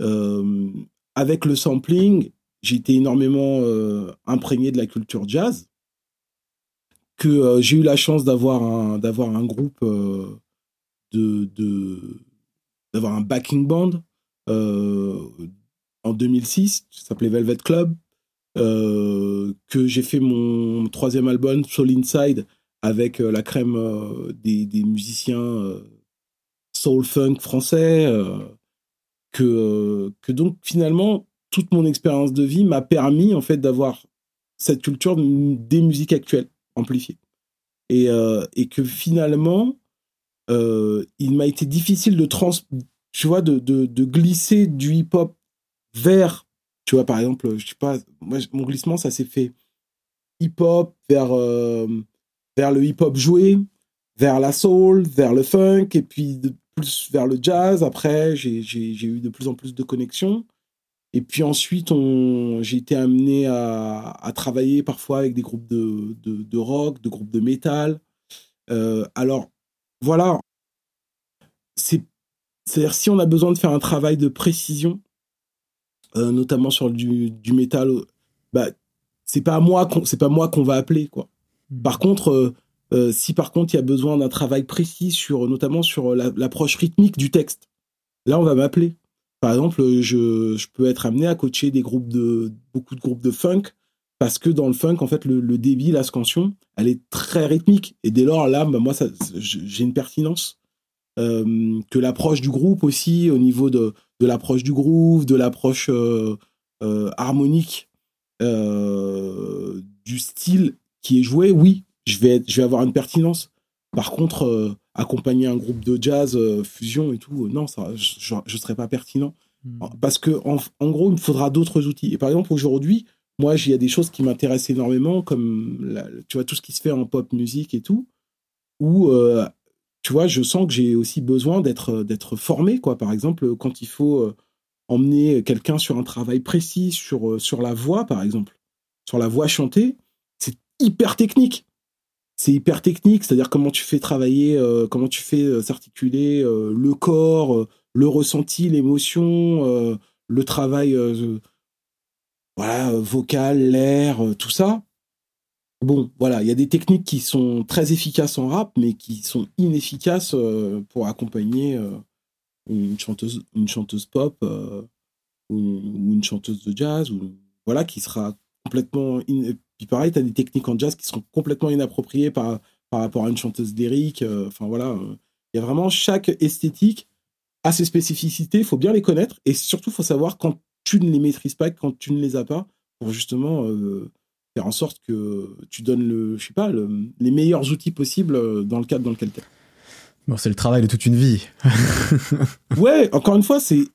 euh, avec le sampling, j'ai été énormément imprégné de la culture jazz, que j'ai eu la chance d'avoir un, d'avoir un groupe d'avoir un backing band en 2006, ça s'appelait Velvet Club. Euh, que j'ai fait mon troisième album, Soul Inside, avec euh, la crème euh, des, musiciens soul funk français, que, que donc finalement, toute mon expérience de vie m'a permis en fait d'avoir cette culture des musiques actuelles amplifiées. Et, et que finalement, il m'a été difficile de trans tu vois, de, de glisser du hip-hop vers, tu vois, par exemple, je sais pas, mon glissement, ça s'est fait hip-hop vers, euh, vers le hip-hop joué, vers la soul, vers le funk, et puis de plus vers le jazz. Après, j'ai eu de plus en plus de connexions. Et puis ensuite, j'ai été amené à, travailler parfois avec des groupes de, de, de rock, de groupes de métal. Euh, alors, voilà, c'est c'est-à-dire si on a besoin de faire un travail de précision, euh, notamment sur du, du métal, bah c'est pas moi qu'on c'est pas moi qu'on va appeler quoi. Hmm. Par contre, euh, euh, si par contre il y a besoin d'un travail précis sur notamment sur l'approche rythmique du texte, là on va m'appeler. Par exemple, je, je, peux être amené à coacher des groupes de beaucoup de groupes de funk parce que dans le funk en fait le, le débit, la scansion, elle est très rythmique et dès lors là bah, moi ça j'ai une pertinence euh, que l'approche du groupe aussi, au niveau de, de l'approche du groove, de l'approche euh, euh, harmonique, du style qui est joué, oui, je vais, je vais avoir une pertinence. Par contre, accompagner un groupe de jazz, fusion et tout, non, ça, je ne serais pas pertinent. Hmm. Parce que en, en, gros, il me faudra d'autres outils. Et par exemple, aujourd'hui, moi, il y a des choses qui m'intéressent énormément, comme tu vois tout ce qui se fait en pop musique et tout, où tu vois, je sens que j'ai aussi besoin d'être euh, d'être formé, quoi. Par exemple, quand il faut euh, emmener quelqu'un sur un travail précis sur euh, sur la voix, par exemple, sur la voix chantée, c'est hyper technique. C'est hyper technique, c'est-à-dire comment tu fais travailler, comment tu fais s'articuler le corps, le ressenti, l'émotion, le travail voilà vocal, l'air, tout ça Bon, voilà, il y a des techniques qui sont très efficaces en rap, mais qui sont inefficaces euh, pour accompagner euh, une chanteuse, une chanteuse pop euh, ou, une chanteuse de jazz, voilà, qui sera complètement. Puis pareil, tu as des techniques en jazz qui seront complètement inappropriées par, par rapport à une chanteuse lyrique. Enfin voilà, il y a vraiment chaque esthétique a ses spécificités, il faut bien les connaître, et surtout, faut savoir quand tu ne les maîtrises pas, quand tu ne les as pas, pour justement faire en sorte que tu donnes le, je sais pas, les meilleurs outils possibles euh, dans le cadre dans lequel tu es. Bon, c'est le travail de toute une vie. ouais, encore une fois, c'est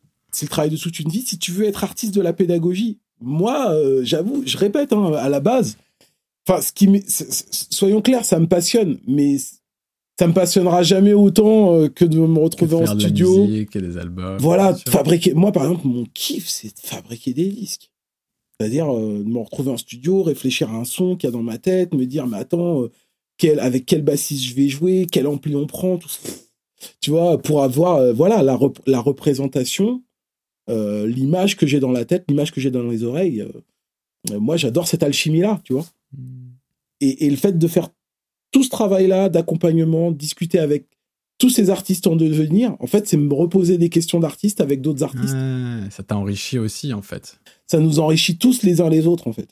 le travail de toute une vie. Si tu veux être artiste de la pédagogie, moi, euh, j'avoue, je répète, hein, à la base, enfin, ce qui, soyons clairs, ça me passionne, mais ça me passionnera jamais autant euh, que de me retrouver en studio. De la musique et des albums. Voilà, fabriquer. Moi, par exemple, mon kiff, c'est de fabriquer des disques. C'est-à-dire euh, me retrouver en studio, réfléchir à un son qu'il y a dans ma tête, me dire mais attends, euh, quel, avec quel bassiste je vais jouer, quel ampli on prend, tout ça. Tu vois, pour avoir euh, voilà la, la représentation, l'image que j'ai dans la tête, l'image que j'ai dans les oreilles. moi, j'adore cette alchimie-là, tu vois. Hmm. Et, et le fait de faire tout ce travail-là d'accompagnement, discuter avec tous ces artistes en devenir, en fait, c'est me reposer des questions d'artistes avec d'autres artistes. ça t'a enrichi aussi, en fait. Ça nous enrichit tous les uns les autres, en fait.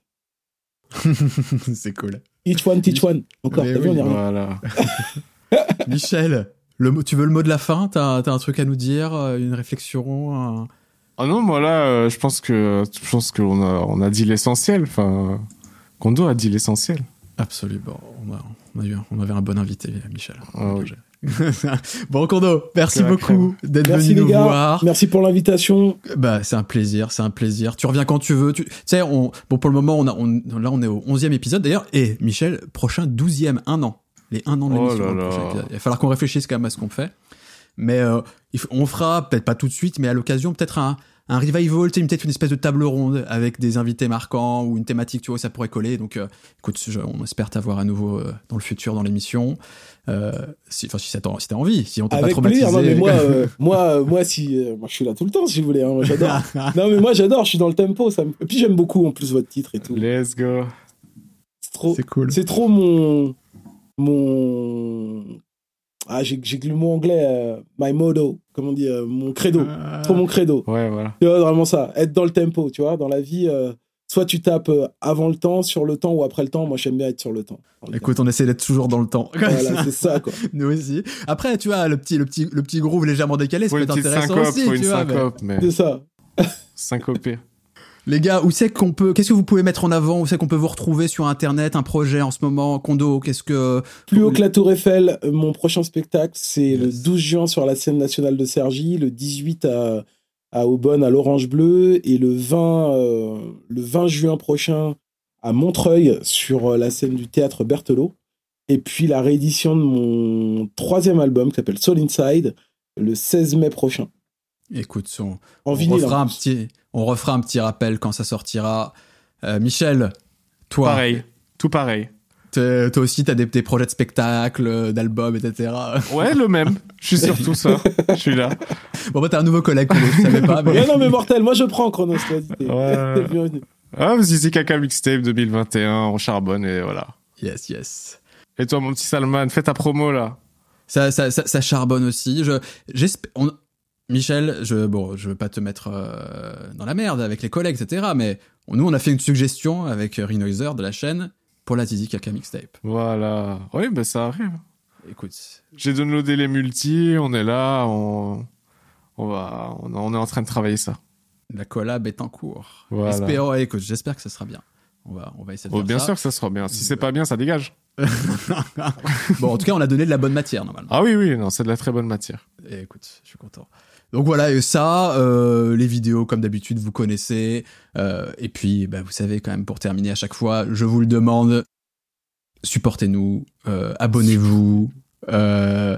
c'est cool. Each one, teach one. Encore, t'as vu, on Voilà. Michel, le tu veux le mot de la fin? T'as as un truc à nous dire euh, Une réflexion Ah non, moi là, euh, je pense que je pense qu'on a, on a dit l'essentiel. Enfin, Kondo a dit l'essentiel. Absolument. On, a, on, a eu, on avait un bon invité, Michel. Ah, oui. bon, Kondo, merci beaucoup d'être venu nous voir. Merci pour l'invitation. Bah, c'est un plaisir, c'est un plaisir. Tu reviens quand tu veux. Tu sais, on, bon, pour le moment, on a, on, là, on est au 11e épisode. D'ailleurs, et Michel, prochain 12e, un an. Les un an de oh l'émission. Il va falloir qu'on réfléchisse quand même à ce qu'on fait. Mais euh, on fera, peut-être pas tout de suite, mais à l'occasion, peut-être un, un revival, tu peut-être une espèce de table ronde avec des invités marquants ou une thématique, tu vois, ça pourrait coller. Donc, euh, écoute, on espère t'avoir à nouveau euh, dans le futur dans l'émission. Euh, si, enfin, si, si t'as envie, si on t'a pas traumatisé. non, mais moi, moi, moi, si, moi, je suis là tout le temps, si vous voulez. Hein, j'adore. non, mais moi, j'adore. Je suis dans le tempo. Ça Et puis, j'aime beaucoup en plus votre titre et tout. Let's go. C'est trop. C'est cool. C'est trop mon mon ah, j'ai le mot anglais, euh, my motto, comment on dit, euh, mon credo. Ah. Trop mon credo. Ouais, voilà. Tu vois, vraiment ça. Être dans le tempo, tu vois, dans la vie, euh, soit tu tapes avant le temps, sur le temps ou après le temps. Moi, j'aime bien être sur le temps. Écoute, on essaie d'être toujours dans le temps. Voilà, c'est ça, quoi. Nous aussi. Après, tu vois, le petit, le petit, le petit groove légèrement décalé, ça peut être intéressant syncope, aussi, faut tu une vois. syncope, mais... C'est ça. Syncopé. Les gars, où c'est qu'on peut, qu'est-ce que vous pouvez mettre en avant, où c'est qu'on peut vous retrouver sur Internet, un projet en ce moment, Kondo, qu'est-ce que... Plus haut que la Tour Eiffel, euh, mon prochain spectacle, c'est le Yes. 12 juin sur la scène nationale de Cergy, le 18 à, à Aubonne, à l'Orange Bleu, et le 20, euh, le 20 juin prochain à Montreuil, sur euh, la scène du théâtre Berthelot. Et puis la réédition de mon troisième album, qui s'appelle Soul Inside, le 16 mai prochain. Écoute, on, on vinyle. refera un petit, on refera un petit rappel quand ça sortira. Euh, Michel, toi, Pareil. Tout pareil. toi aussi, t'as des, des projets de spectacles, d'albums, etc. Ouais, le même. Je suis sur tout ça. Je suis là. Bon, bah, t'as un nouveau collègue, Kondo, je savais pas, mais... Ouais, non, mais mortel, moi je prends Chronos. vas-y, t'es- Ouais. Ah, vas-y, c'est Caca Mixtape 2021, on charbonne et voilà. Yes, yes. Et toi, mon petit Salman, fais ta promo là. Ça, ça, ça, ça charbonne aussi. Je, j'espère, on- Michel, je, bon, je veux pas te mettre euh, dans la merde avec les collègues, etc. Mais nous, on a fait une suggestion avec Renoiser de la chaîne pour la Tizi Kaka Mixtape. Voilà. Oui, ben ça arrive. Écoute, J'ai downloadé les multis, on est là, on, on va, on, on est en train de travailler ça. la collab est en cours. Voilà. Espérons, écoute, j'espère que ça sera bien. On va, on va essayer de Oh, faire bien ça. sûr que ça sera bien. Si c'est pas bien, ça dégage. bon, en tout cas, on a donné de la bonne matière normalement. Ah oui, oui, non, c'est de la très bonne matière. Et écoute, je suis content. Donc voilà, et ça, euh, les vidéos comme d'habitude, vous connaissez. Euh, et puis, bah, vous savez quand même, pour terminer à chaque fois, je vous le demande, supportez-nous, euh, abonnez-vous, euh,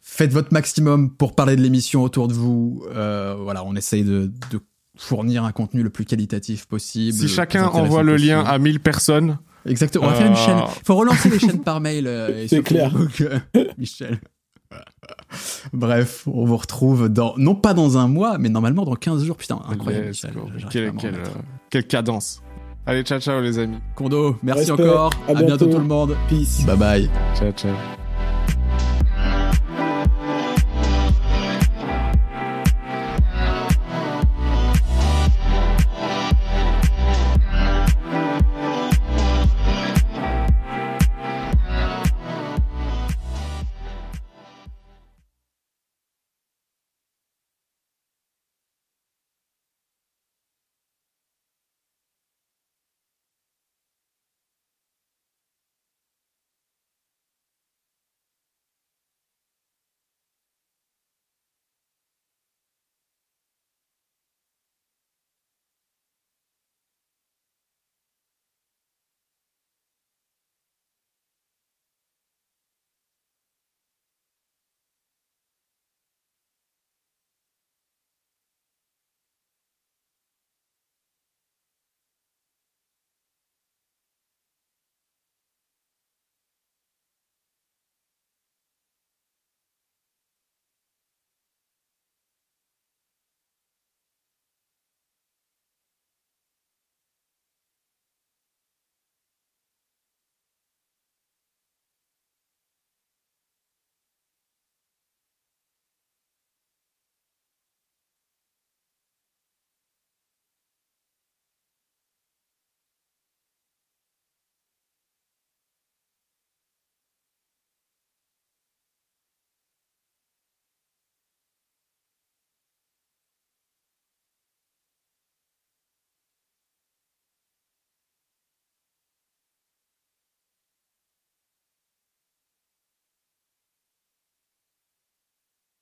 faites votre maximum pour parler de l'émission autour de vous. Euh, voilà, on essaye de, de fournir un contenu le plus qualitatif possible. Si chacun envoie le lien à 1000 personnes, Exactement, on va faire une chaîne. faut relancer les chaînes par mail. euh, et C'est sur clair. Facebook, euh, Michel. Bref, on vous retrouve dans, non pas dans un mois, mais normalement dans 15 jours. Putain, incroyable, euh, quelle cadence. Allez, ciao, ciao les amis. Kondo, merci Respect. encore. À à bientôt bientôt. tout le monde. Peace. Bye bye. Ciao, ciao.